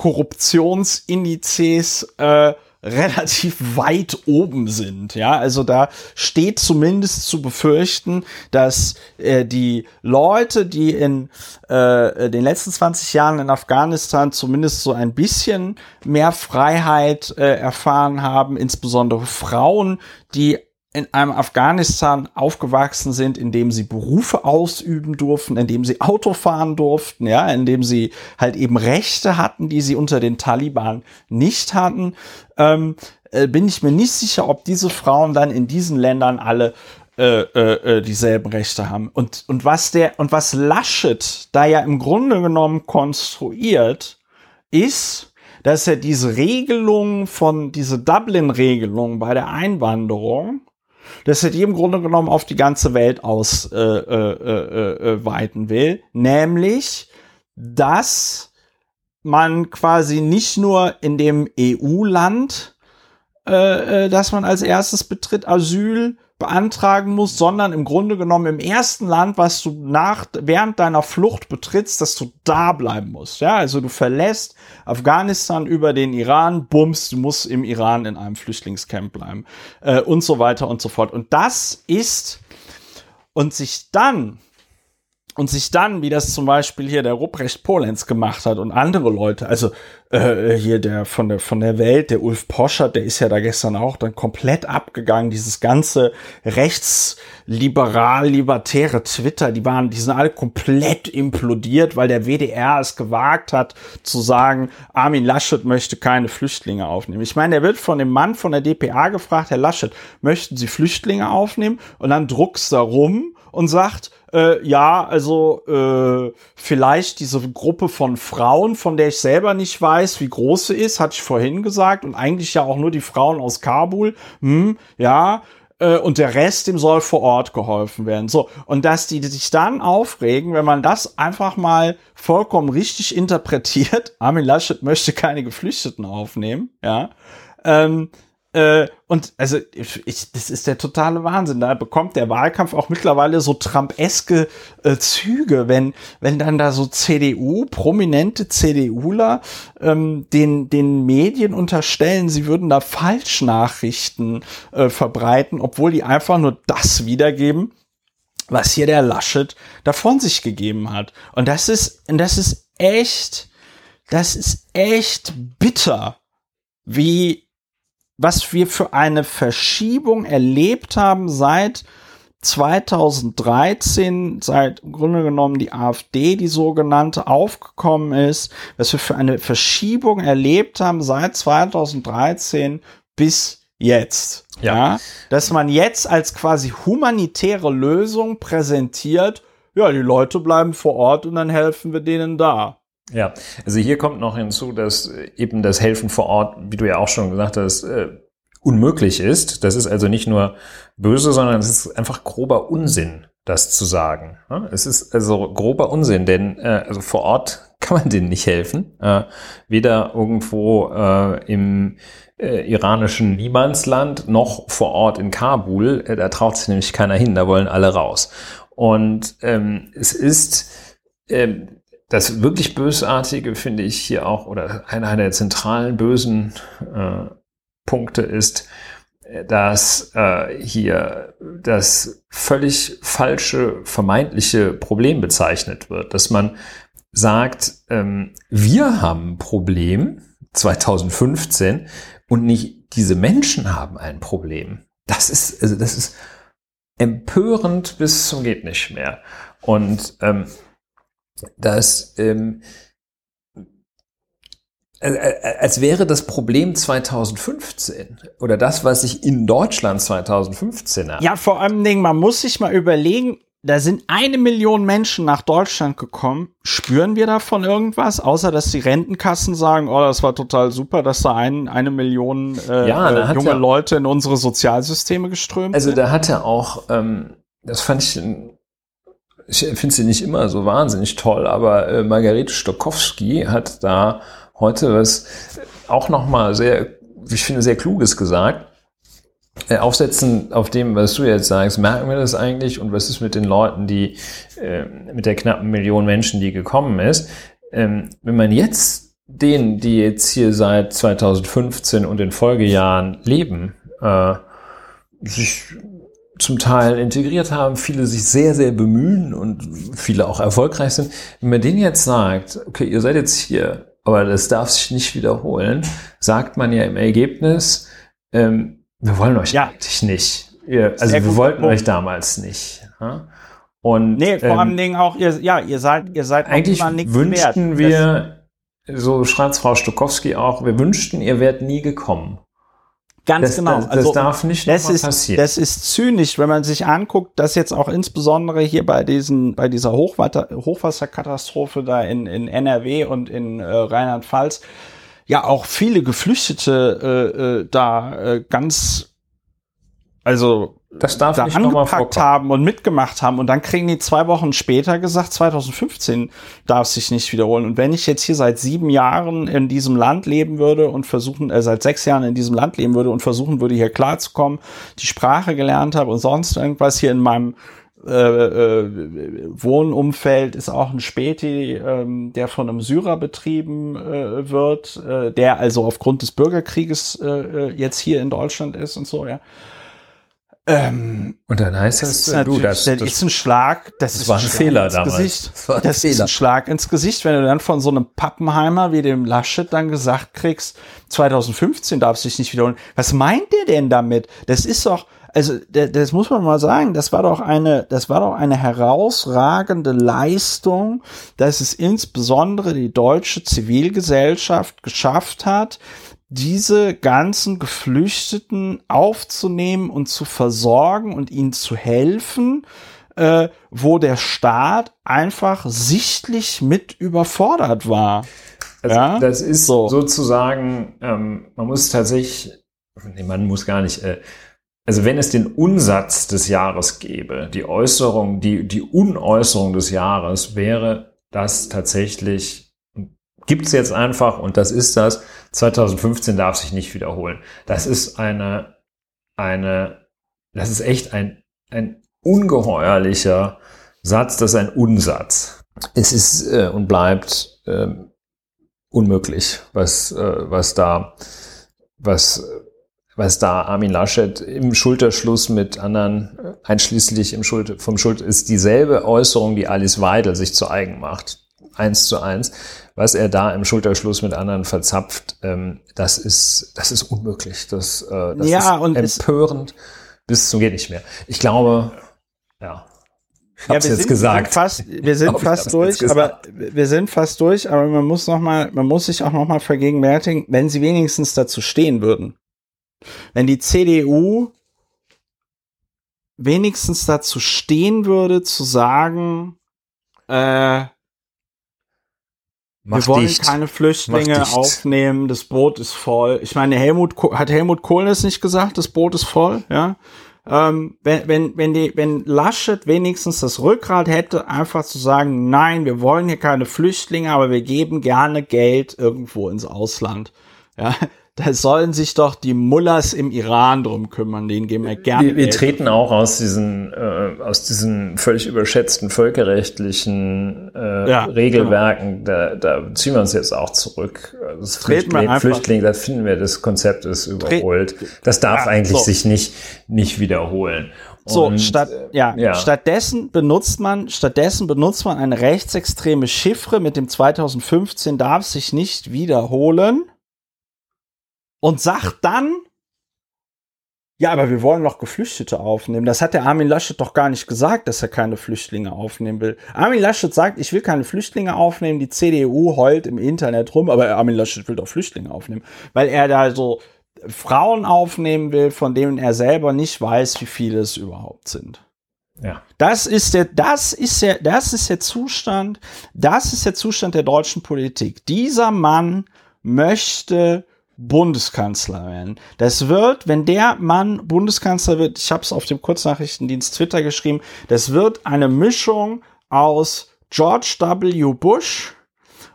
A: Korruptionsindizes äh, relativ weit oben sind. Ja, also da steht zumindest zu befürchten, dass äh, die Leute, die in äh, den letzten 20 Jahren in Afghanistan zumindest so ein bisschen mehr Freiheit äh, erfahren haben, insbesondere Frauen, die in einem Afghanistan aufgewachsen sind, in dem sie Berufe ausüben durften, in dem sie Auto fahren durften, ja, in dem sie halt eben Rechte hatten, die sie unter den Taliban nicht hatten, ähm, äh, bin ich mir nicht sicher, ob diese Frauen dann in diesen Ländern alle äh, äh, äh dieselben Rechte haben. Und, und was der, und was Laschet da ja im Grunde genommen konstruiert, ist, dass er diese Regelung von, diese Dublin-Regelung bei der Einwanderung das er die im Grunde genommen auf die ganze Welt ausweiten äh, äh, äh, will, nämlich, dass man quasi nicht nur in dem EU-Land, dass man als erstes betritt, Asyl beantragen musst, sondern im Grunde genommen im ersten Land, was du nach, während deiner Flucht betrittst, dass du da bleiben musst. Ja, also du verlässt Afghanistan über den Iran, bums, du musst im Iran in einem Flüchtlingscamp bleiben äh, und so weiter und so fort. Und das ist, und sich dann und sich dann, wie das zum Beispiel hier der Ruprecht Polenz gemacht hat und andere Leute, also äh, hier der von der von der Welt, der Ulf Poschert, der ist ja da gestern auch dann komplett abgegangen. Dieses ganze rechtsliberal libertäre Twitter, die waren, die sind alle komplett implodiert, weil der WDR es gewagt hat zu sagen, Armin Laschet möchte keine Flüchtlinge aufnehmen. Ich meine, der wird von dem Mann von der DPA gefragt, Herr Laschet, möchten Sie Flüchtlinge aufnehmen? Und dann druckst da rum und sagt, äh, ja, also äh, vielleicht diese Gruppe von Frauen, von der ich selber nicht weiß, wie groß sie ist, hatte ich vorhin gesagt, und eigentlich ja auch nur die Frauen aus Kabul, hm, ja, äh, und der Rest, dem soll vor Ort geholfen werden. So, und dass die sich dann aufregen, wenn man das einfach mal vollkommen richtig interpretiert, [LAUGHS] Armin Laschet möchte keine Geflüchteten aufnehmen, ja, ähm, äh, und also ich, das ist der totale Wahnsinn. Da bekommt der Wahlkampf auch mittlerweile so Trump-eske äh, Züge, wenn, wenn dann da so CDU, prominente CDUler ähm, den, den Medien unterstellen, sie würden da Falschnachrichten äh, verbreiten, obwohl die einfach nur das wiedergeben, was hier der Laschet davon sich gegeben hat. Und das ist, das ist echt, das ist echt bitter, wie was wir für eine Verschiebung erlebt haben seit 2013, seit im Grunde genommen die AfD, die sogenannte, aufgekommen ist, was wir für eine Verschiebung erlebt haben seit 2013 bis jetzt. Ja. ja. Dass man jetzt als quasi humanitäre Lösung präsentiert, ja, die Leute bleiben vor Ort und dann helfen wir denen da.
B: Ja, also hier kommt noch hinzu, dass eben das Helfen vor Ort, wie du ja auch schon gesagt hast, äh, unmöglich ist. Das ist also nicht nur böse, sondern es ist einfach grober Unsinn, das zu sagen. Es ist also grober Unsinn, denn äh, also vor Ort [LAUGHS] kann man denen nicht helfen. Äh, weder irgendwo im iranischen Niemandsland noch vor Ort in Kabul. da traut sich nämlich keiner hin, da wollen alle raus. Und ähm, es ist ähm, das wirklich Bösartige finde ich hier auch, oder einer der zentralen bösen äh, Punkte ist, dass äh, hier das völlig falsche vermeintliche Problem bezeichnet wird, dass man sagt, ähm, wir haben ein Problem 2015 und nicht diese Menschen haben ein Problem. Das ist, also das ist empörend bis zum geht nicht mehr. Und ähm, dass ähm, äh, äh, als wäre das Problem 2015 oder das, was sich in Deutschland 2015
A: hat. Ja, vor allem Dingen, man muss sich mal überlegen, da sind eine Million Menschen nach Deutschland gekommen. Spüren wir davon irgendwas, außer dass die Rentenkassen sagen, oh, das war total super, dass da ein, eine Million äh, ja, äh, junge Leute in unsere Sozialsysteme geströmt
B: Also da hat er auch, ähm, das fand ich ich finde sie nicht immer so wahnsinnig toll, aber äh, Margarete Stokowski hat da heute was auch nochmal sehr, ich finde, sehr Kluges gesagt. Äh, aufsetzen auf dem, was du jetzt sagst, merken wir das eigentlich und was ist mit den Leuten, die, äh, mit der knappen Million Menschen, die gekommen ist. Ähm, wenn man jetzt denen, die jetzt hier seit 2015 und den Folgejahren leben, äh, sich zum Teil integriert haben, viele sich sehr, sehr bemühen und viele auch erfolgreich sind. Wenn man denen jetzt sagt, okay, ihr seid jetzt hier, aber das darf sich nicht wiederholen, sagt man ja im Ergebnis, ähm, wir wollen euch ja. eigentlich nicht. Ihr, also wir wollten Punkt. euch damals nicht. Ja?
A: Und nee, vor ähm, allen Dingen auch, ihr, ja, ihr seid, ihr seid
B: eigentlich wünschten wert. wir, so schreibt Frau Stokowski auch, wir wünschten, ihr wärt nie gekommen.
A: Ganz das, genau.
B: Das, also, darf nicht
A: das ist, passieren. Das ist zynisch, wenn man sich anguckt, dass jetzt auch insbesondere hier bei diesen, bei dieser Hochwatter, Hochwasserkatastrophe da in, in NRW und in äh, Rheinland-Pfalz ja auch viele Geflüchtete äh, äh, da äh, ganz also
B: das darf
A: da
B: nicht
A: angepackt haben und mitgemacht haben und dann kriegen die zwei Wochen später gesagt, 2015 darf sich nicht wiederholen. Und wenn ich jetzt hier seit sieben Jahren in diesem Land leben würde und versuchen, äh, seit sechs Jahren in diesem Land leben würde und versuchen würde, hier klarzukommen, die Sprache gelernt habe und sonst irgendwas hier in meinem äh, äh, Wohnumfeld ist auch ein Späti, ähm, der von einem Syrer betrieben äh, wird, äh, der also aufgrund des Bürgerkrieges äh, äh, jetzt hier in Deutschland ist und so, ja. Ähm,
B: Und dann heißt
A: das
B: das,
A: ist
B: du, das,
A: das,
B: das,
A: ist ein Schlag, das, ist
B: war
A: ein
B: ein Fehler
A: ins
B: damals.
A: Gesicht.
C: Das war ein
A: Das ist
C: Fehler.
A: ein Schlag ins Gesicht, wenn du dann von so einem Pappenheimer wie dem Laschet dann gesagt kriegst, 2015 darf sich nicht wiederholen. Was meint der denn damit? Das ist doch, also da- das muss man mal sagen, das war doch eine, das war doch eine herausragende Leistung, dass es insbesondere die deutsche Zivilgesellschaft geschafft hat, diese ganzen Geflüchteten aufzunehmen und zu versorgen und ihnen zu helfen, äh, wo der Staat einfach sichtlich mit überfordert war.
B: Also
A: Ja?
B: das ist
A: So.
B: sozusagen, ähm, man muss tatsächlich, nee, man muss gar nicht, äh, also wenn es den Unsatz des Jahres gäbe, die Äußerung, die, die Unäußerung des Jahres, wäre das tatsächlich, gibt es jetzt einfach und das ist das, 2015 darf sich nicht wiederholen. Das ist eine, eine, das ist echt ein, ein ungeheuerlicher Satz, das ist ein Unsatz. Es ist äh, und bleibt ähm, unmöglich, was, äh, was da, was, was da Armin Laschet im Schulterschluss mit anderen, äh, einschließlich im Schuld, vom Schuld, ist dieselbe Äußerung, die Alice Weidel sich zu eigen macht. Eins zu eins. Was er da im Schulterschluss mit anderen verzapft, ähm, das ist, das ist unmöglich. Das, äh, das
A: Ja,
B: ist
A: und
B: empörend bis zum geht nicht mehr. Ich glaube, ja. Ich hab's
A: wir
B: jetzt
A: sind,
B: gesagt.
A: Wir sind fast, wir sind
B: glaub,
A: fast durch, aber wir sind fast durch, aber man muss noch mal, man muss sich auch noch mal vergegenwärtigen, wenn sie wenigstens dazu stehen würden. Wenn die CDU wenigstens dazu stehen würde, zu sagen, äh,
B: Mach
A: wir wollen
B: dicht.
A: keine Flüchtlinge aufnehmen, das Boot ist voll. Ich meine, Helmut hat Helmut Kohl das nicht gesagt, das Boot ist voll, ja? Ähm, wenn, wenn, wenn, die, wenn Laschet wenigstens das Rückgrat hätte, einfach zu sagen, nein, wir wollen hier keine Flüchtlinge, aber wir geben gerne Geld irgendwo ins Ausland. Ja, da sollen sich doch die Mullers im Iran drum kümmern, denen geben wir gerne
B: Wir, wir treten auch aus diesen, äh, aus diesen völlig überschätzten völkerrechtlichen äh,
A: Ja,
B: Regelwerken, da, da ziehen wir uns jetzt auch zurück. Also Das
A: Treten wir
B: Flüchtling,
A: einfach-
B: Flüchtling, da finden wir, das Konzept ist überholt. Das darf
A: Ja,
B: eigentlich
A: so.
B: sich nicht, nicht wiederholen.
A: So,
B: Und,
A: statt, ja,
B: ja.
A: stattdessen benutzt man, stattdessen benutzt man eine rechtsextreme Chiffre mit dem 2015 darf sich nicht wiederholen und sagt dann, ja, aber wir wollen doch Geflüchtete aufnehmen. Das hat der Armin Laschet doch gar nicht gesagt, dass er keine Flüchtlinge aufnehmen will. Armin Laschet sagt, ich will keine Flüchtlinge aufnehmen. Die CDU heult im Internet rum, aber Armin Laschet will doch Flüchtlinge aufnehmen, weil er da so Frauen aufnehmen will, von denen er selber nicht weiß, wie viele es überhaupt sind.
B: ja.
A: Das ist der, das ist der, das ist der Zustand, das ist der Zustand der deutschen Politik. Dieser Mann möchte Bundeskanzler werden. Das wird, wenn der Mann Bundeskanzler wird, ich habe es auf dem Kurznachrichtendienst Twitter geschrieben, das wird eine Mischung aus George W. Bush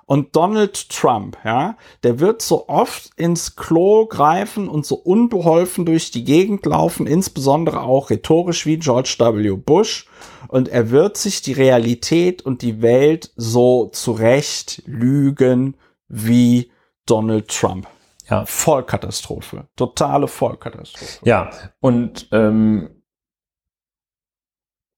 A: und Donald Trump, ja, der wird so oft ins Klo greifen und so unbeholfen durch die Gegend laufen, insbesondere auch rhetorisch wie George W. Bush. Und er wird sich die Realität und die Welt so zurecht lügen wie Donald Trump.
B: Ja.
A: Vollkatastrophe. Totale Vollkatastrophe.
B: Ja, und ähm,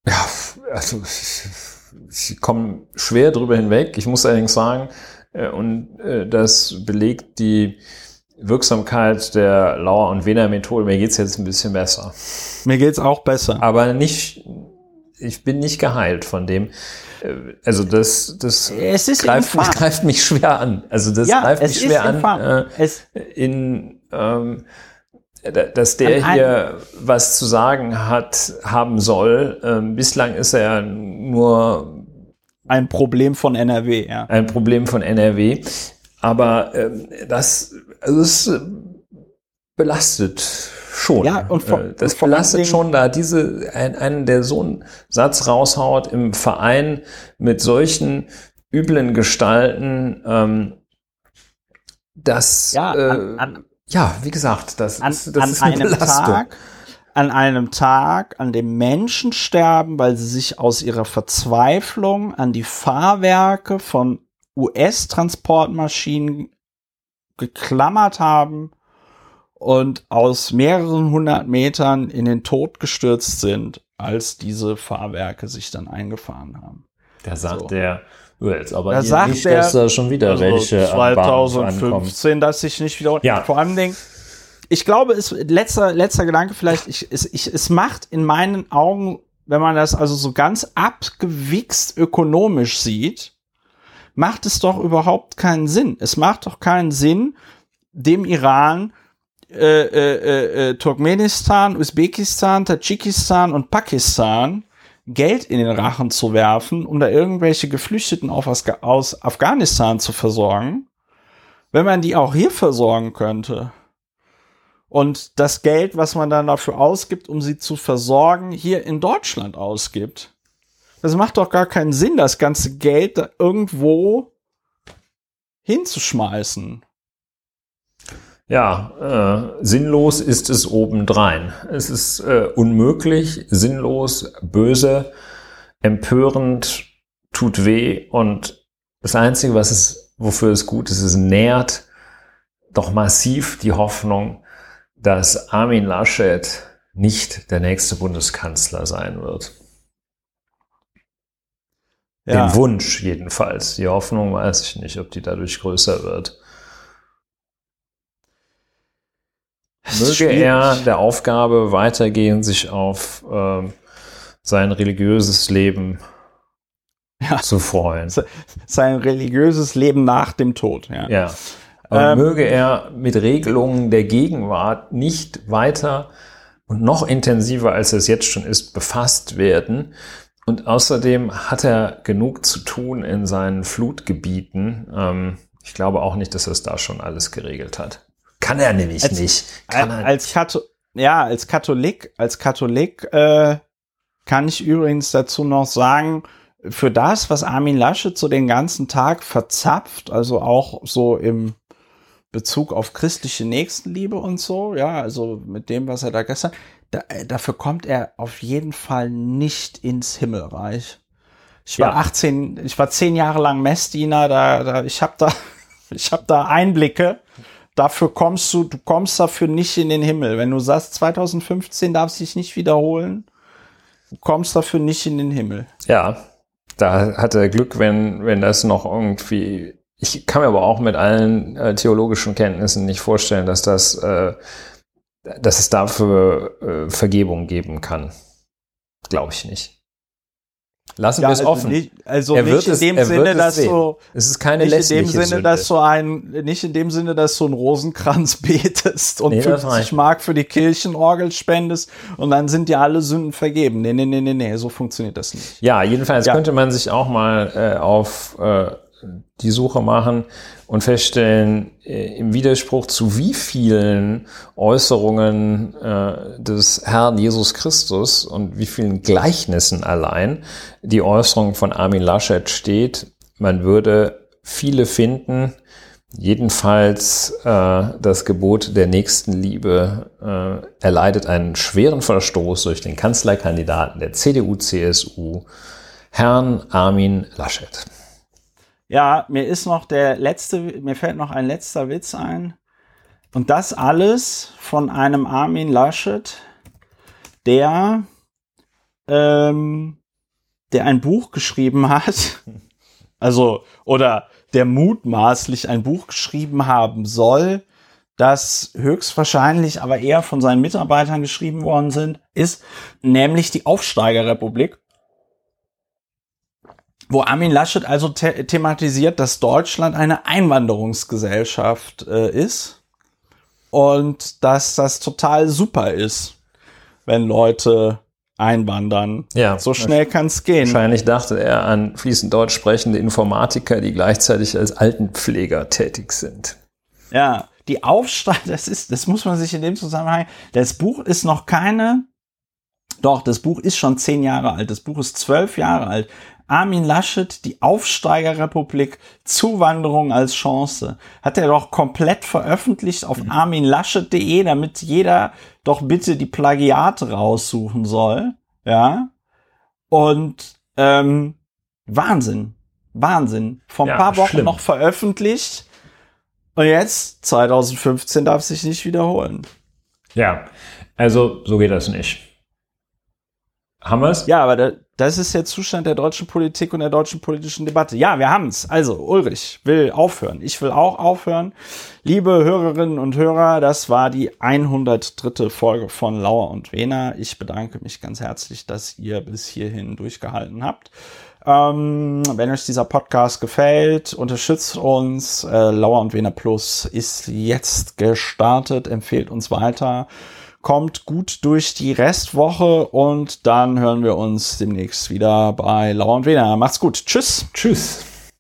B: ja, also [LAUGHS] sie kommen schwer drüber hinweg. Ich muss allerdings sagen, äh, und äh, das belegt die Wirksamkeit der Lauer- und Weder-Methode. Mir geht's jetzt ein bisschen besser.
A: Mir geht's auch besser.
B: Aber nicht, ich bin nicht geheilt von dem. Äh, Also das, das greift, mich, greift mich schwer an. Also das
A: Ja,
B: greift mich schwer an. Äh,
A: Es,
B: in, ähm, da- dass der
A: An
B: hier was zu sagen hat, haben soll. Ähm, bislang ist er ja nur
A: ein Problem von NRW, ja.
B: ein Problem von NRW. Aber ähm, das, also es äh, belastet schon.
A: Ja, und vor-
B: Äh, das
A: und
B: belastet schon da diese, ein, einen, der so einen Satz raushaut im Verein mit solchen üblen Gestalten, ähm, das,
A: Ja,
B: äh,
A: an, an,
B: ja, wie gesagt, das,
A: an,
B: ist, das
A: an
B: ist eine
A: einem
B: Belastung.
A: Tag, an einem Tag, an dem Menschen sterben, weil sie sich aus ihrer Verzweiflung an die Fahrwerke von US-Transportmaschinen geklammert haben und aus mehreren hundert Metern in den Tod gestürzt sind, als diese Fahrwerke sich dann eingefahren haben.
B: Da sagt
A: So.
B: der, jetzt aber
A: Da sagt
B: nicht,
A: der-
B: dass da schon wieder
A: Also
B: welche am Bahnhof ankommen.
A: 2015, dass sich nicht wieder.
B: Ja.
A: Vor allem Dingen, ich glaube, es letzter letzter Gedanke vielleicht. Ich, es, ich, es macht in meinen Augen, wenn man das also so ganz abgewichst ökonomisch sieht, macht es doch überhaupt keinen Sinn. Es macht doch keinen Sinn, dem Iran äh, äh, äh, äh, Turkmenistan, Usbekistan, Tadschikistan und Pakistan Geld in den Rachen zu werfen, um da irgendwelche Geflüchteten aus Afghanistan zu versorgen, wenn man die auch hier versorgen könnte. Und das Geld, was man dann dafür ausgibt, um sie zu versorgen, hier in Deutschland ausgibt. Das macht doch gar keinen Sinn, das ganze Geld da irgendwo hinzuschmeißen.
B: Ja, äh, sinnlos ist es obendrein. Es ist äh, unmöglich, sinnlos, böse, empörend, tut weh und das Einzige, was es, wofür es gut ist, es nährt doch massiv die Hoffnung, dass Armin Laschet nicht der nächste Bundeskanzler sein wird. Den Wunsch jedenfalls. Die Hoffnung weiß ich nicht, ob die dadurch größer wird.
A: Es ist
B: Möge er der Aufgabe weitergehen, sich auf ähm, sein religiöses Leben
A: Ja.
B: zu freuen.
A: sein religiöses Leben nach dem Tod. Ja.
B: Ja. Aber
A: Ähm,
B: möge er mit Regelungen der Gegenwart nicht weiter und noch intensiver, als es jetzt schon ist, befasst werden. Und außerdem hat er genug zu tun in seinen Flutgebieten. Ähm, ich glaube auch nicht, dass er es da schon alles geregelt hat. Kann er nämlich
A: Als-
B: nicht. Kann er
A: als Katho ja, als Katholik, als Katholik äh, kann ich übrigens dazu noch sagen, für das, was Armin Laschet so den ganzen Tag verzapft, also auch so im Bezug auf christliche Nächstenliebe und so, ja, also mit dem, was er da gestern, da, äh, dafür kommt er auf jeden Fall nicht ins Himmelreich. Ich war
B: Ja.
A: 18, ich war zehn Jahre lang Messdiener, da, da ich habe da, [LAUGHS] ich habe da Einblicke. Dafür kommst du, du kommst dafür nicht in den Himmel. Wenn du sagst, 2015 darf sich nicht wiederholen, du kommst dafür nicht in den Himmel.
B: Ja, da hat er Glück, wenn, wenn das noch irgendwie. Ich kann mir aber auch mit allen äh, theologischen Kenntnissen nicht vorstellen, dass das, äh, dass es dafür äh, Vergebung geben kann. Glaube ich nicht. Lassen wir es
A: also
B: offen.
A: nicht, also
B: Er
A: nicht in
B: es-
A: dem Sinne, dass
B: sehen.
A: du
B: es ist keine
A: nicht in dem Sinne,
B: Sünde.
A: dass du ein, nicht in dem Sinne, dass du einen Rosenkranz [LAUGHS] betest und
B: Nee, das
A: 50
B: reicht.
A: Mark für die Kirchenorgel spendest und dann sind dir alle Sünden vergeben. Nee, nee, nee, nee, nee, so funktioniert das nicht.
B: Ja, jedenfalls
A: Ja.
B: könnte man sich auch mal äh, auf äh, die Suche machen und feststellen, äh, im Widerspruch zu wie vielen Äußerungen äh, des Herrn Jesus Christus und wie vielen Gleichnissen allein die Äußerung von Armin Laschet steht, man würde viele finden, jedenfalls äh, das Gebot der Nächstenliebe äh, erleidet einen schweren Verstoß durch den Kanzlerkandidaten der CDU-CSU, Herrn Armin Laschet.
A: Ja, mir ist noch der letzte, mir fällt noch ein letzter Witz ein. Und das alles von einem Armin Laschet, der, ähm, der ein Buch geschrieben hat. [LAUGHS] Also, oder der mutmaßlich ein Buch geschrieben haben soll, das höchstwahrscheinlich aber eher von seinen Mitarbeitern geschrieben worden sind, ist nämlich die Aufsteigerrepublik wo Armin Laschet also the thematisiert, dass Deutschland eine Einwanderungsgesellschaft äh, ist und dass das total super ist, wenn Leute einwandern.
B: Ja,
A: so schnell kann es gehen.
B: Wahrscheinlich dachte er an fließend deutsch sprechende Informatiker, die gleichzeitig als Altenpfleger tätig sind.
A: Ja, die Aufsteiger, das ist, das muss man sich in dem Zusammenhang, das Buch ist noch keine, doch, das Buch ist schon zehn Jahre alt, das Buch ist zwölf Jahre alt. Armin Laschet, die Aufsteigerrepublik, Zuwanderung als Chance. Hat er doch komplett veröffentlicht auf mhm. arminlaschet.de, damit jeder doch bitte die Plagiate raussuchen soll. Ja. Und ähm, Wahnsinn. Wahnsinn. Vor ein ja, paar Wochen schlimm. noch veröffentlicht. Und jetzt, 2015, darf sich nicht wiederholen.
B: Ja, also so geht das nicht. Haben wir es?
A: Ja, aber da, das ist der Zustand der deutschen Politik und der deutschen politischen Debatte. Ja, wir haben es. Also, Ulrich will aufhören. Ich will auch aufhören. Liebe Hörerinnen und Hörer, das war die 103. Folge von Lauer und Wena. Ich bedanke mich ganz herzlich, dass ihr bis hierhin durchgehalten habt. Ähm, wenn euch dieser Podcast gefällt, unterstützt uns. Äh, Lauer und Wena Plus ist jetzt gestartet. Empfehlt uns weiter kommt gut durch die Restwoche und dann hören wir uns demnächst wieder bei Lauer und Wena. Macht's gut. Tschüss.
B: Tschüss.